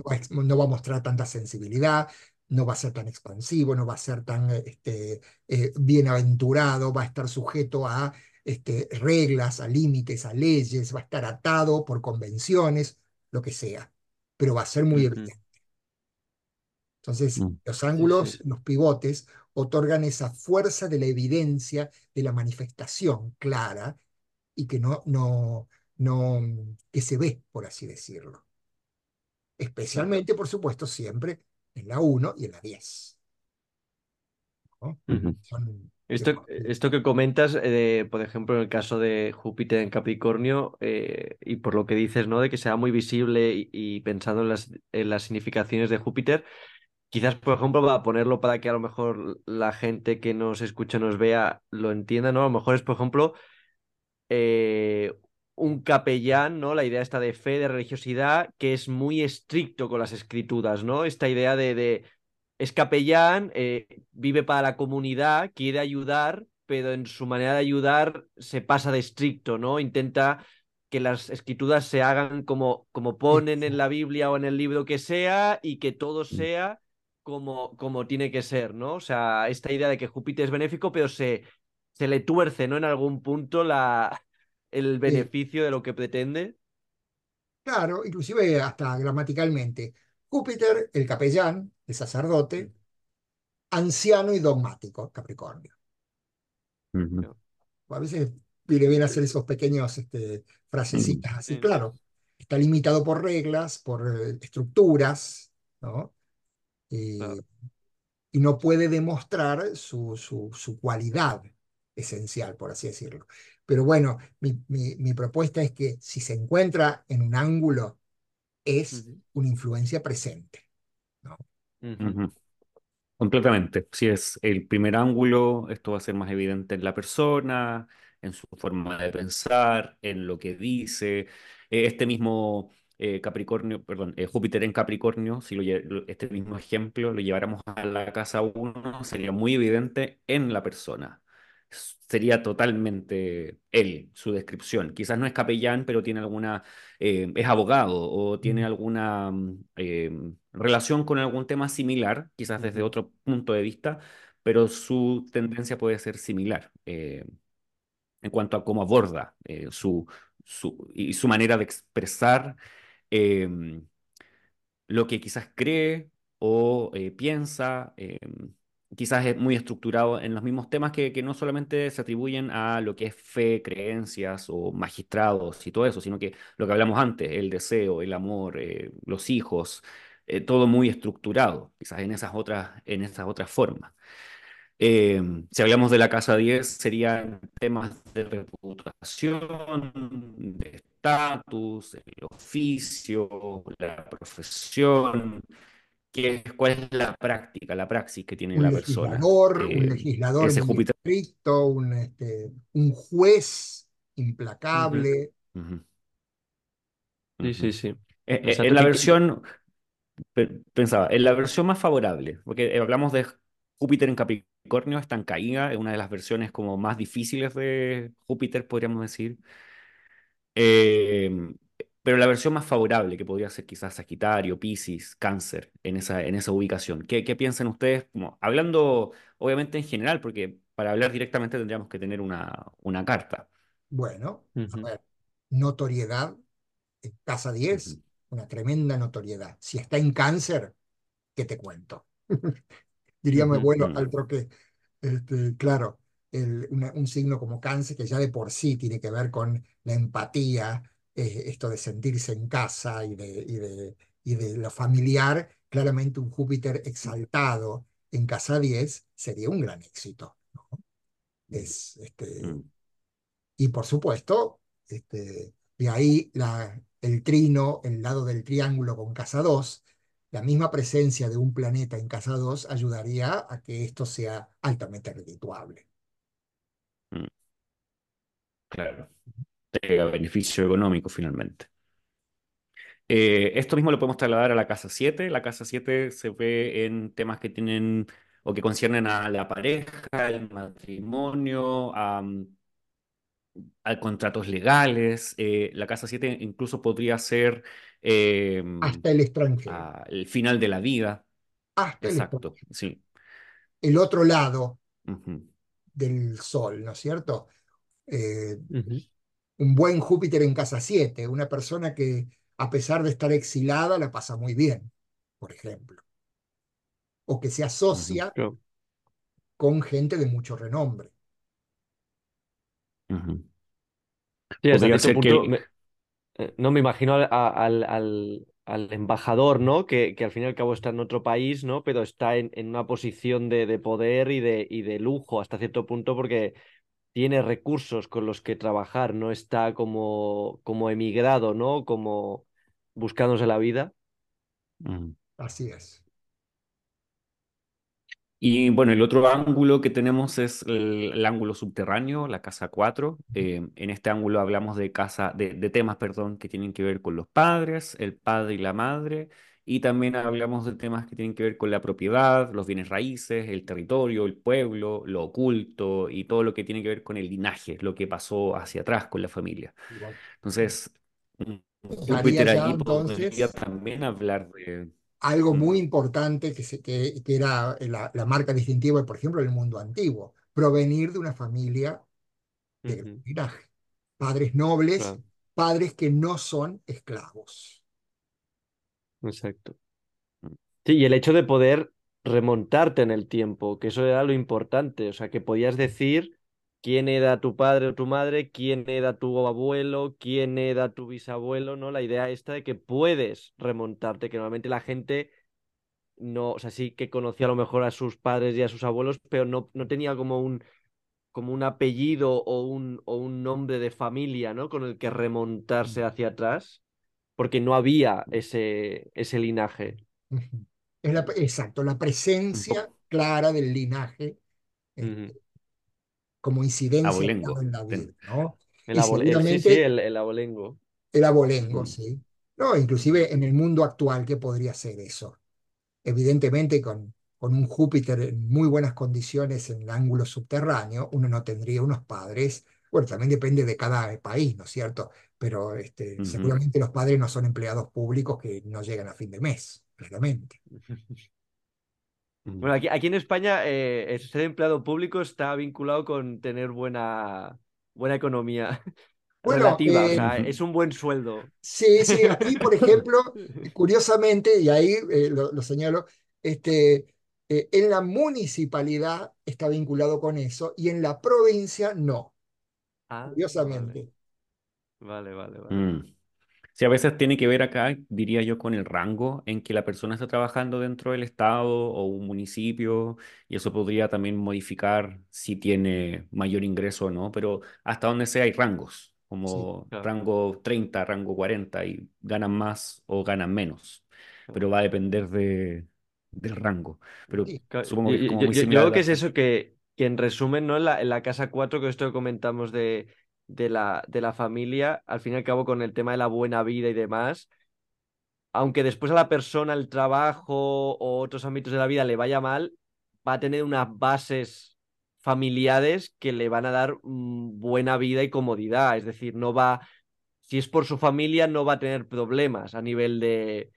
no va, a mostrar tanta sensibilidad, no va a ser tan expansivo, no va a ser tan este, eh, bienaventurado, va a estar sujeto a este, reglas, a límites, a leyes, va a estar atado por convenciones, lo que sea, pero va a ser muy evidente. Entonces, mm. los ángulos, los pivotes, otorgan esa fuerza de la evidencia, de la manifestación clara y que no, no, no, que se ve, por así decirlo. Especialmente, por supuesto, siempre en la 1 y en la 10. esto, esto, que comentas, eh, por ejemplo, en el caso de Júpiter en Capricornio, eh, y por lo que dices, ¿no? De que sea muy visible y, pensando en las, en las significaciones de Júpiter, Quizás, por ejemplo, a ponerlo para que a lo mejor la gente que nos escucha, nos vea, lo entienda, ¿no? A lo mejor es, por ejemplo, eh, un capellán, ¿no? La idea esta de fe, de religiosidad, que es muy estricto con las escrituras, ¿no? Esta idea de, es capellán, eh, vive para la comunidad, quiere ayudar, pero en su manera de ayudar se pasa de estricto, ¿no? Intenta que las escrituras se hagan como, como ponen en la Biblia o en el libro que sea y que todo sea como, como tiene que ser, ¿no? O sea, esta idea de que Júpiter es benéfico, pero se, se le tuerce, ¿no? En algún punto la, el beneficio de lo que pretende. Claro, inclusive hasta gramaticalmente. Júpiter, el capellán, el sacerdote, anciano y dogmático, Capricornio. A veces viene bien hacer esos pequeños este, frasecitas así, claro. Está limitado por reglas, por eh, estructuras, ¿no? Eh, y no puede demostrar su, su, cualidad esencial, por así decirlo. Pero bueno, mi, mi, propuesta es que si se encuentra en un ángulo es una influencia presente. ¿no? Completamente. Si es el primer ángulo, esto va a ser más evidente en la persona, en su forma de pensar, en lo que dice. Eh, este mismo eh, Capricornio, perdón, eh, Júpiter en Capricornio, si lo, este mismo ejemplo lo lleváramos a la casa 1, sería muy evidente en la persona. Sería totalmente él, su descripción. Quizás no es capellán, pero tiene alguna, eh, es abogado o tiene alguna mm, relación con algún tema similar, quizás desde otro punto de vista, pero su tendencia puede ser similar en cuanto a cómo aborda su, su, y su manera de expresar Em, lo que quizás cree o eh, piensa, em, quizás es muy estructurado en los mismos temas que, no solamente se atribuyen a lo que es fe, creencias o magistrados y todo eso, sino que lo que hablamos antes, el deseo, el amor, eh, los hijos, eh, todo muy estructurado, quizás en esas otras, en esas otras formas. Eh, si hablamos de la casa 10, serían temas de reputación, de estatus, el oficio, la profesión, qué, cuál es la práctica, la praxis que tiene la persona. un eh, legislador muy estricto, un, este, un juez implacable. Sí, sí, sí. Eh, en la versión, pensaba, en la versión más favorable, porque hablamos de Júpiter en Capricornio está en caída, es una de las versiones como más difíciles de Júpiter, podríamos decir. Em, pero la versión más favorable, que podría ser quizás Sagitario, Piscis, Cáncer, en esa, en esa ubicación. ¿Qué, qué piensan ustedes? Como, hablando obviamente en general, porque para hablar directamente tendríamos que tener una, una carta. Bueno, a ver, notoriedad, casa 10, una tremenda notoriedad. Si está en cáncer, ¿qué te cuento? diríamos, bueno, al troque. Este, claro, el, un signo como cáncer que ya de por sí tiene que ver con la empatía, eh, esto de sentirse en casa y de, y de, y de lo familiar, claramente un Júpiter exaltado en casa 10 sería un gran éxito. ¿no? Es, este, mm. y por supuesto, este, de ahí la, el trino, el lado del triángulo con casa 2, la misma presencia de un planeta en casa 2 ayudaría a que esto sea altamente redituable. Mm. Claro, beneficio económico finalmente. Eh, esto mismo lo podemos trasladar a la casa 7. La casa 7 se ve en temas que tienen o que conciernen a la pareja, al matrimonio, a, contratos legales. Eh, la casa 7 incluso podría ser Em, Hasta el extranjero. el final de la vida. Hasta Exacto, el sí. El otro lado del Sol, ¿no es cierto? Eh, un buen Júpiter en casa 7, una persona que a pesar de estar exilada la pasa muy bien, por ejemplo. O que se asocia con gente de mucho renombre. Sí, que... Eh, no me imagino al, al, embajador, ¿no? Que, que, al fin y al cabo está en otro país, ¿no? Pero está en, en una posición de, de, poder y de, y de lujo hasta cierto punto porque tiene recursos con los que trabajar, no está como, como emigrado, ¿no? Como buscándose la vida. Así es. Y bueno, el otro ángulo que tenemos es el, ángulo subterráneo, la casa 4. Eh, en este ángulo hablamos de, casa, de, temas perdón, que tienen que ver con los padres, el padre y la madre, y también hablamos de temas que tienen que ver con la propiedad, los bienes raíces, el territorio, el pueblo, lo oculto y todo lo que tiene que ver con el linaje, lo que pasó hacia atrás con la familia. Entonces, Júpiter allí podría también hablar de algo muy importante que, se, que, que era la, la, marca distintiva, por ejemplo, en el mundo antiguo, provenir de una familia de linaje, padres nobles, padres que no son esclavos. Exacto. Sí, y el hecho de poder remontarte en el tiempo, que eso era lo importante, o sea, que podías decir quién era tu padre o tu madre, quién era tu abuelo, quién era tu bisabuelo, ¿no? La idea esta de que puedes remontarte, que normalmente la gente no, o sea, sí que conocía a lo mejor a sus padres y a sus abuelos, pero no, no tenía como un, como un apellido o un, o un nombre de familia, ¿no? Con el que remontarse hacia atrás. Porque no había ese, ese linaje. Exacto, la presencia clara del linaje este, como incidencia en la vida, ¿no? El, sí, sí, el, el, abolengo. El abolengo, sí. No, inclusive en el mundo actual, ¿qué podría ser eso? Evidentemente con, con un Júpiter en muy buenas condiciones en el ángulo subterráneo, uno no tendría unos padres, bueno, también depende de cada país, ¿no es cierto? Pero este, seguramente los padres no son empleados públicos que no llegan a fin de mes, claramente. Bueno, aquí, aquí en España eh, ser empleado público está vinculado con tener buena, buena economía relativa, o sea, eh, es un buen sueldo. Sí, sí, aquí, por ejemplo, curiosamente, y ahí eh, lo, señalo, este, en la municipalidad está vinculado con eso y en la provincia no. Ah, curiosamente. Vale, vale, vale. Mm. Sí, a veces tiene que ver acá, diría yo, con el rango en que la persona está trabajando dentro del estado o un municipio, y eso podría también modificar si tiene mayor ingreso o no, pero hasta donde sea hay rangos, como rango 30, rango 40, y ganan más o ganan menos, pero va a depender de, del rango. Pero supongo que como yo, creo que es eso que, que en resumen, ¿no? La, en la casa 4, que esto comentamos de de la, de la familia, al fin y al cabo con el tema de la buena vida y demás, aunque después a la persona, el trabajo o otros ámbitos de la vida le vaya mal, va a tener unas bases familiares que le van a dar mm, buena vida y comodidad. Es decir, no va, si es por su familia, no va a tener problemas a nivel de,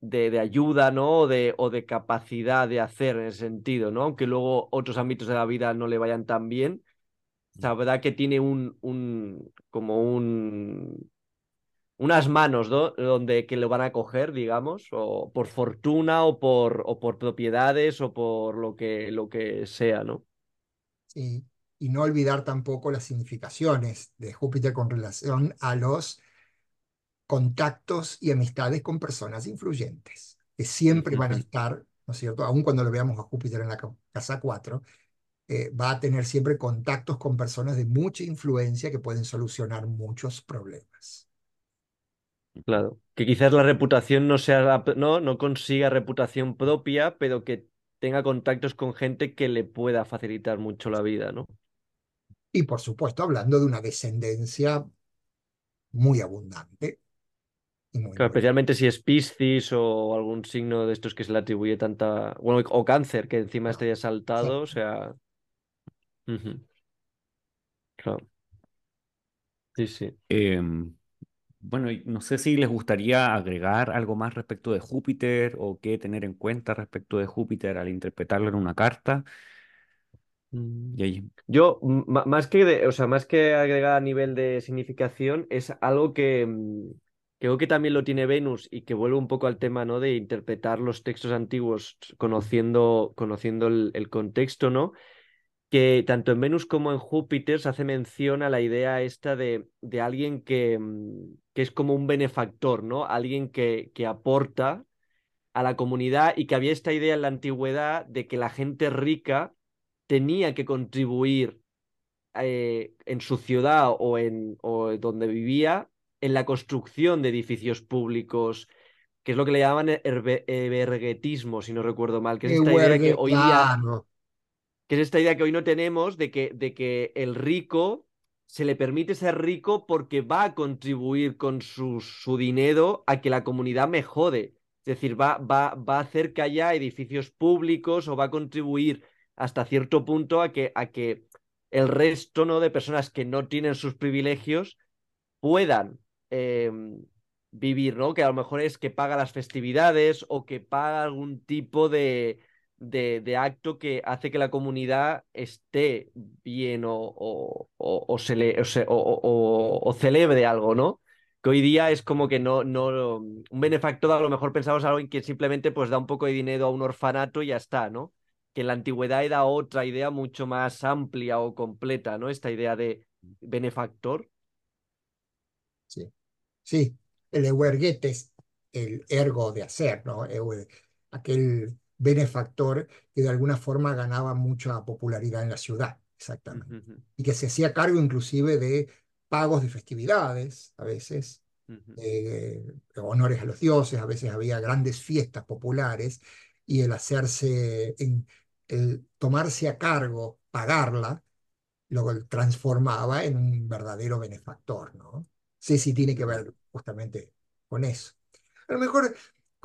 de, de, ayuda, ¿no? O de, o de capacidad de hacer en ese sentido, ¿no? Aunque luego otros ámbitos de la vida no le vayan tan bien, sabrá que tiene un, un como un unas manos ¿no? donde que lo van a coger, digamos, o por fortuna o por, o por propiedades o por lo que, lo que sea, ¿no? Sí, y no olvidar tampoco las significaciones de Júpiter con relación a los contactos y amistades con personas influyentes, que siempre van a estar, ¿no es cierto? Aún cuando lo veamos a Júpiter en la casa 4, eh, va a tener siempre contactos con personas de mucha influencia que pueden solucionar muchos problemas. Claro, que quizás la reputación no sea, no, no consiga reputación propia, pero que tenga contactos con gente que le pueda facilitar mucho la vida, ¿no? Y por supuesto, hablando de una descendencia muy abundante. especialmente si es Piscis o algún signo de estos que se le atribuye tanta. Bueno, o cáncer, que encima esté saltado, o sea. Claro. Sí, sí. Em, bueno, no sé si les gustaría agregar algo más respecto de Júpiter o qué tener en cuenta respecto de Júpiter al interpretarlo en una carta. Mm. Yo, más que, o sea, más que agregar a nivel de significación, es algo que, mm, creo que también lo tiene Venus y que vuelve un poco al tema, ¿no? De interpretar los textos antiguos conociendo, conociendo el contexto, ¿no? Que tanto en Venus como en Júpiter se hace mención a la idea esta de, de alguien que, mm, que, es como un benefactor, ¿no? Alguien que, que aporta a la comunidad y que había esta idea en la antigüedad de que la gente rica tenía que contribuir eh, en su ciudad o en o donde vivía en la construcción de edificios públicos, que es lo que le llaman everguetismo, si no recuerdo mal, que es esta idea que hoy día que es esta idea que hoy no tenemos de que, de que el rico se le permite ser rico porque va a contribuir con su, su dinero a que la comunidad mejore. Es decir, va, va, va, a hacer que haya edificios públicos o va a contribuir hasta cierto punto a que, a que el resto ¿no? de personas que no tienen sus privilegios puedan em, vivir, ¿no? Que a lo mejor es que paga las festividades o que paga algún tipo de, de, acto que hace que la comunidad esté bien o, o, o, o, celebre algo, ¿no? Que hoy día es como que no, no, un benefactor a lo mejor pensamos algo en que simplemente pues da un poco de dinero a un orfanato y ya está, ¿no? Que en la antigüedad era otra idea mucho más amplia o completa, ¿no? Esta idea de benefactor. Sí, sí, el es el ergo de hacer, ¿no? Aquel benefactor que de alguna forma ganaba mucha popularidad en la ciudad, exactamente. Y que se hacía cargo inclusive de pagos de festividades, a veces, honores a los dioses, a veces había grandes fiestas populares y el hacerse, en, el tomarse a cargo, pagarla, lo transformaba en un verdadero benefactor, ¿no? Sí, sí, tiene que ver justamente con eso. A lo mejor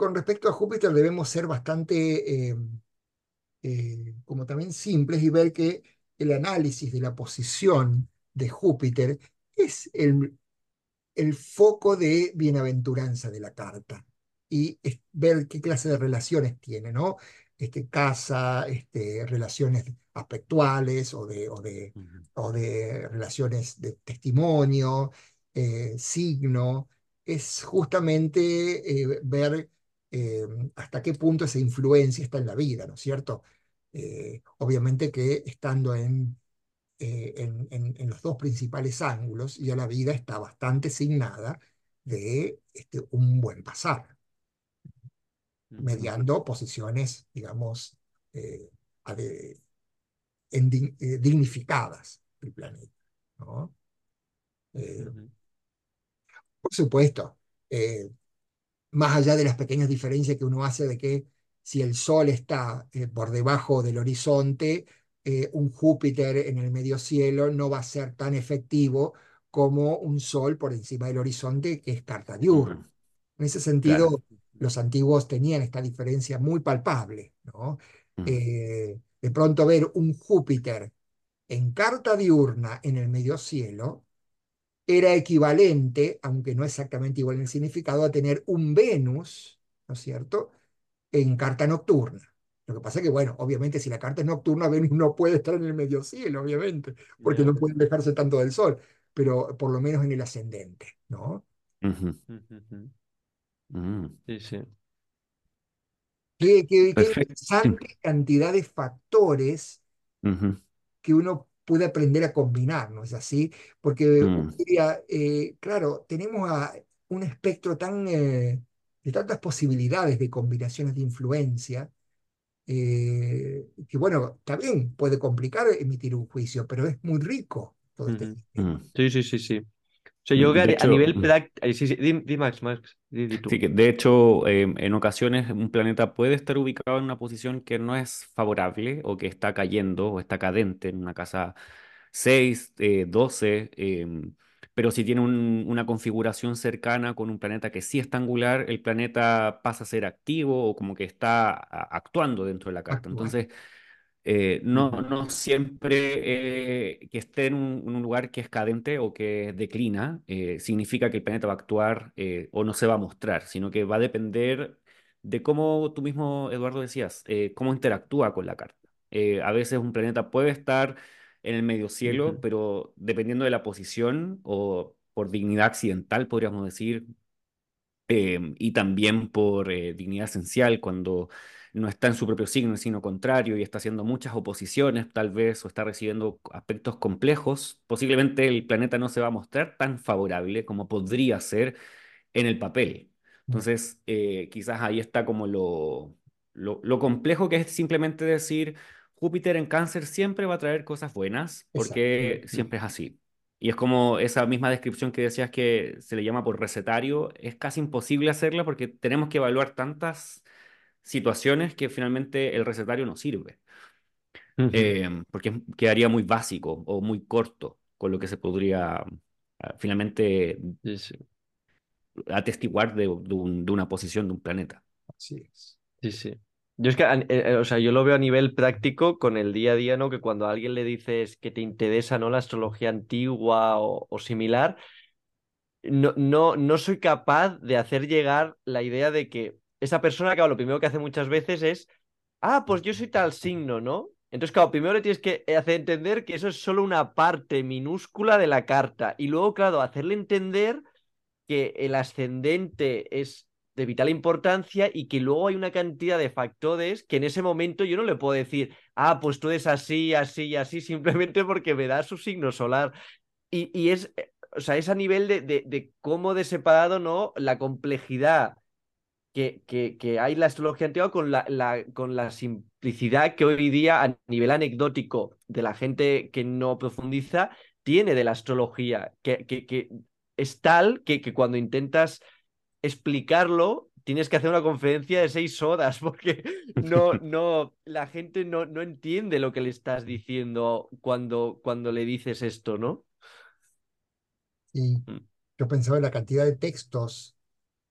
con respecto a Júpiter debemos ser bastante, eh, eh, como también simples y ver que el análisis de la posición de Júpiter es el, el foco de bienaventuranza de la carta. Y ver qué clase de relaciones tiene, ¿no? Este, casa, este, relaciones aspectuales o de, o de, o de relaciones de testimonio, eh, signo, es justamente eh, ver eh, hasta qué punto esa influencia está en la vida, ¿no es cierto? obviamente que estando en, en, en, los dos principales ángulos, ya la vida está bastante signada de este, un buen pasar, mediando posiciones, digamos, dignificadas del planeta. ¿no? Por supuesto, eh, más allá de las pequeñas diferencias que uno hace de que si el Sol está eh, por debajo del horizonte, eh, un Júpiter en el medio cielo no va a ser tan efectivo como un Sol por encima del horizonte, que es carta diurna. En ese sentido, los antiguos tenían esta diferencia muy palpable. ¿no? de pronto ver un Júpiter en carta diurna en el medio cielo era equivalente, aunque no exactamente igual en el significado, a tener un Venus, ¿no es cierto?, en carta nocturna. Lo que pasa es que, bueno, obviamente si la carta es nocturna, Venus no puede estar en el medio cielo, obviamente, porque no puede alejarse tanto del Sol, pero por lo menos en el ascendente, ¿no? Mm. Sí, sí. Qué, interesante cantidad de factores que uno puede aprender a combinar, ¿no es así? Porque, mm. eh, claro, tenemos a un espectro tan, eh, de tantas posibilidades de combinaciones de influencia, eh, que bueno, también puede complicar emitir un juicio, pero es muy rico todo este mm. Sí, sí, sí, sí. O sea, yo a nivel práctico. Sí, sí, di, Max, Max. Sí, que de hecho, en ocasiones un planeta puede estar ubicado en una posición que no es favorable o que está cayendo o está cadente en una casa 6, 12, eh, em, pero si tiene una configuración cercana con un planeta que sí está angular, el planeta pasa a ser activo o como que está actuando dentro de la carta. Entonces, eh, no, no siempre eh, que esté en un, lugar que es cadente o que declina eh, significa que el planeta va a actuar o no se va a mostrar, sino que va a depender de cómo tú mismo, Eduardo, decías, cómo interactúa con la carta. a veces un planeta puede estar en el medio cielo, pero dependiendo de la posición o por dignidad accidental, podríamos decir, y también por dignidad esencial, cuando no está en su propio signo, sino contrario, y está haciendo muchas oposiciones tal vez, o está recibiendo aspectos complejos, posiblemente el planeta no se va a mostrar tan favorable como podría ser en el papel. Entonces, eh, quizás ahí está como lo, lo, complejo que es simplemente decir, Júpiter en cáncer siempre va a traer cosas buenas, porque siempre es así. Y es como esa misma descripción que decías que se le llama por recetario, es casi imposible hacerla porque tenemos que evaluar tantas situaciones que finalmente el recetario no sirve. Eh, porque quedaría muy básico o muy corto con lo que se podría ah, finalmente atestiguar de, una posición de un planeta. Así es. Sí, sí. Yo es que, eh, eh, o sea, yo lo veo a nivel práctico con el día a día, ¿no? Que cuando a alguien le dices que te interesa, ¿no? La astrología antigua o, o similar, no, no, no soy capaz de hacer llegar la idea de que esa persona, claro, lo primero que hace muchas veces es, ah, pues yo soy tal signo, ¿no? Entonces, claro, primero le tienes que hacer entender que eso es solo una parte minúscula de la carta. Y luego, claro, hacerle entender que el ascendente es de vital importancia y que luego hay una cantidad de factores que en ese momento yo no le puedo decir, ah, pues tú eres así, así y así, simplemente porque me da su signo solar. Y, y es, eh, o sea, a nivel de, de, de cómo de separado, ¿no? La complejidad que, que, hay la astrología antigua con la, la, con la simplicidad que hoy día a nivel anecdótico de la gente que no profundiza tiene de la astrología, que, que, es tal que, que cuando intentas explicarlo tienes que hacer una conferencia de seis horas porque no, no, la gente no, no entiende lo que le estás diciendo cuando, cuando le dices esto, ¿no? Y Mm. yo pensaba en la cantidad de textos que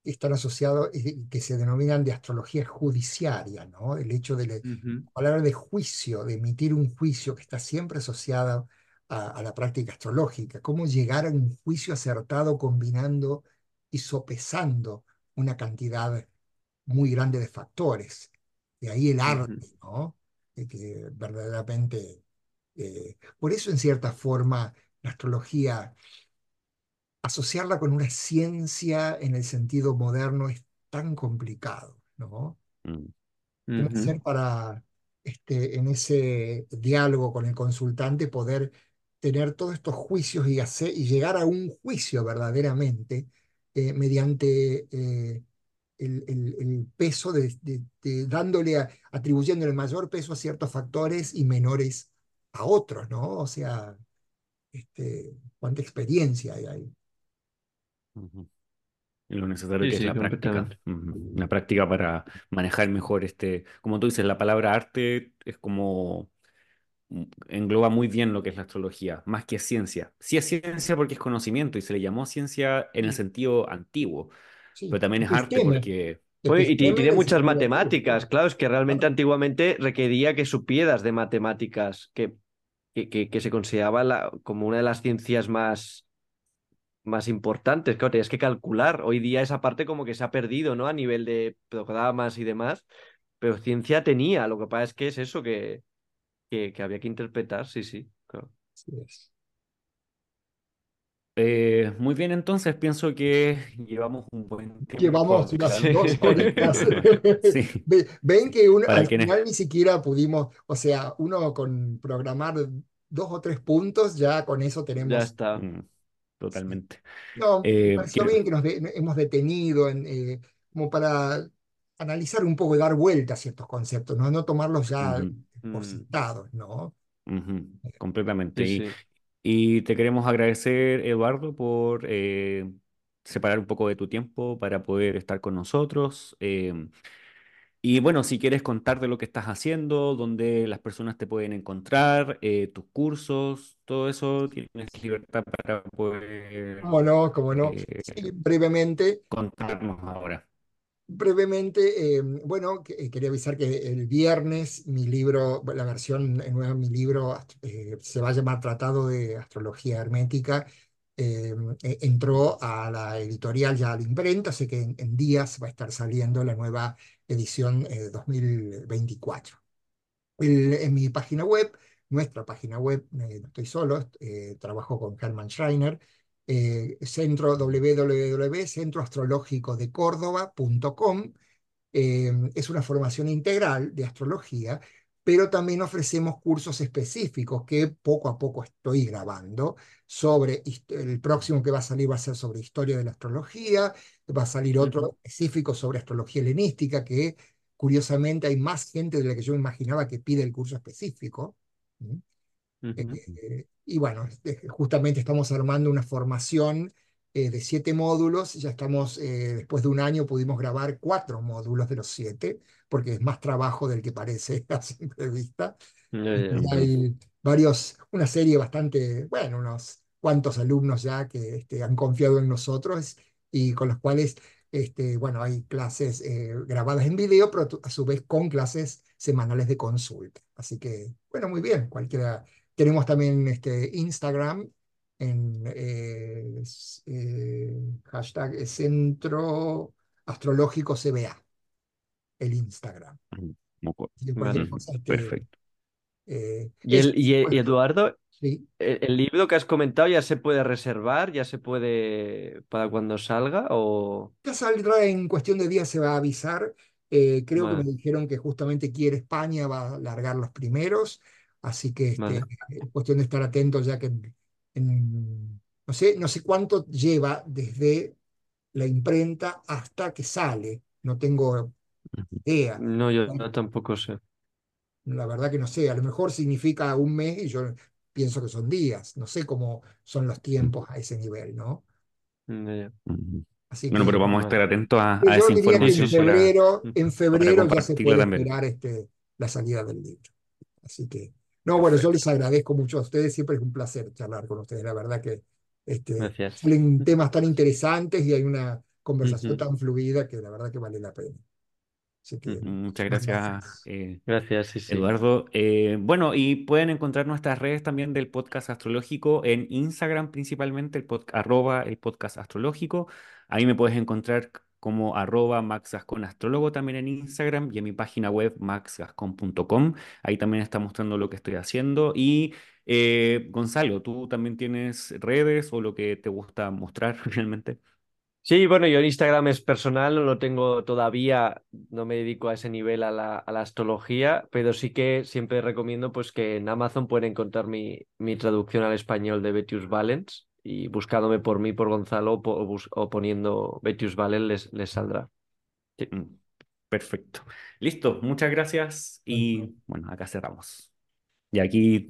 están asociados que se denominan de astrología judiciaria, ¿no? El hecho de la Ujú, palabra de juicio, de emitir un juicio que está siempre asociada a, a la práctica astrológica. Cómo llegar a un juicio acertado combinando y sopesando una cantidad muy grande de factores. De ahí el arte, ¿no? De que verdaderamente... eh, por eso, en cierta forma, la astrología asociarla con una ciencia en el sentido moderno es tan complicado, ¿no? ¿Cómo ujú. hacer para, este, en ese diálogo con el consultante, poder tener todos estos juicios y, hacer, y llegar a un juicio verdaderamente eh, mediante eh, el, el- el peso de, de- de dándole, a- atribuyéndole mayor peso a ciertos factores y menores a otros, ¿no? O sea, este, cuánta experiencia hay ahí. Lo necesario Sí, que es la práctica. La práctica para manejar mejor este, como tú dices, la palabra arte es como mm, engloba muy bien lo que es la astrología, más que ciencia. Sí es ciencia porque es conocimiento y se le llamó ciencia en el sentido antiguo, sí. pero también es arte porque... Oye, y, tiene muchas matemáticas, claro. es que realmente antiguamente requería que supieras de matemáticas, que, que, que- que se consideraba la- como una de las ciencias más, más importantes, claro, tenías que calcular. Hoy día esa parte como que se ha perdido, ¿no? A nivel de programas y demás, pero ciencia tenía, lo que pasa es que es eso que, que, que había que interpretar, sí, sí, claro. Así es. Eh, muy bien, entonces pienso que llevamos un buen tiempo Llevamos unas Sí. dos horitas. Sí, Ven que uno, al final ni siquiera pudimos, o sea, uno con programar dos o tres puntos, ya con eso Ya tenemos. está. Mm, totalmente. No, me Eh, pareció quiero- bien que nos de- hemos detenido en, eh, como para analizar un poco y dar vuelta a ciertos conceptos, no, no tomarlos ya Ujú, por Mm, sentados, ¿no? ujú, completamente. sí, Y, sí. y te queremos agradecer, Eduardo, por eh, separar un poco de tu tiempo para poder estar con nosotros. Y bueno, si quieres contar de lo que estás haciendo, dónde las personas te pueden encontrar, eh, tus cursos, todo eso, tienes libertad para poder ¿Cómo no? ¿Cómo no? eh, Sí, brevemente. contarnos ahora. Brevemente, eh, bueno, que- quería avisar que el viernes mi libro, la versión nueva de mi libro se va a llamar Tratado de Astrología Hermética. eh, eh, entró a la editorial ya a la imprenta, así que en, en días va a estar saliendo la nueva edición eh, 2024. El- en mi página web, nuestra página web, eh, no estoy solo, eh, trabajo con Hermann Schreiner, eh, centro www.centroastrológicodecórdoba.com. Es una formación integral de astrología, pero también ofrecemos cursos específicos que poco a poco estoy grabando sobre, el próximo que va a salir va a ser sobre historia de la astrología, va a salir otro específico sobre astrología helenística que Curiosamente, hay más gente de la que yo imaginaba que pide el curso específico. Eh, y bueno, justamente estamos armando una formación eh, de siete módulos. Ya estamos, eh, después de un año, pudimos grabar cuatro módulos de los siete, porque es más trabajo del que parece a simple vista. Ya, Y ya. Ujú, hay varios, una serie bastante, bueno, unos cuantos alumnos ya que este, han confiado en nosotros y con los cuales, este, bueno, hay clases eh, grabadas en video, pero a su vez con clases semanales de consulta. Así que, bueno, muy bien, cualquiera. Tenemos también este, Instagram en eh, eh, hashtag Centro Astrológico CBA, el Instagram. que Vale. ujú, cosa, este, Perfecto. eh, Y, el, y, y. Eduardo, Sí. ¿el, el libro que has comentado ya se puede reservar? ¿Ya se puede para cuando salga? O... Ya saldrá en cuestión de días, se va a avisar. Eh, creo que me Vale, dijeron que justamente quiere España, va a largar los primeros, así que este, vale. es cuestión de estar atentos ya que en- no sé, no sé cuánto lleva desde la imprenta hasta que sale. No tengo idea. No, yo, tampoco sé. La verdad que no sé. A lo mejor significa un mes y yo pienso que son días. No sé cómo son los tiempos a ese nivel, ¿no? bueno, pero vamos a estar atentos a, esa información. en febrero, en febrero ya se puede esperar este, la salida del libro. Así que, no, bueno, yo les agradezco mucho a ustedes, siempre es un placer charlar con ustedes, la verdad que este, salen temas tan interesantes y hay una conversación tan fluida que la verdad que vale la pena. Muchas gracias, gracias eh, Eduardo. Eh, bueno, y pueden encontrar nuestras redes también del podcast astrológico en Instagram principalmente, el arroba el podcast astrológico. Ahí me puedes encontrar como arroba maxgasconastrólogo también en Instagram y en mi página web maxgascon.com. Ahí también está mostrando lo que estoy haciendo. Y eh, Gonzalo, ¿tú también tienes redes o lo que te gusta mostrar realmente? Sí, bueno, yo en Instagram es personal, no lo tengo todavía, no me dedico a ese nivel a la, astrología, pero sí que siempre recomiendo pues que en Amazon pueden encontrar mi, mi traducción al español de Betius Valens y buscándome por mí, por Gonzalo o, poniendo Betius Valens les, saldrá. Mm, perfecto. Listo, muchas gracias y bueno, acá cerramos. Y aquí